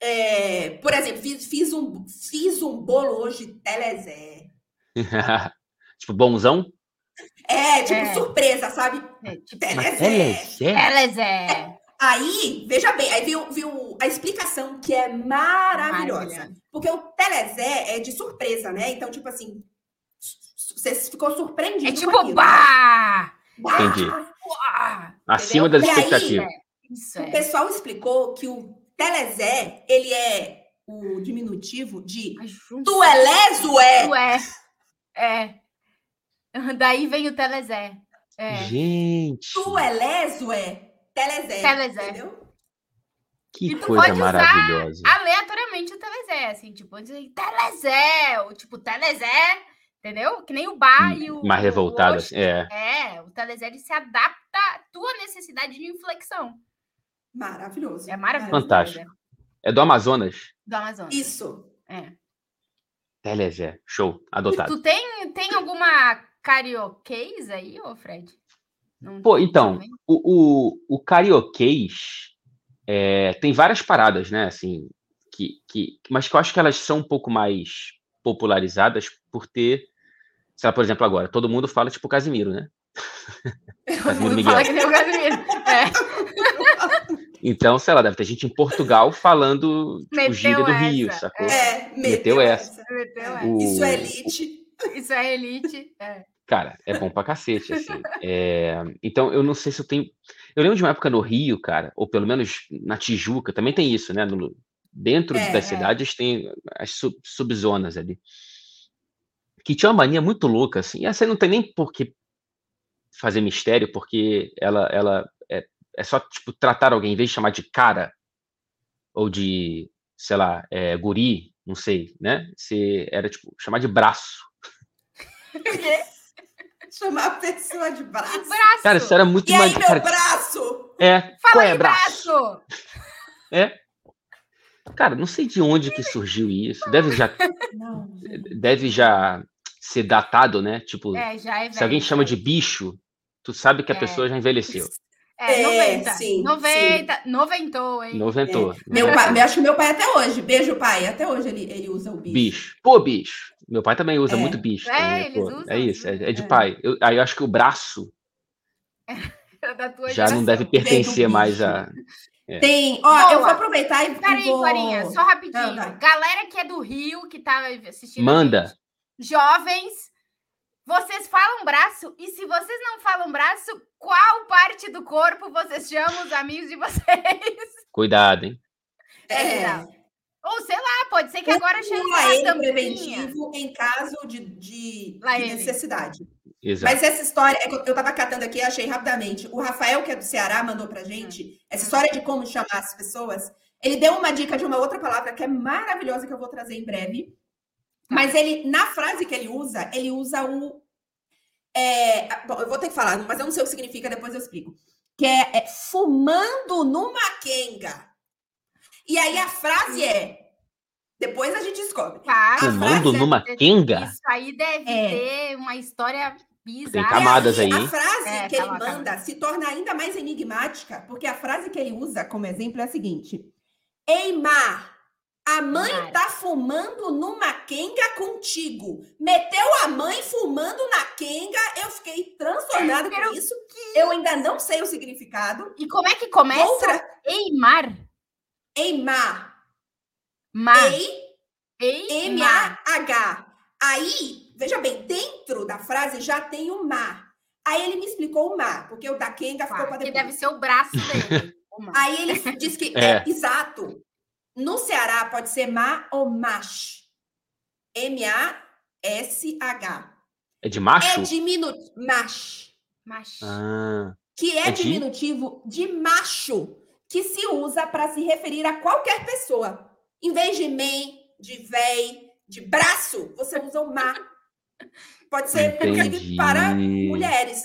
É, por exemplo, fiz, fiz, um, fiz um bolo hoje Telezé. <laughs> tipo, bonzão? É, tipo, é. surpresa, sabe? É, tipo, Telezé. Telezé. Aí, veja bem, aí viu, viu a explicação que é maravilhosa. Maravilha. Porque o Telezé é de surpresa, né? Então, tipo assim, você ficou surpreendido. É tipo, bah! Entendi. Acima das expectativas. Aí, o é. pessoal explicou que o Telezé, ele é o diminutivo de Tuelezué. Ué. É. <laughs> Daí vem o Telezé. É. Gente. Tuelezué. Telezé. Telezé. Entendeu? Que coisa maravilhosa. aleatoriamente o Telezé, assim, tipo, dizer Telezé, ou tipo, Telezé, entendeu? Que nem o bar hum, e o. Mais revoltado, o assim, é. É, o Telezé ele se adapta à tua necessidade de inflexão. Maravilhoso. É maravilhoso. Fantástico. É do Amazonas? Do Amazonas. Isso. É. Telezé, show, adotado. Tu tem, tem alguma carioquês aí, ô Fred? Não Pô, então, o, o, o carioquês é, tem várias paradas, né, assim, que, que, mas que eu acho que elas são um pouco mais popularizadas por ter, sei lá, por exemplo, agora, todo mundo fala tipo Casimiro, né? <laughs> Casimiro Miguel. Fala que nem o Casimiro. É. Então, sei lá, deve ter gente em Portugal falando tipo, gíria do Rio, sacou? É, meteu, meteu essa. essa. Meteu essa. O... Isso é elite. Isso é elite. É. Cara, é bom pra cacete, assim. É... Então, eu não sei se eu tenho. Eu lembro de uma época no Rio, cara, ou pelo menos na Tijuca, também tem isso, né? No... Dentro é, das é. cidades tem as sub subzonas ali. Que tinha uma mania muito louca, assim. Essa não tem nem por que fazer mistério, porque ela, ela é é só, tipo, tratar alguém, em vez de chamar de cara, ou de, sei lá, é, guri, não sei, né? Você era, tipo, chamar de braço. <laughs> <laughs> chamar a pessoa de braço. braço. Cara, isso era muito... E aí, meu cara... braço? É, Fala qual é aí, braço? braço? É. Cara, não sei de onde que surgiu isso. Deve já... Não. Deve já ser datado, né? Tipo, é, é se alguém chama de bicho, tu sabe que a é. pessoa já envelheceu. É, 90. É, sim, 90. Sim. Noventou, hein? Noventou. É. Meu pai, acho que meu pai até hoje. Beijo, pai. Até hoje ele, ele usa o bicho. Bicho. Pô, bicho. Meu pai também usa é. muito bicho. É, eles usam, é isso, é, é de pai. Eu, aí eu acho que o braço <laughs> já não deve pertencer mais a. É. Tem, ó, Boa. eu vou aproveitar e. Peraí, vou... Farinha, só rapidinho. Galera que é do Rio, que tá assistindo. Manda. Jovens, vocês falam braço, e se vocês não falam braço, qual parte do corpo vocês chamam os amigos de vocês? <laughs> Cuidado, hein? É. é. Ou sei lá, pode ser que agora chegue tampinha. preventivo em caso de, de, de necessidade. Exato. Mas essa história, é eu estava catando aqui, achei rapidamente. O Rafael, que é do Ceará, mandou pra gente hum. essa história de como chamar as pessoas. Ele deu uma dica de uma outra palavra que é maravilhosa que eu vou trazer em breve. Mas ele, na frase que ele usa, ele usa o. É, bom, eu vou ter que falar, mas eu não sei o que significa, depois eu explico. Que é, é fumando numa quenga. E aí a frase é. Depois a gente descobre. Tá. Fumando é, numa quenga? Isso aí deve é. ter uma história bizarra. Tem camadas aí. A frase é, que ele manda se torna ainda mais enigmática, porque a frase que ele usa como exemplo é a seguinte: Eimar a mãe tá fumando numa quenga contigo. Meteu a mãe fumando na quenga. Eu fiquei transtornada com isso. Que... Eu ainda não sei o significado. E como é que começa? Outra... Eimar. Eimar. Mar. Ei. M-A-H. Aí, veja bem, dentro da frase já tem o mar. Aí ele me explicou o mar, porque o da quenga ficou para depois. Que deve ser o braço dele. Aí ele disse que <laughs> é, é exato. No Ceará pode ser ma ou mash. M-A-S-H. É de macho? É diminutivo. Mash. Mash. Ah. que é, é diminutivo de macho, que se usa para se referir a qualquer pessoa. Em vez de man, de véi, de braço, você usa o ma. Pode ser, inclusive, para mulheres.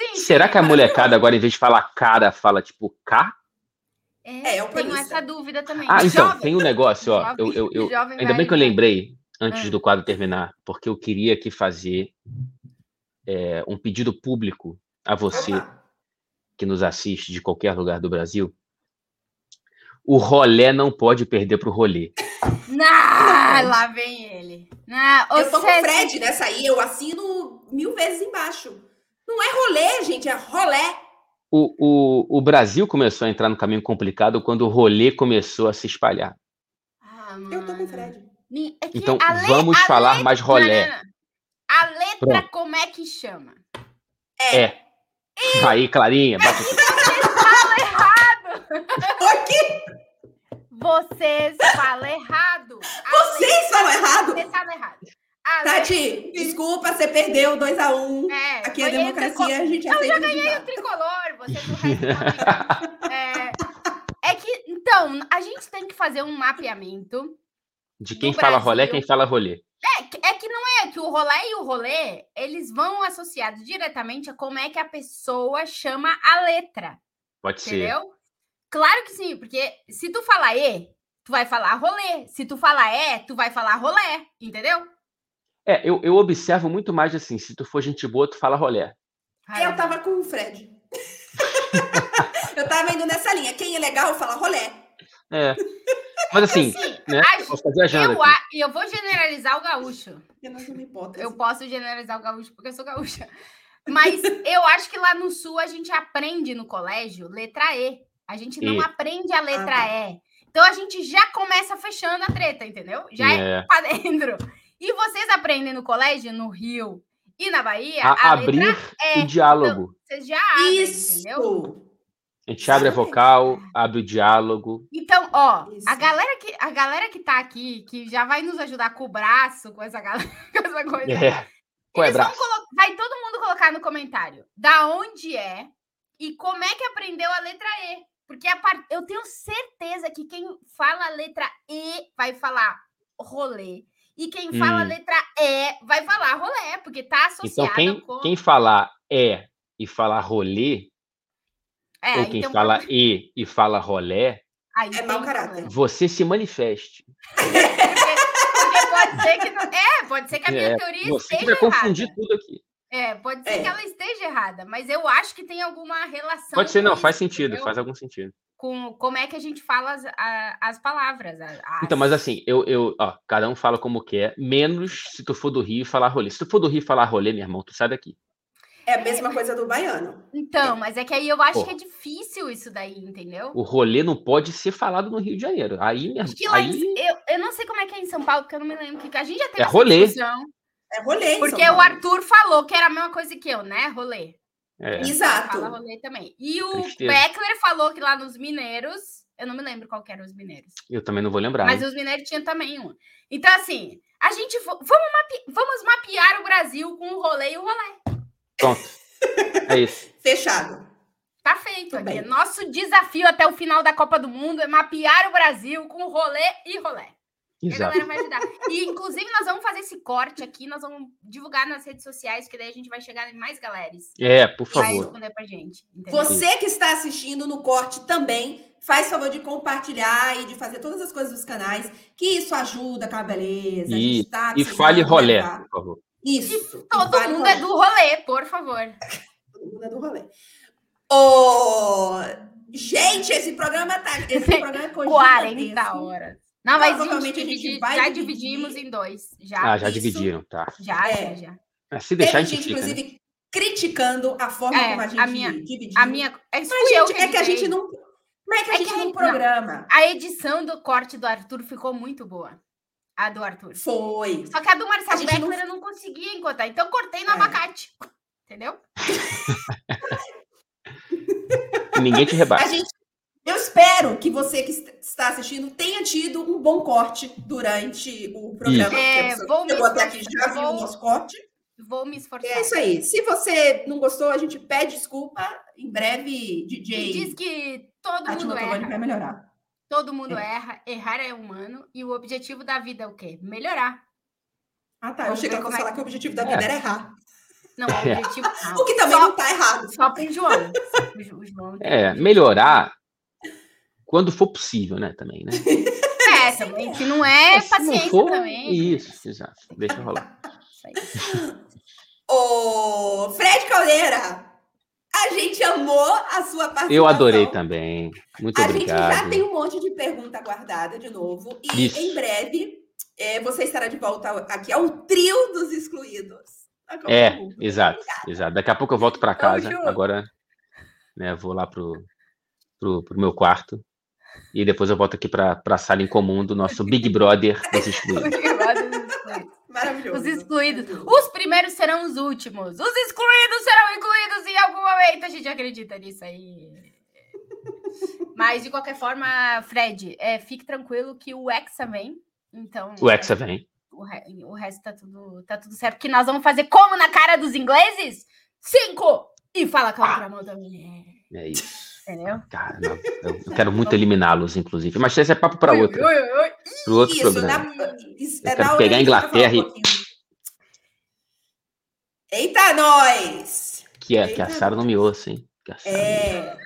Sim, Será que a molecada agora, em vez de falar cara, fala tipo K? É, é eu tenho essa dúvida também. Ah, então, jovem. tem um negócio, ó. Jovem, eu, eu, eu ainda bem que eu lembrei antes ah. do quadro terminar, porque eu queria aqui fazer é, um pedido público a você que nos assiste de qualquer lugar do Brasil. O rolé não pode perder para o rolê. Não, lá vem ele. Não, eu tô com o Fred nessa aí, eu assino mil vezes embaixo. Não é rolê, gente, é rolé. O, o, o Brasil começou a entrar no caminho complicado quando o rolê começou a se espalhar. Ah, eu tô com o Fred. É então vamos falar letra, mais rolé. A letra, Pronto. como é que chama? É. é. E... Aí, Clarinha. Bate... Vocês falam errado. O quê? Vocês falam errado. Vocês falam errado? Vocês falam errado. Tati, desculpa, você perdeu 2x1. Um. É, Aqui é democracia, a gente Eu já ganhei o tricolor, você do resto é, é que, então, a gente tem que fazer um mapeamento. De quem fala Brasil. rolê, quem fala rolê. É, é que não é que o rolê e o rolê, eles vão associados diretamente a como é que a pessoa chama a letra. Pode entendeu? ser. Claro que sim, porque se tu falar E, tu vai falar rolê. Se tu falar E, tu vai falar rolé, entendeu? É, eu, eu observo muito mais assim, se tu for gente boa, tu fala rolé. Eu tava com o Fred. <laughs> eu tava indo nessa linha. Quem é legal fala rolé. É. Mas assim, assim né? Posso fazer a eu, eu vou generalizar o gaúcho. Eu, eu posso generalizar o gaúcho porque eu sou gaúcha. Mas <laughs> eu acho que lá no sul a gente aprende no colégio letra E. A gente não e. aprende a letra ah, tá. E. Então a gente já começa fechando a treta, entendeu? Já é, é pra dentro. E vocês aprendem no colégio, no Rio e na Bahia, a, a abrir é. o diálogo. Então, vocês já abrem, Isso. entendeu? A gente abre a vocal, abre o diálogo. Então, ó, a galera, que, a galera que tá aqui, que já vai nos ajudar com o braço, com essa, galera, <laughs> com essa coisa. É. É braço? vai todo mundo colocar no comentário da onde é e como é que aprendeu a letra E. Porque part... eu tenho certeza que quem fala a letra E vai falar rolê. E quem fala a hum. letra E vai falar rolê, porque tá associado então, quem, com... quem falar E e falar rolê, é, ou quem então, fala. E e fala rolé, Aí é mau caráter. Você se manifeste. porque, porque, pode ser que não... É, pode ser que a minha é, teoria você esteja errada. confundir tudo aqui. É, pode ser é. que ela esteja errada, mas eu acho que tem alguma relação. Pode ser, não, isso, faz sentido, entendeu? faz algum sentido com como é que a gente fala as, a, as palavras. As... Então, mas assim, eu, eu, ó, cada um fala como quer, menos se tu for do Rio falar rolê. Se tu for do Rio falar rolê, meu irmão, tu sai daqui. É a mesma coisa do baiano. Então, mas é que aí eu acho Pô, que é difícil isso daí, entendeu? O rolê não pode ser falado no Rio de Janeiro. Aí mesmo. Aí... Eu, eu não sei como é que é em São Paulo, porque eu não me lembro que a gente já teve é rolê. discussão. É rolê. Porque o Arthur falou que era a mesma coisa que eu, né? Rolê. É. Exato. Fala rolê também. E o Tristeza. Beckler falou que lá nos Mineiros eu não me lembro qual eram os mineiros. Eu também não vou lembrar. Mas os mineiros tinham também um. Então, assim, a gente. Vamos, mape, vamos mapear o Brasil com o rolê e o rolê. Pronto. É isso. <laughs> Fechado. Tá feito. Aqui. Nosso desafio até o final da Copa do Mundo é mapear o Brasil com rolê e rolê. Exato. a galera vai ajudar. E, inclusive, nós vamos fazer esse corte aqui, nós vamos divulgar nas redes sociais, que daí a gente vai chegar em mais galera. É, por favor. Vai responder pra gente. Entendeu? Você que está assistindo no corte também, faz favor de compartilhar e de fazer todas as coisas dos canais, que isso ajuda com a beleza. E, tá e fale rolê, por favor. Isso. todo mundo rolê. é do rolê, por favor. <laughs> todo mundo é do rolê. Oh, gente, esse programa tá. Esse programa é <laughs> 40 horas. Não, mas Provavelmente a gente, a gente vai já dividir. dividimos em dois. Já. Ah, já Isso. dividiram, tá. Já, é. já, já. se deixar, Teve a gente, fica, inclusive, né? criticando a forma é, como a gente a minha, dividiu. A minha, é, Mas, gente, que é que a gente não. Como é que a é gente não programa? Não, a edição do corte do Arthur ficou muito boa. A do Arthur. Foi. Só que a do Marcelo Beckler não... eu não conseguia encontrar. Então eu cortei no é. abacate. Entendeu? <laughs> Ninguém te rebate. A gente eu espero que você que está assistindo tenha tido um bom corte durante o programa. É, vou chegou até aqui já viu o nosso corte. Vou me esforçar. É isso aí. Se você não gostou, a gente pede desculpa. Em breve, DJ. E diz que todo mundo erra. vai melhorar. Todo mundo é. erra. Errar é humano. E o objetivo da vida é o quê? Melhorar. Ah, tá. Vamos eu cheguei a falar é... que o objetivo da vida é. era errar. Não, o objetivo. <laughs> Não. o que também só, não tá errado. Só para o João. O João é, melhorar quando for possível, né? Também, né? <laughs> É, também. Se não é, Se paciência não for, também. Isso, exato. Deixa rolar. Ô, Fred Caldeira, a gente amou a sua participação. Eu adorei também. Muito a obrigado. A gente já tem um monte de pergunta guardada de novo. E Isso. em breve é, você estará de volta aqui ao trio dos excluídos. É, exato, exato. Daqui a pouco eu volto para casa. Agora, né, vou lá pro, pro, pro meu quarto e depois eu volto aqui para a sala em comum do nosso <laughs> Big Brother dos excluídos. Maravilhoso. Os excluídos. Os primeiros serão os últimos. Os excluídos serão incluídos em algum momento. A gente acredita nisso aí. Mas, de qualquer forma, Fred, é, fique tranquilo que o Hexa vem. Então, o Hexa vem. O, re, o resto tá tudo, tá tudo certo. Que nós vamos fazer como na cara dos ingleses? Cinco! E fala com a outra mão também. É isso. Entendeu? Cara, não, eu quero muito eliminá-los, inclusive. Mas esse é papo para outro. Para outro isso, programa. isso, eu é quero pegar a Inglaterra e. Eita, nós! Que, é, que a Sara <laughs> não me ouça, hein? É.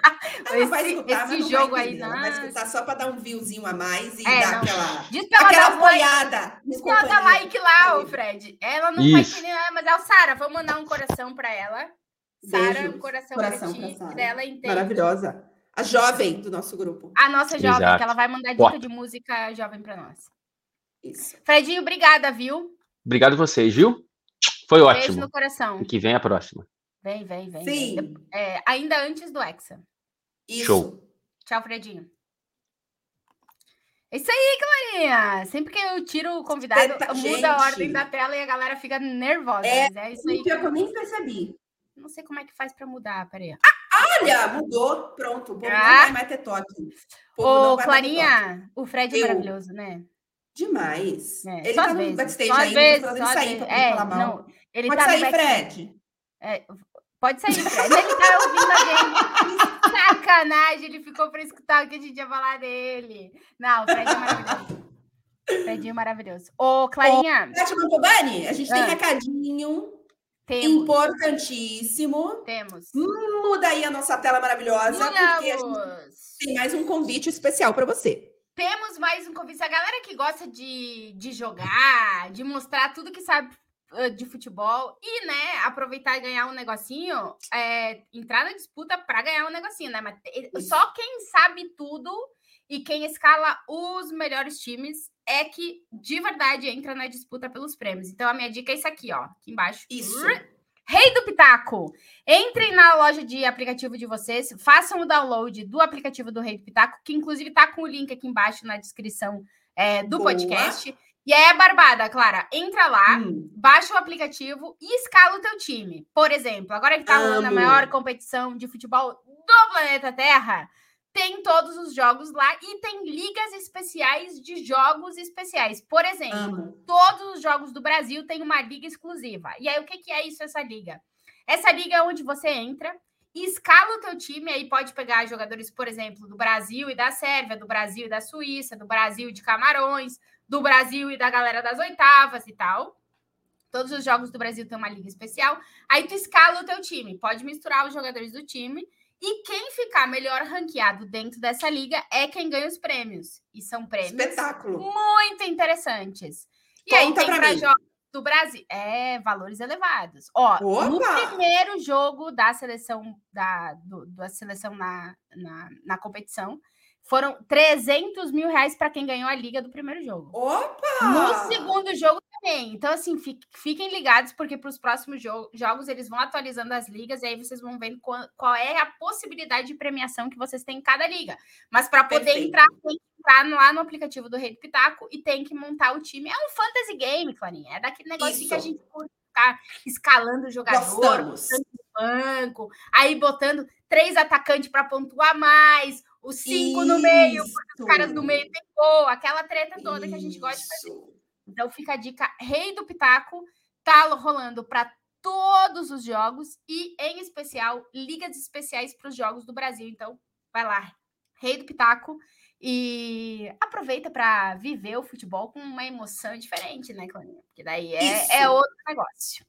esse, vai escutar, esse jogo aí, não. Vai escutar só para dar um viewzinho a mais e é, dar não. aquela, Diz aquela apoiada. Diz pra ela dar like lá, ô Fred. Ela não Isso. vai querer, mas é o Sara, vamos mandar um coração para ela. Sara, um coração, coração para ti, dela entende. Maravilhosa. A jovem do nosso grupo. A nossa jovem, Exato. que ela vai mandar dica de música jovem para nós. Isso. Fredinho, obrigada, viu? Obrigado vocês, viu? Foi ótimo. Beijo no coração. E que vem a próxima. Vem, vem, vem. Sim. Vem. É, ainda antes do Hexa. Isso. Show. Tchau, Fredinho. É isso aí, Clarinha. Sempre que eu tiro o convidado, muda gente. a ordem da tela e a galera fica nervosa. É, é isso aí. Que eu nem percebi. Não sei como é que faz para mudar, peraí. Ah, olha, mudou. Pronto. O povo ah. não vai mais ter toque. Ô, Clarinha, o Fred é maravilhoso, né? Demais. É, ele tá no backstage só ainda, vezes, só sair pra é, falar mal. Não, ele pode tá sair, Fred. É, pode sair, Fred. ele tá ouvindo a gente. <laughs> Sacanagem, ele ficou para escutar o que a gente ia falar dele. Não, o Fred é maravilhoso. Fredinho maravilhoso. Ô, Clarinha. Ô, Mantobani, a gente ah. tem recadinho temos. Importantíssimo. Temos. Muda aí a nossa tela maravilhosa, Mudamos. porque a gente tem mais um convite especial para você. Temos mais um convite. A galera que gosta de, de jogar, de mostrar tudo que sabe de futebol e, né, aproveitar e ganhar um negocinho, é, entrar na disputa para ganhar um negocinho, né? Mas só quem sabe tudo e quem escala os melhores times é que de verdade entra na disputa pelos prêmios. Então a minha dica é isso aqui, ó, aqui embaixo. Isso. Rei do Pitaco. Entrem na loja de aplicativo de vocês, façam o download do aplicativo do Rei do Pitaco, que inclusive tá com o link aqui embaixo na descrição é, do Boa. podcast. E é barbada, Clara. Entra lá, hum. baixa o aplicativo e escala o teu time. Por exemplo, agora que tá rolando a maior competição de futebol do planeta Terra, tem todos os jogos lá e tem ligas especiais de jogos especiais. Por exemplo, Amo. todos os jogos do Brasil têm uma liga exclusiva. E aí, o que, que é isso, essa liga? Essa liga é onde você entra e escala o teu time, aí pode pegar jogadores, por exemplo, do Brasil e da Sérvia, do Brasil e da Suíça, do Brasil e de Camarões, do Brasil e da galera das oitavas e tal. Todos os jogos do Brasil têm uma liga especial. Aí tu escala o teu time, pode misturar os jogadores do time e quem ficar melhor ranqueado dentro dessa liga é quem ganha os prêmios. E são prêmios Espetáculo. muito interessantes. E Conta aí tem para jogos do Brasil. É, valores elevados. Ó, Opa! no primeiro jogo da seleção da, do, da seleção na, na, na competição, foram 300 mil reais para quem ganhou a liga do primeiro jogo. Opa! No segundo jogo também. Então, assim, fiquem ligados, porque para os próximos jo jogos eles vão atualizando as ligas e aí vocês vão vendo qual, qual é a possibilidade de premiação que vocês têm em cada liga. Mas para poder Perfeito. entrar, tem que entrar lá no aplicativo do Rei do Pitaco e tem que montar o time. É um fantasy game, Clarinha. É daquele negócio que a gente ficar escalando o jogador, banco, aí botando três atacantes para pontuar mais, os cinco Isso. no meio, porque os caras do meio tem gol, aquela treta toda Isso. que a gente gosta de fazer. Então fica a dica, Rei do Pitaco tá rolando para todos os jogos e, em especial, ligas especiais para os jogos do Brasil. Então, vai lá, Rei do Pitaco. E aproveita para viver o futebol com uma emoção diferente, né, Clarinha? Porque daí é, é outro negócio.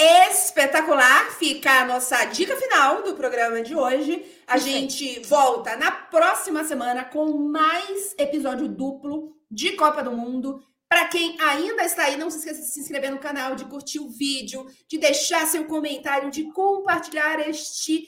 Espetacular! Fica a nossa dica final do programa de hoje. A Isso gente volta na próxima semana com mais episódio duplo de Copa do Mundo. Para quem ainda está aí, não se esqueça de se inscrever no canal, de curtir o vídeo, de deixar seu comentário, de compartilhar este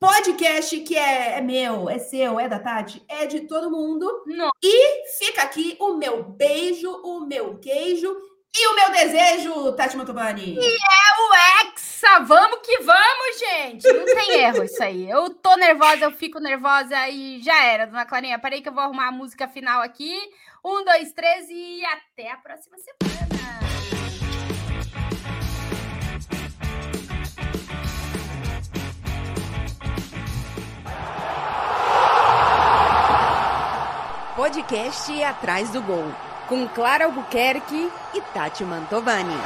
podcast que é, é, meu, é seu, é da Tati, é de todo mundo. Não. E fica aqui o meu beijo, o meu queijo e o meu desejo, Tati Mantovani. E é o Hexa! Vamos que vamos, gente! Não tem erro isso aí. Eu tô nervosa, eu fico nervosa e já era, dona Clarinha. Parei que eu vou arrumar a música final aqui. Um, dois, três e até a próxima semana. podcast Atrás do Gol, com Clara Albuquerque e Tati Mantovani.